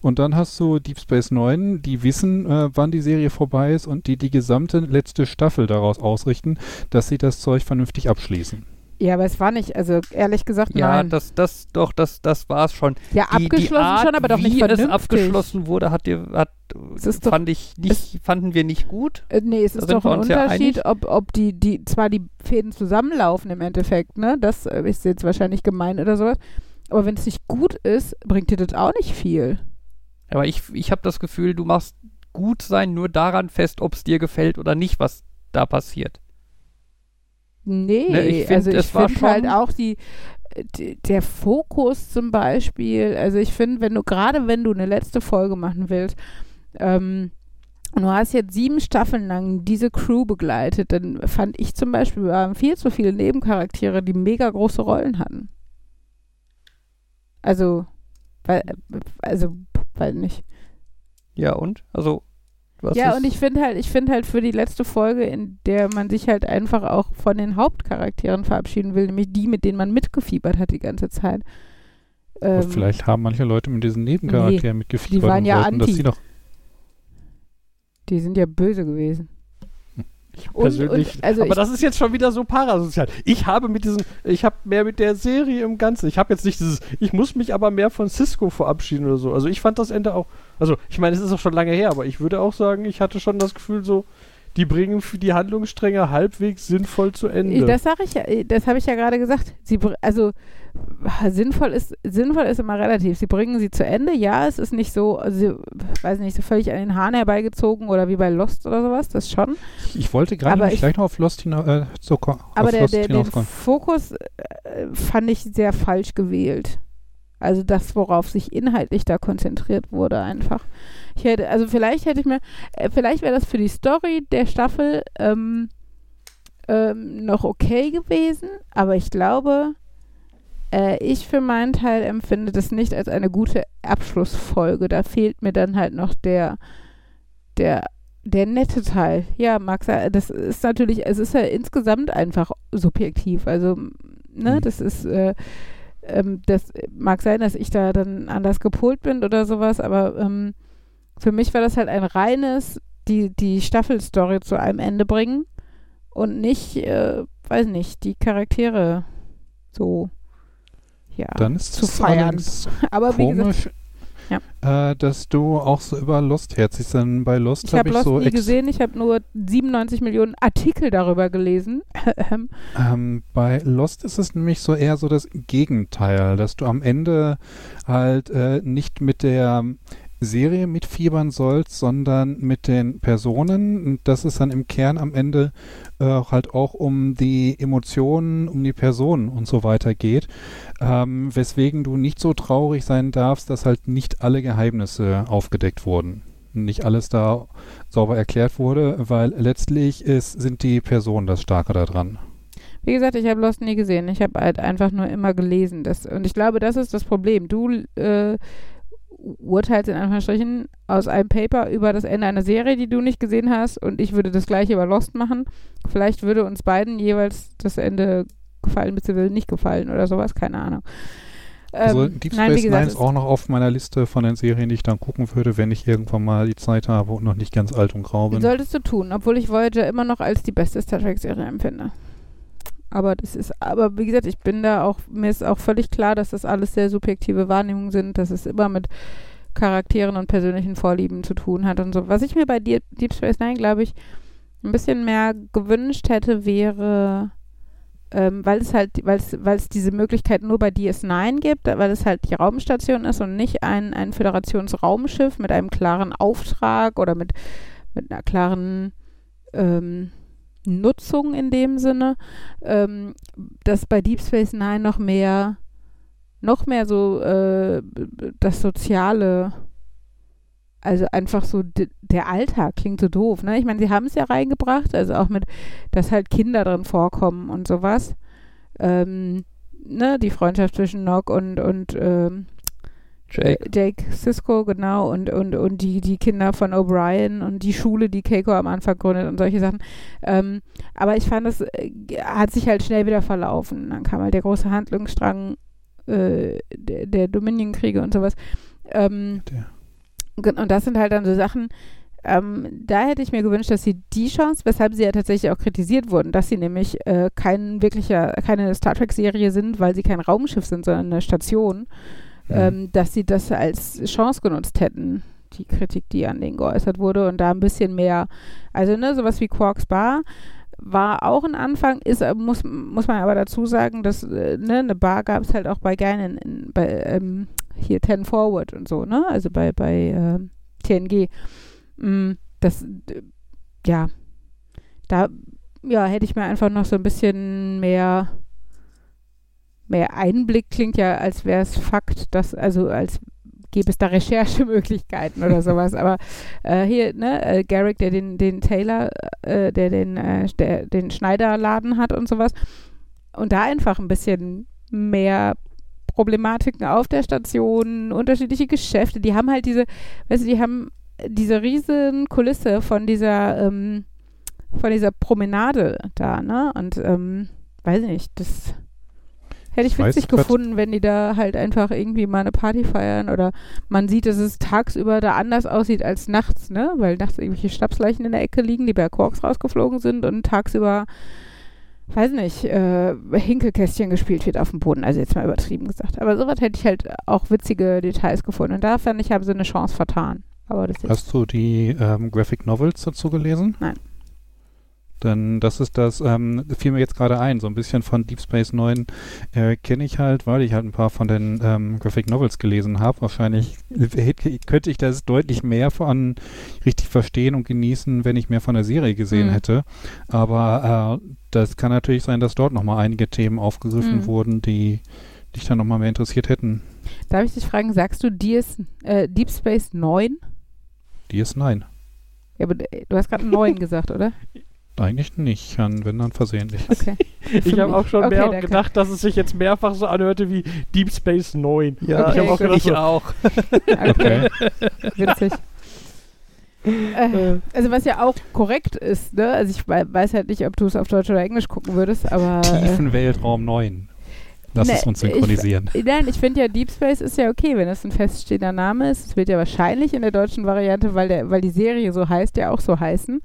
Speaker 4: Und dann hast du Deep Space Nine, die wissen, äh, wann die Serie vorbei ist und die die gesamte letzte Staffel daraus ausrichten, dass sie das Zeug vernünftig abschließen.
Speaker 2: Ja, aber es war nicht, also ehrlich gesagt,
Speaker 3: Ja,
Speaker 2: nein.
Speaker 3: das, das, doch, das, das war es schon.
Speaker 2: ja,
Speaker 3: Die,
Speaker 2: abgeschlossen
Speaker 3: die Art,
Speaker 2: schon, aber doch nicht
Speaker 3: wie
Speaker 2: vernünftig.
Speaker 3: es abgeschlossen wurde, hat, dir- hat
Speaker 2: doch-
Speaker 3: fand ich nicht, fanden wir nicht gut.
Speaker 2: Äh, nee, es
Speaker 3: Da
Speaker 2: ist doch ein
Speaker 3: uns ja
Speaker 2: Unterschied, ob, ob die, die, zwar die Fäden zusammenlaufen im Endeffekt, ne? Das äh, ist jetzt wahrscheinlich gemein oder sowas. Aber wenn es nicht gut ist, bringt dir das auch nicht viel.
Speaker 3: Aber ich, ich habe das Gefühl, du machst gut sein nur daran fest, ob es dir gefällt oder nicht, was da passiert.
Speaker 2: Nee,
Speaker 3: Ne, ich find,
Speaker 2: also ich finde halt auch die, die, der Fokus zum Beispiel, also ich finde, wenn du, gerade wenn du eine letzte Folge machen willst, ähm, und du hast jetzt sieben Staffeln lang diese Crew begleitet, dann fand ich zum Beispiel, wir haben viel zu viele Nebencharaktere, die mega große Rollen hatten. Also, weil, also, weil nicht.
Speaker 3: Ja, und? Also, was
Speaker 2: ja, und ich finde halt, ich finde halt für die letzte Folge, in der man sich halt einfach auch von den Hauptcharakteren verabschieden will, nämlich die, mit denen man mitgefiebert hat die ganze Zeit. Ähm,
Speaker 4: vielleicht haben manche Leute mit diesen Nebencharakteren mitgefiebert
Speaker 2: die waren ja
Speaker 4: wollten, dass
Speaker 2: anti.
Speaker 4: sie noch
Speaker 2: die sind ja böse gewesen. Und-
Speaker 1: persönlich.
Speaker 2: und- also
Speaker 1: aber
Speaker 2: ich-
Speaker 1: das ist jetzt schon wieder so parasozial. Ich habe mit diesen, ich habe mehr mit der Serie im Ganzen. Ich habe jetzt nicht dieses, ich muss mich aber mehr von Cisco verabschieden oder so. Also ich fand das Ende auch, also ich meine, es ist auch schon lange her, aber ich würde auch sagen, ich hatte schon das Gefühl so, die bringen für die Handlungsstränge halbwegs sinnvoll zu Ende.
Speaker 2: Das sage ich ja, das habe ich ja gerade gesagt. Sie, br- also sinnvoll ist, sinnvoll ist immer relativ. Sie bringen sie zu Ende. Ja, es ist nicht so, also, sie- weiß nicht, so völlig an den Haaren herbeigezogen oder wie bei Lost oder sowas, das schon.
Speaker 4: Ich wollte gerade gleich noch auf Lost, hina äh, so
Speaker 2: Aber der,
Speaker 4: Lost
Speaker 2: der, den. Fokus äh, fand ich sehr falsch gewählt. Also das, worauf sich inhaltlich da konzentriert wurde, einfach. Ich hätte, also vielleicht hätte ich mir, äh, vielleicht wäre das für die Story der Staffel ähm, ähm, noch okay gewesen, aber ich glaube, äh, ich für meinen Teil empfinde das nicht als eine gute Abschlussfolge. Da fehlt mir dann halt noch der, der der nette Teil, ja, mag sein. Das ist natürlich, es ist ja insgesamt einfach subjektiv. Also, ne,
Speaker 4: Mhm.
Speaker 2: das ist, äh, ähm, das mag sein, dass ich da dann anders gepolt bin oder sowas, aber ähm, für mich war das halt ein reines, die, die Staffelstory zu einem Ende bringen und nicht, äh, weiß nicht, die Charaktere so, ja,
Speaker 4: Dann ist
Speaker 2: zu
Speaker 4: es
Speaker 2: feiern. Aber wie gesagt,
Speaker 4: komisch, äh, dass du auch so über Lost herzig Denn bei Lost
Speaker 2: ich
Speaker 4: habe ich
Speaker 2: Lost
Speaker 4: so
Speaker 2: nie gesehen, ich habe nur 97 Millionen Artikel darüber gelesen.
Speaker 4: Ähm, bei Lost ist es nämlich so eher so das Gegenteil, dass du am Ende halt äh, nicht mit der Serie mitfiebern sollst, sondern mit den Personen. Und dass es dann im Kern am Ende äh, halt auch um die Emotionen, um die Personen und so weiter geht. Ähm, weswegen du nicht so traurig sein darfst, dass halt nicht alle Geheimnisse aufgedeckt wurden. Nicht alles da sauber erklärt wurde, weil letztlich ist, sind die Personen das Starke daran.
Speaker 2: Wie gesagt, ich habe Lost nie gesehen. Ich habe halt einfach nur immer gelesen. Das, und ich glaube, das ist das Problem. Du äh, urteilst in Anführungsstrichen aus einem Paper über das Ende einer Serie, die du nicht gesehen hast, und ich würde das gleiche über Lost machen. Vielleicht würde uns beiden jeweils das Ende gefallen, beziehungsweise nicht gefallen oder sowas, keine Ahnung.
Speaker 4: Also
Speaker 2: Ähm,
Speaker 4: Deep
Speaker 2: nein,
Speaker 4: Space
Speaker 2: wie gesagt,
Speaker 4: Nine ist auch noch auf meiner Liste von den Serien, die ich dann gucken würde, wenn ich irgendwann mal die Zeit habe und noch nicht ganz alt und grau bin.
Speaker 2: Solltest du tun, obwohl ich Voyager immer noch als die beste Star Trek-Serie empfinde. Aber das ist, aber wie gesagt, ich bin da auch, mir ist auch völlig klar, dass das alles sehr subjektive Wahrnehmungen sind, dass es immer mit Charakteren und persönlichen Vorlieben zu tun hat und so. Was ich mir bei Deep, Deep Space Nine, glaube ich, ein bisschen mehr gewünscht hätte, wäre, ähm, weil es halt, weil es, weil es diese Möglichkeit nur bei DS9 gibt, weil es halt die Raumstation ist und nicht ein, ein Föderationsraumschiff mit einem klaren Auftrag oder mit, mit einer klaren ähm, Nutzung in dem Sinne, ähm, dass bei Deep Space Nine noch mehr, noch mehr so äh, das Soziale, also einfach so der Alltag klingt so doof, ne? Ich meine, sie haben es ja reingebracht, also auch mit, dass halt Kinder drin vorkommen und sowas. Ähm, ne, die Freundschaft zwischen Nock und, und ähm,
Speaker 3: Jake.
Speaker 2: Jake Cisco, genau, und, und, und die, die Kinder von O'Brien und die Schule, die Keiko am Anfang gründet und solche Sachen. Ähm, aber ich fand, das äh, hat sich halt schnell wieder verlaufen. Dann kam halt der große Handlungsstrang äh, der, der Dominion-Kriege und sowas. Ähm, und das sind halt dann so Sachen, ähm, da hätte ich mir gewünscht, dass sie die Chance, weshalb sie ja tatsächlich auch kritisiert wurden, dass sie nämlich äh, kein wirklicher, keine Star Trek-Serie sind, weil sie kein Raumschiff sind, sondern eine Station ähm, dass sie das als Chance genutzt hätten, die Kritik, die an denen geäußert wurde und da ein bisschen mehr, also ne, sowas wie Quarks Bar war auch ein Anfang, ist, äh, muss, muss man aber dazu sagen, dass äh, ne, eine Bar gab es halt auch bei Geinen, in, bei ähm, hier Ten Forward und so, ne, also bei, bei äh, TNG. Mm, das, ja, da, ja, hätte ich mir einfach noch so ein bisschen mehr mehr Einblick klingt ja, als wäre es Fakt, dass, also als gäbe es da Recherchemöglichkeiten oder sowas. Aber äh, hier, ne, äh, Garrick, der den, den Taylor, äh, der den, äh, der den Schneiderladen hat und sowas. Und da einfach ein bisschen mehr Problematiken auf der Station, unterschiedliche Geschäfte. Die haben halt diese, weißt du, die haben diese riesen Kulisse von dieser, ähm, von dieser Promenade da, ne? Und ähm, weiß nicht, das Hätte ich, ich witzig gefunden, wenn die da halt einfach irgendwie mal eine Party feiern oder man sieht, dass es tagsüber da anders aussieht als nachts, ne? Weil nachts irgendwelche Stabsleichen in der Ecke liegen, die bei Quarks rausgeflogen sind und tagsüber, weiß nicht, äh, Hinkelkästchen gespielt wird auf dem Boden. Also jetzt mal übertrieben gesagt. Aber sowas hätte ich halt auch witzige Details gefunden. Und da fand ich, haben sie eine Chance vertan. Aber das
Speaker 4: Hast du die ähm, Graphic Novels dazu gelesen?
Speaker 2: Nein.
Speaker 4: Denn das ist das, ähm, fiel mir jetzt gerade ein, so ein bisschen von Deep Space 9 äh, kenne ich halt, weil ich halt ein paar von den ähm, Graphic Novels gelesen habe. Wahrscheinlich könnte ich das deutlich mehr von richtig verstehen und genießen, wenn ich mehr von der Serie gesehen mhm. hätte. Aber äh, das kann natürlich sein, dass dort nochmal einige Themen aufgegriffen mhm. wurden, die dich dann nochmal mehr interessiert hätten.
Speaker 2: Darf ich dich fragen, sagst du DS, äh, Deep Space 9?
Speaker 4: DS9.
Speaker 2: Ja, aber äh, du hast gerade 9 gesagt, oder?
Speaker 4: Eigentlich nicht, wenn dann versehentlich.
Speaker 2: Okay.
Speaker 1: ich habe auch schon
Speaker 2: Okay,
Speaker 1: mehr gedacht, dass es sich jetzt mehrfach so anhörte wie Deep Space 9.
Speaker 3: Ja,
Speaker 2: Okay,
Speaker 1: ich habe auch gedacht,
Speaker 3: ich
Speaker 1: so,
Speaker 3: auch.
Speaker 2: Okay, witzig. Äh, also was ja auch korrekt ist, ne? Also ich wei- weiß halt nicht, ob du es auf Deutsch oder Englisch gucken würdest, aber äh,
Speaker 4: Tiefen Weltraum 9. Lass
Speaker 2: Ne,
Speaker 4: es uns
Speaker 2: ich-
Speaker 4: synchronisieren.
Speaker 2: Nein, ich finde ja Deep Space ist ja okay, wenn es ein feststehender Name ist. Es wird ja wahrscheinlich in der deutschen Variante, weil, der, weil die Serie so heißt, ja auch so heißen.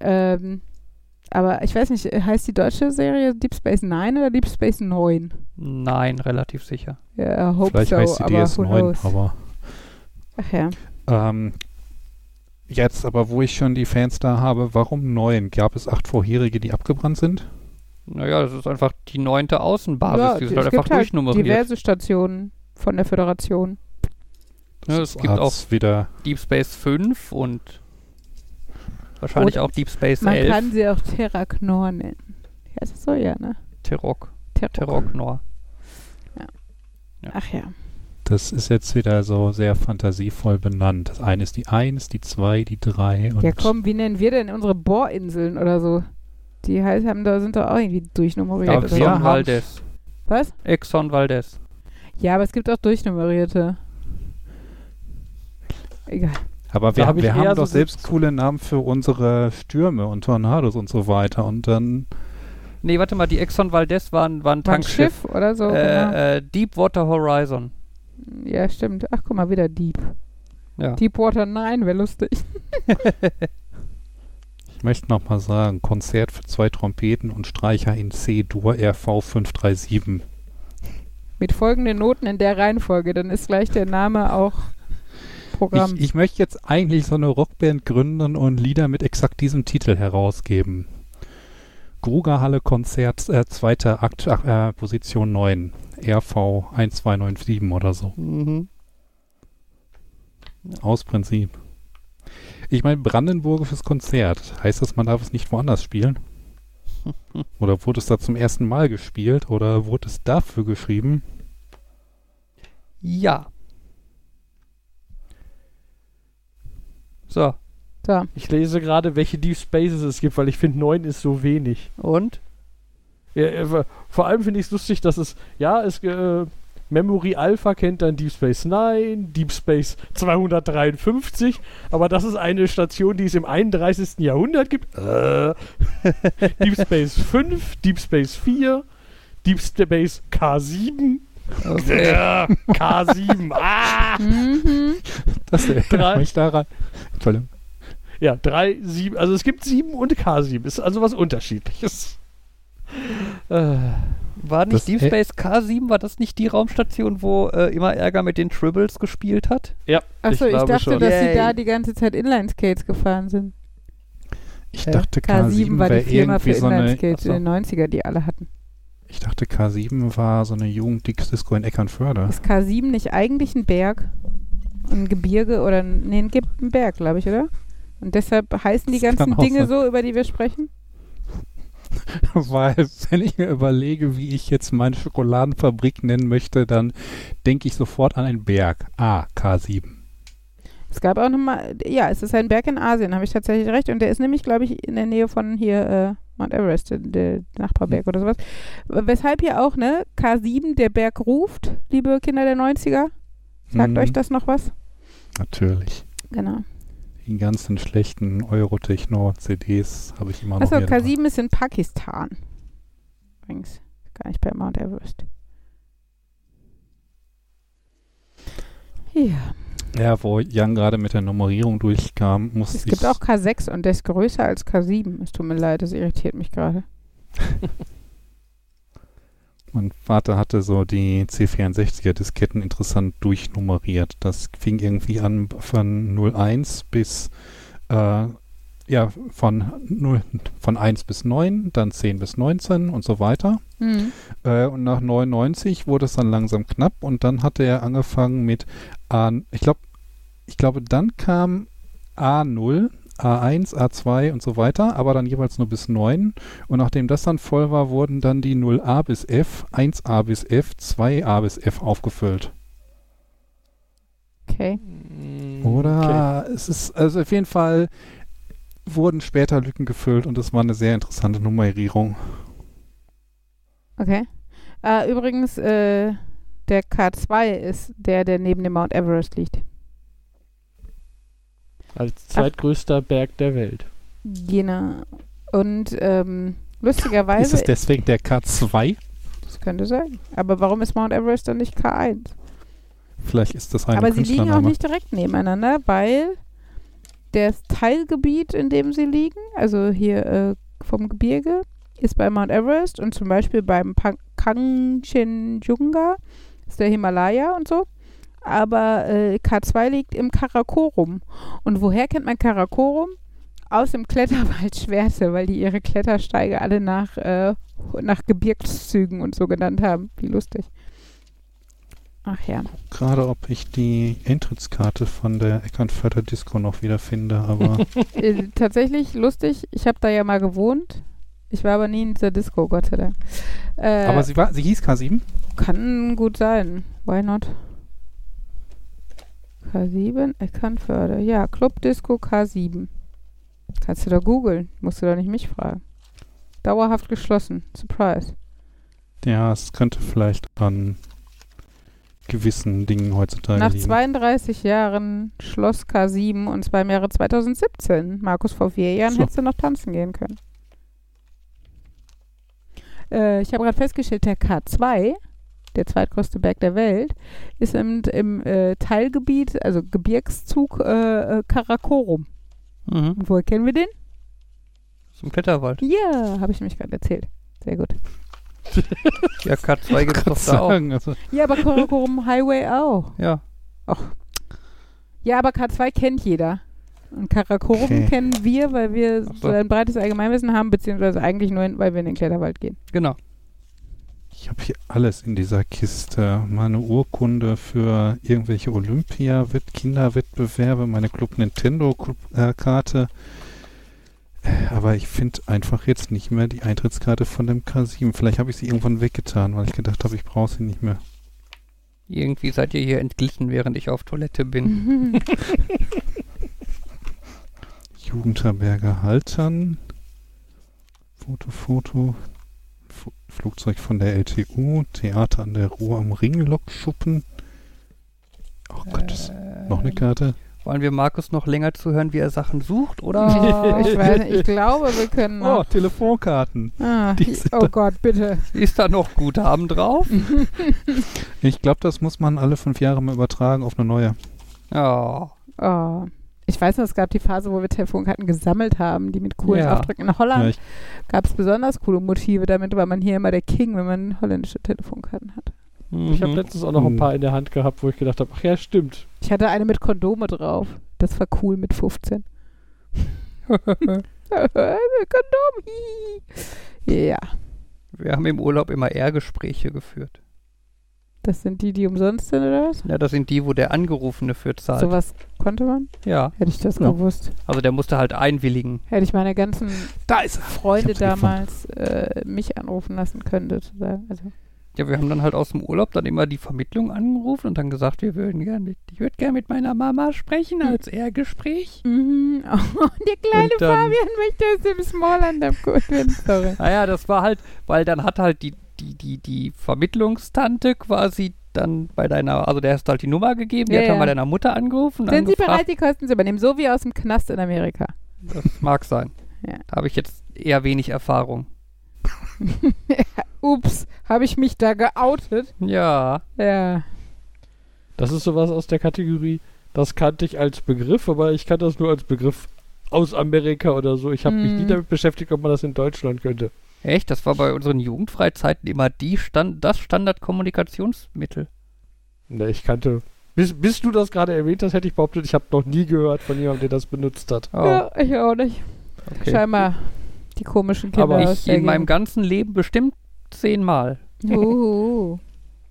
Speaker 2: Ähm, aber ich weiß nicht, heißt die deutsche Serie Deep Space 9 oder Deep Space 9?
Speaker 3: Nein, relativ sicher.
Speaker 2: Ja, hope
Speaker 4: Vielleicht
Speaker 2: so,
Speaker 4: heißt sie
Speaker 2: aber who
Speaker 4: DS9,
Speaker 2: knows?
Speaker 4: aber
Speaker 2: Ach ja.
Speaker 4: ähm, jetzt aber, wo ich schon die Fans da habe, warum 9? Gab es acht vorherige, die abgebrannt sind?
Speaker 3: Naja, das ist einfach die neunte Außenbasis.
Speaker 2: ja,
Speaker 3: die
Speaker 2: es
Speaker 3: sind halt
Speaker 2: gibt
Speaker 3: einfach
Speaker 2: halt
Speaker 3: durchnummeriert.
Speaker 2: diverse Stationen von der Föderation.
Speaker 3: Ja, es gibt auch
Speaker 4: wieder
Speaker 3: Deep Space 5 und wahrscheinlich
Speaker 2: Und
Speaker 3: auch Deep Space
Speaker 2: Man
Speaker 3: 11.
Speaker 2: kann sie auch Terraknor nennen. Ja, ist das so, ja, ne?
Speaker 3: Terok.
Speaker 2: Terror.
Speaker 3: Teroknor.
Speaker 2: Ach ja.
Speaker 4: Das ist jetzt wieder so sehr fantasievoll benannt. Das eine ist die 1, die 2, die 3 und
Speaker 2: Ja, komm, wie nennen wir denn unsere Bohrinseln oder so? Die heißt, haben da, sind doch auch irgendwie durchnummeriert.
Speaker 3: Ja,
Speaker 2: oder.
Speaker 3: Exxon
Speaker 4: haben-
Speaker 3: Valdez.
Speaker 2: Was?
Speaker 3: Exxon Valdez.
Speaker 2: Ja, aber es gibt auch durchnummerierte. Egal.
Speaker 4: Aber
Speaker 1: Da
Speaker 4: wir,
Speaker 1: hab
Speaker 4: wir haben
Speaker 1: so
Speaker 4: doch selbst coole Namen für unsere Stürme und Tornados und so weiter. Und dann
Speaker 3: Nee, warte mal, die Exxon Valdez waren, waren
Speaker 2: War ein
Speaker 3: Tankschiff.
Speaker 2: Schiff oder so. genau.
Speaker 3: Äh, äh, Deepwater Horizon.
Speaker 2: Ja, stimmt. Ach, guck mal, wieder Deep.
Speaker 3: Ja.
Speaker 2: Deepwater 9 wäre lustig.
Speaker 4: Ich möchte nochmal sagen, Konzert für zwei Trompeten und Streicher in C-Dur RV 537.
Speaker 2: Mit folgenden Noten in der Reihenfolge, dann ist gleich der Name auch Programm.
Speaker 4: Ich, ich möchte jetzt eigentlich so eine Rockband gründen und Lieder mit exakt diesem Titel herausgeben. Grugerhalle Konzert, äh, zweiter Akt, äh, Position 9, RV 1297 oder so.
Speaker 3: Mhm.
Speaker 4: Aus Prinzip. Ich meine, brandenburgisches Konzert. Heißt das, man darf es nicht woanders spielen? Oder wurde es da zum ersten Mal gespielt? Oder wurde es dafür geschrieben?
Speaker 3: Ja. So,
Speaker 2: so.
Speaker 1: Ich lese gerade, welche Deep Spaces es gibt, weil ich finde, neun ist so wenig.
Speaker 3: und?
Speaker 1: Ja, äh, vor allem finde ich es lustig, dass es, ja, es, äh, Memory Alpha kennt dann Deep Space Nine, Deep Space 253, aber das ist eine Station, die es im 31. Jahrhundert gibt. Äh. Deep Space 5, Deep Space 4, Deep Space K7.
Speaker 3: Okay.
Speaker 1: Ja, K7. Ah!
Speaker 2: Mhm.
Speaker 4: Das erinnert
Speaker 1: Drei.
Speaker 4: mich daran. Entschuldigung.
Speaker 1: Ja, 3, 7. Also es gibt 7 und K7. Ist also was Unterschiedliches. Äh.
Speaker 3: War nicht
Speaker 4: Das-
Speaker 3: Deep
Speaker 4: äh,
Speaker 3: Space K7, war das nicht die Raumstation, wo äh, immer Ärger mit den Tribbles gespielt hat?
Speaker 1: Ja,
Speaker 2: Achso, ich,
Speaker 1: glaube
Speaker 2: dachte,
Speaker 1: schon.
Speaker 2: dass sie
Speaker 3: Yay.
Speaker 2: da die ganze Zeit Inline-Skates gefahren sind.
Speaker 4: Ich dachte
Speaker 2: K7
Speaker 4: K7
Speaker 2: war die Firma für
Speaker 4: irgendwie so.
Speaker 2: Inline-Skates in den 90er, die alle hatten.
Speaker 4: Ich dachte K7 war so eine Jugenddisco in Eckernförde.
Speaker 2: Ist K7 nicht eigentlich ein Berg? Ein Gebirge oder ein, nee, ein Berg, glaube ich, oder? Und deshalb heißen die
Speaker 4: Das
Speaker 2: ganzen Dinge so, über die wir sprechen?
Speaker 4: Weil, wenn ich mir überlege, wie ich jetzt meine Schokoladenfabrik nennen möchte, dann denke ich sofort an einen Berg. Ah, K7.
Speaker 2: Es gab auch nochmal, ja, es ist ein Berg in Asien, habe ich tatsächlich recht. Und der ist nämlich, glaube ich, in der Nähe von hier äh, Mount Everest, der, der Nachbarberg oder sowas. Weshalb hier auch, ne, K7, der Berg ruft, liebe Kinder der 90er. Sagt
Speaker 4: Mhm.
Speaker 2: euch das noch was?
Speaker 4: Natürlich.
Speaker 2: Genau.
Speaker 4: Die ganzen schlechten Eurotechno-CDs habe ich immer noch
Speaker 2: Achso,
Speaker 4: hier dabei.
Speaker 2: K7 ist in Pakistan. Übrigens, gar nicht bei Mount Everest. Ja,
Speaker 4: Ja, wo Jan gerade mit der Nummerierung durchkam, musste
Speaker 2: es
Speaker 4: ich...
Speaker 2: gibt auch K6 und der ist größer als K7. Es tut mir leid, das irritiert mich gerade.
Speaker 4: Mein Vater hatte so die C64er-Disketten interessant durchnummeriert. Das fing irgendwie an von 01 bis, äh, ja, von, 0, von 1 bis 9, dann 10 bis 19 und so weiter.
Speaker 2: Hm.
Speaker 4: Äh, und nach 99 wurde es dann langsam knapp und dann hatte er angefangen mit A, ich glaube, ich glaube, dann kam A0, A1, A2 und so weiter, aber dann jeweils nur bis 9. Und nachdem das dann voll war, wurden dann die 0a bis F, 1a bis F, 2a bis F aufgefüllt.
Speaker 2: Okay.
Speaker 1: Mm,
Speaker 4: Oder es ist, also auf jeden Fall wurden später Lücken gefüllt und es war eine sehr interessante Nummerierung.
Speaker 2: Okay. Äh, übrigens, äh, der K2 ist der, der neben dem Mount Everest liegt.
Speaker 1: Als zweitgrößter Berg der Welt.
Speaker 2: Genau. Und ähm,
Speaker 4: Ist
Speaker 2: lustigerweise,
Speaker 4: es deswegen der K2?
Speaker 2: das könnte sein. Aber warum ist Mount Everest dann nicht K1?
Speaker 4: Vielleicht ist das ein
Speaker 2: Aber sie liegen auch nicht direkt nebeneinander, weil das Teilgebiet, in dem sie liegen, also hier äh, vom Gebirge, ist bei Mount Everest und zum Beispiel beim Kangchenjunga ist der Himalaya und so. Aber äh, K2 liegt im Karakorum. Und woher kennt man Karakorum? Aus dem Kletterwald Schwerte, weil die ihre Klettersteige alle nach, äh, nach Gebirgszügen und so genannt haben. Wie lustig. Ach ja.
Speaker 4: Gerade ob ich die Eintrittskarte von der Eckernförder Disco noch wieder finde, aber
Speaker 2: äh, tatsächlich lustig. Ich habe da ja mal gewohnt. Ich war aber nie in dieser Disco, Gott sei Dank. Äh,
Speaker 4: aber sie war, sie hieß K7?
Speaker 2: kann gut sein. Why not? K7, Eckernförde. Ja, Club Disco K7. Kannst du da googeln. Musst du doch nicht mich fragen. Dauerhaft geschlossen. Surprise.
Speaker 4: Ja, es könnte vielleicht an gewissen Dingen heutzutage
Speaker 2: Nach
Speaker 4: liegen.
Speaker 2: 32 Jahren Schloss K7 und zwar im Jahre 2017. Markus, vor vier Jahren
Speaker 4: So.
Speaker 2: hättest du noch tanzen gehen können. Äh, ich habe gerade festgestellt, der K2, der zweitgrößte Berg der Welt, ist im, im äh, Teilgebiet, also Gebirgszug äh, äh, Karakorum.
Speaker 3: Mhm.
Speaker 2: Und woher kennen wir den?
Speaker 3: Zum Kletterwald.
Speaker 2: Ja, habe ich nämlich gerade erzählt. Sehr gut.
Speaker 3: Ja, K2 gibt's doch da auch.
Speaker 4: Sagen, also,
Speaker 2: Ja, aber Karakorum Highway auch.
Speaker 3: Ja.
Speaker 2: Ja, aber K2 kennt jeder. Und Karakorum
Speaker 4: Okay.
Speaker 2: kennen wir, weil wir
Speaker 3: Ach
Speaker 2: so
Speaker 3: so.
Speaker 2: ein breites Allgemeinwissen haben, beziehungsweise eigentlich nur, weil wir in den Kletterwald gehen.
Speaker 3: Genau.
Speaker 4: ich habe hier alles in dieser Kiste. Meine Urkunde für irgendwelche Olympia-Wett- Kinderwettbewerbe, meine Club Nintendo-Karte. Aber ich finde einfach jetzt nicht mehr die Eintrittskarte von dem K7. Vielleicht habe ich sie irgendwann weggetan, weil ich gedacht habe, ich brauche sie nicht mehr.
Speaker 3: Irgendwie seid ihr hier entglichen, während ich auf Toilette bin.
Speaker 4: Jugendherberge Haltern. Foto, Foto. Fu- Flugzeug von der LTU. Theater an der Ruhr am Ring, Lokschuppen. Oh Gott, das
Speaker 3: Äh,
Speaker 4: noch eine Karte.
Speaker 3: Wollen wir Markus noch länger zuhören, wie er Sachen sucht?
Speaker 2: Oh,
Speaker 3: Oder
Speaker 2: ich, weiß, nicht, ich glaube, wir können
Speaker 4: Oh,
Speaker 2: noch.
Speaker 4: Telefonkarten.
Speaker 2: Ah,
Speaker 4: die
Speaker 2: oh. Gott, bitte.
Speaker 3: ist da noch Guthaben drauf?
Speaker 4: Ich glaube, das muss man alle fünf Jahre mal übertragen auf eine neue.
Speaker 3: Ja.
Speaker 2: Oh. Ich weiß noch, es gab die Phase, wo wir Telefonkarten gesammelt haben, die mit coolen
Speaker 3: Ja.
Speaker 2: Aufdrücken. In Holland
Speaker 4: Ja,
Speaker 2: gab es besonders coole Motive. Damit war man hier immer der King, wenn man holländische Telefonkarten hatte.
Speaker 1: Ich habe
Speaker 3: Mhm.
Speaker 1: letztens auch noch ein
Speaker 4: Mhm.
Speaker 1: paar in der Hand gehabt, wo ich gedacht habe, ach ja, stimmt.
Speaker 2: Ich hatte eine mit Kondome drauf. Das war cool mit 15. Kondom. Ja,
Speaker 3: Wir haben im Urlaub immer R-Gespräche geführt.
Speaker 2: das sind die, die umsonst sind, oder was?
Speaker 3: Ja, das sind die, wo der Angerufene für zahlt.
Speaker 2: Sowas konnte man?
Speaker 3: Ja,
Speaker 2: Hätte ich das
Speaker 4: Ja.
Speaker 2: gewusst.
Speaker 3: also der musste halt einwilligen.
Speaker 2: Hätte ich meine ganzen
Speaker 4: da ist er.
Speaker 2: Freunde damals äh, mich anrufen lassen können, sozusagen. Also,
Speaker 3: Ja, wir haben dann halt aus dem Urlaub dann immer die Vermittlung angerufen und dann gesagt, wir würden gerne ich würde gerne mit meiner Mama sprechen als R-Gespräch.
Speaker 2: mhm. oh, der kleine
Speaker 3: Und dann-
Speaker 2: Fabian möchte aus dem Smallland Sorry.
Speaker 3: Naja, das war halt, weil dann hat halt die, die, die, die Vermittlungstante quasi dann bei deiner, also der hast halt die Nummer gegeben, die
Speaker 2: Ja,
Speaker 3: hat dann
Speaker 2: ja.
Speaker 3: bei deiner Mutter angerufen. und
Speaker 2: Sind Sie bereit, die Kosten zu übernehmen? So wie aus dem Knast in Amerika.
Speaker 3: Das mag sein.
Speaker 2: Ja.
Speaker 3: Da habe ich jetzt eher wenig Erfahrung.
Speaker 2: Ups, habe ich mich da geoutet?
Speaker 3: Ja.
Speaker 2: Ja.
Speaker 1: Das ist sowas aus der Kategorie, das kannte ich als Begriff, aber ich kannte das nur als Begriff aus Amerika oder so. Ich habe mich
Speaker 2: Mhm.
Speaker 1: nie damit beschäftigt, ob man das in Deutschland könnte.
Speaker 3: Echt? Das war bei unseren Jugendfreizeiten immer die Stand, das Standardkommunikationsmittel.
Speaker 1: Ne, ich kannte. Bis, bis du das gerade erwähnt hast, hätte ich behauptet, ich habe noch nie gehört von jemandem, der das benutzt hat.
Speaker 3: Oh,
Speaker 2: ja, ich auch nicht.
Speaker 3: okay.
Speaker 2: Scheinbar die komischen Kinder
Speaker 1: Aber
Speaker 2: aus
Speaker 3: Ich in meinem ganzen Leben bestimmt zehnmal.
Speaker 2: Uhu.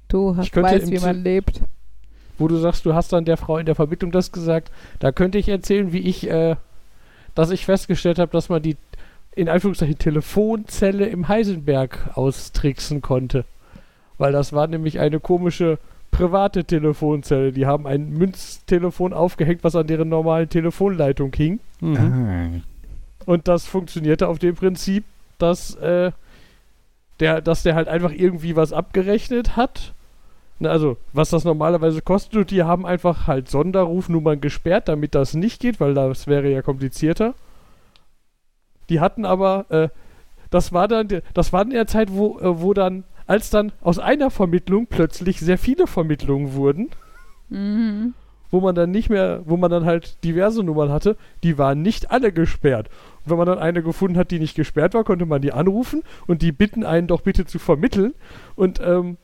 Speaker 2: Du hast,
Speaker 1: Ich könnte
Speaker 2: weißt, wie man lebt.
Speaker 1: Wo du sagst, du hast dann der Frau in der Vermittlung das gesagt, da könnte ich erzählen, wie ich, äh, dass ich festgestellt habe, dass man die in Anführungszeichen Telefonzelle im Heisenberg austricksen konnte. Weil das war nämlich eine komische private Telefonzelle. Die haben ein Münztelefon aufgehängt, was an deren normalen Telefonleitung hing.
Speaker 3: Mhm.
Speaker 1: Und das funktionierte auf dem Prinzip, dass, äh, der, dass der halt einfach irgendwie was abgerechnet hat. Also, was das normalerweise kostet, und die haben einfach halt Sonderrufnummern gesperrt, damit das nicht geht, weil das wäre ja komplizierter. Die hatten aber, äh, das war dann, das war in der Zeit, wo, äh, wo dann, als dann aus einer Vermittlung plötzlich sehr viele Vermittlungen wurden,
Speaker 2: Mhm.
Speaker 1: Wo man dann nicht mehr, wo man dann halt diverse Nummern hatte, die waren nicht alle gesperrt. Und wenn man dann eine gefunden hat, die nicht gesperrt war, konnte man die anrufen und die bitten einen doch bitte zu vermitteln. Und ähm,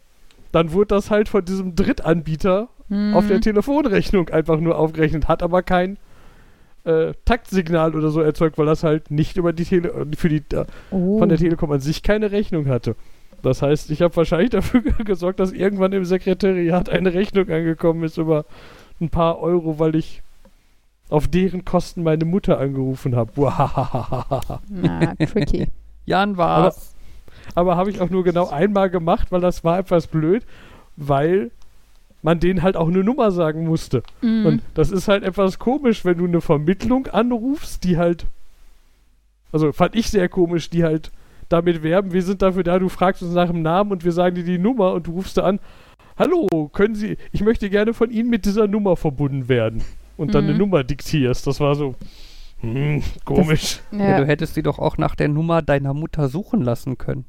Speaker 1: dann wurde das halt von diesem Drittanbieter
Speaker 2: Mhm.
Speaker 1: auf der Telefonrechnung einfach nur aufgerechnet, hat aber kein äh, Taktsignal oder so erzeugt, weil das halt nicht über die Tele äh, für die äh,
Speaker 2: oh.
Speaker 1: von der Telekom an sich keine Rechnung hatte. Das heißt, ich habe wahrscheinlich dafür gesorgt, dass irgendwann im Sekretariat eine Rechnung angekommen ist über ein paar Euro, weil ich auf deren Kosten meine Mutter angerufen habe.
Speaker 2: Na, tricky.
Speaker 3: Jan war's.
Speaker 1: Aber habe ich auch nur genau einmal gemacht, weil das war etwas blöd, weil man denen halt auch eine Nummer sagen musste.
Speaker 2: Mhm.
Speaker 1: Und das ist halt etwas komisch, wenn du eine Vermittlung anrufst, die halt, also fand ich sehr komisch, die halt damit werben, wir sind dafür da, du fragst uns nach dem Namen und wir sagen dir die Nummer und du rufst da an, hallo, können Sie, ich möchte gerne von Ihnen mit dieser Nummer verbunden werden. Und dann
Speaker 2: Mhm.
Speaker 1: eine Nummer diktierst. Das war so, hm, komisch.
Speaker 3: Ja,
Speaker 2: ja.
Speaker 3: du hättest sie doch auch nach der Nummer deiner Mutter suchen lassen können.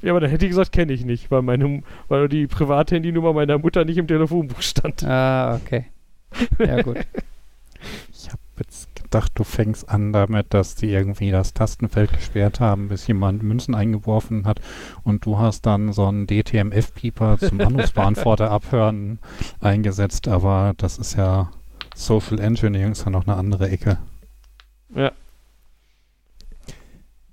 Speaker 1: Ja, aber dann hätte ich gesagt, kenne ich nicht, weil, meine, weil die Privathandynummer meiner Mutter nicht im Telefonbuch stand.
Speaker 3: Ah, okay. Ja, gut.
Speaker 4: Ich habe jetzt dachte, du fängst an damit, dass die irgendwie das Tastenfeld gesperrt haben, bis jemand Münzen eingeworfen hat und du hast dann so einen DTMF-Pieper zum Anrufsbeantworter abhören eingesetzt, aber das ist ja Social Engineering, ist ja noch eine andere Ecke.
Speaker 1: Ja.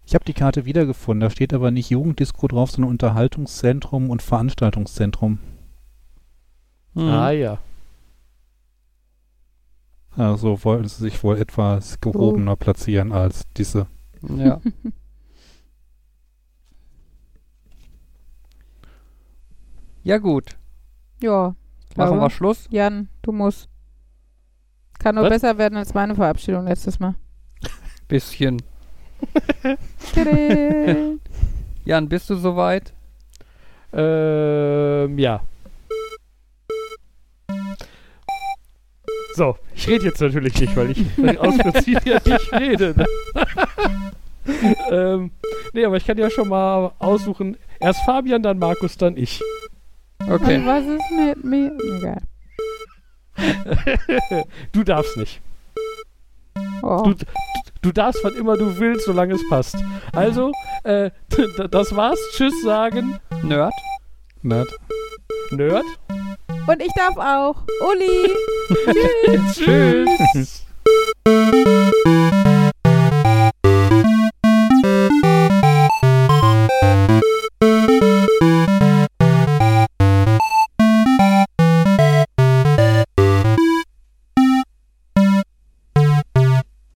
Speaker 4: Ich habe die Karte wiedergefunden, da steht aber nicht Jugenddisco drauf, sondern Unterhaltungszentrum und Veranstaltungszentrum.
Speaker 3: Hm.
Speaker 1: Ah ja.
Speaker 4: Also wollten sie sich wohl etwas gehobener platzieren als diese.
Speaker 3: Ja. ja, gut.
Speaker 2: Ja.
Speaker 3: Machen
Speaker 2: glaube.
Speaker 3: wir Schluss.
Speaker 2: Jan, du musst. Kann nur
Speaker 1: Was?
Speaker 2: besser werden als meine Verabschiedung letztes Mal.
Speaker 3: Bisschen. Jan, bist du soweit?
Speaker 1: Ähm, ja. So, ich rede jetzt natürlich nicht, weil ich aus Prinzip ja nicht rede. Ne? ähm, nee, aber ich kann ja schon mal aussuchen. Erst Fabian, dann Markus, dann ich.
Speaker 3: Okay.
Speaker 2: Und was ist mit mir? Egal.
Speaker 1: du darfst nicht.
Speaker 2: Oh.
Speaker 1: Du, du darfst, wann immer du willst, solange es passt. Also, äh, das war's. Tschüss sagen.
Speaker 3: Nerd.
Speaker 4: Nerd.
Speaker 1: Nerd.
Speaker 2: Und ich darf auch. Uli. Tschüss.
Speaker 1: Tschüss.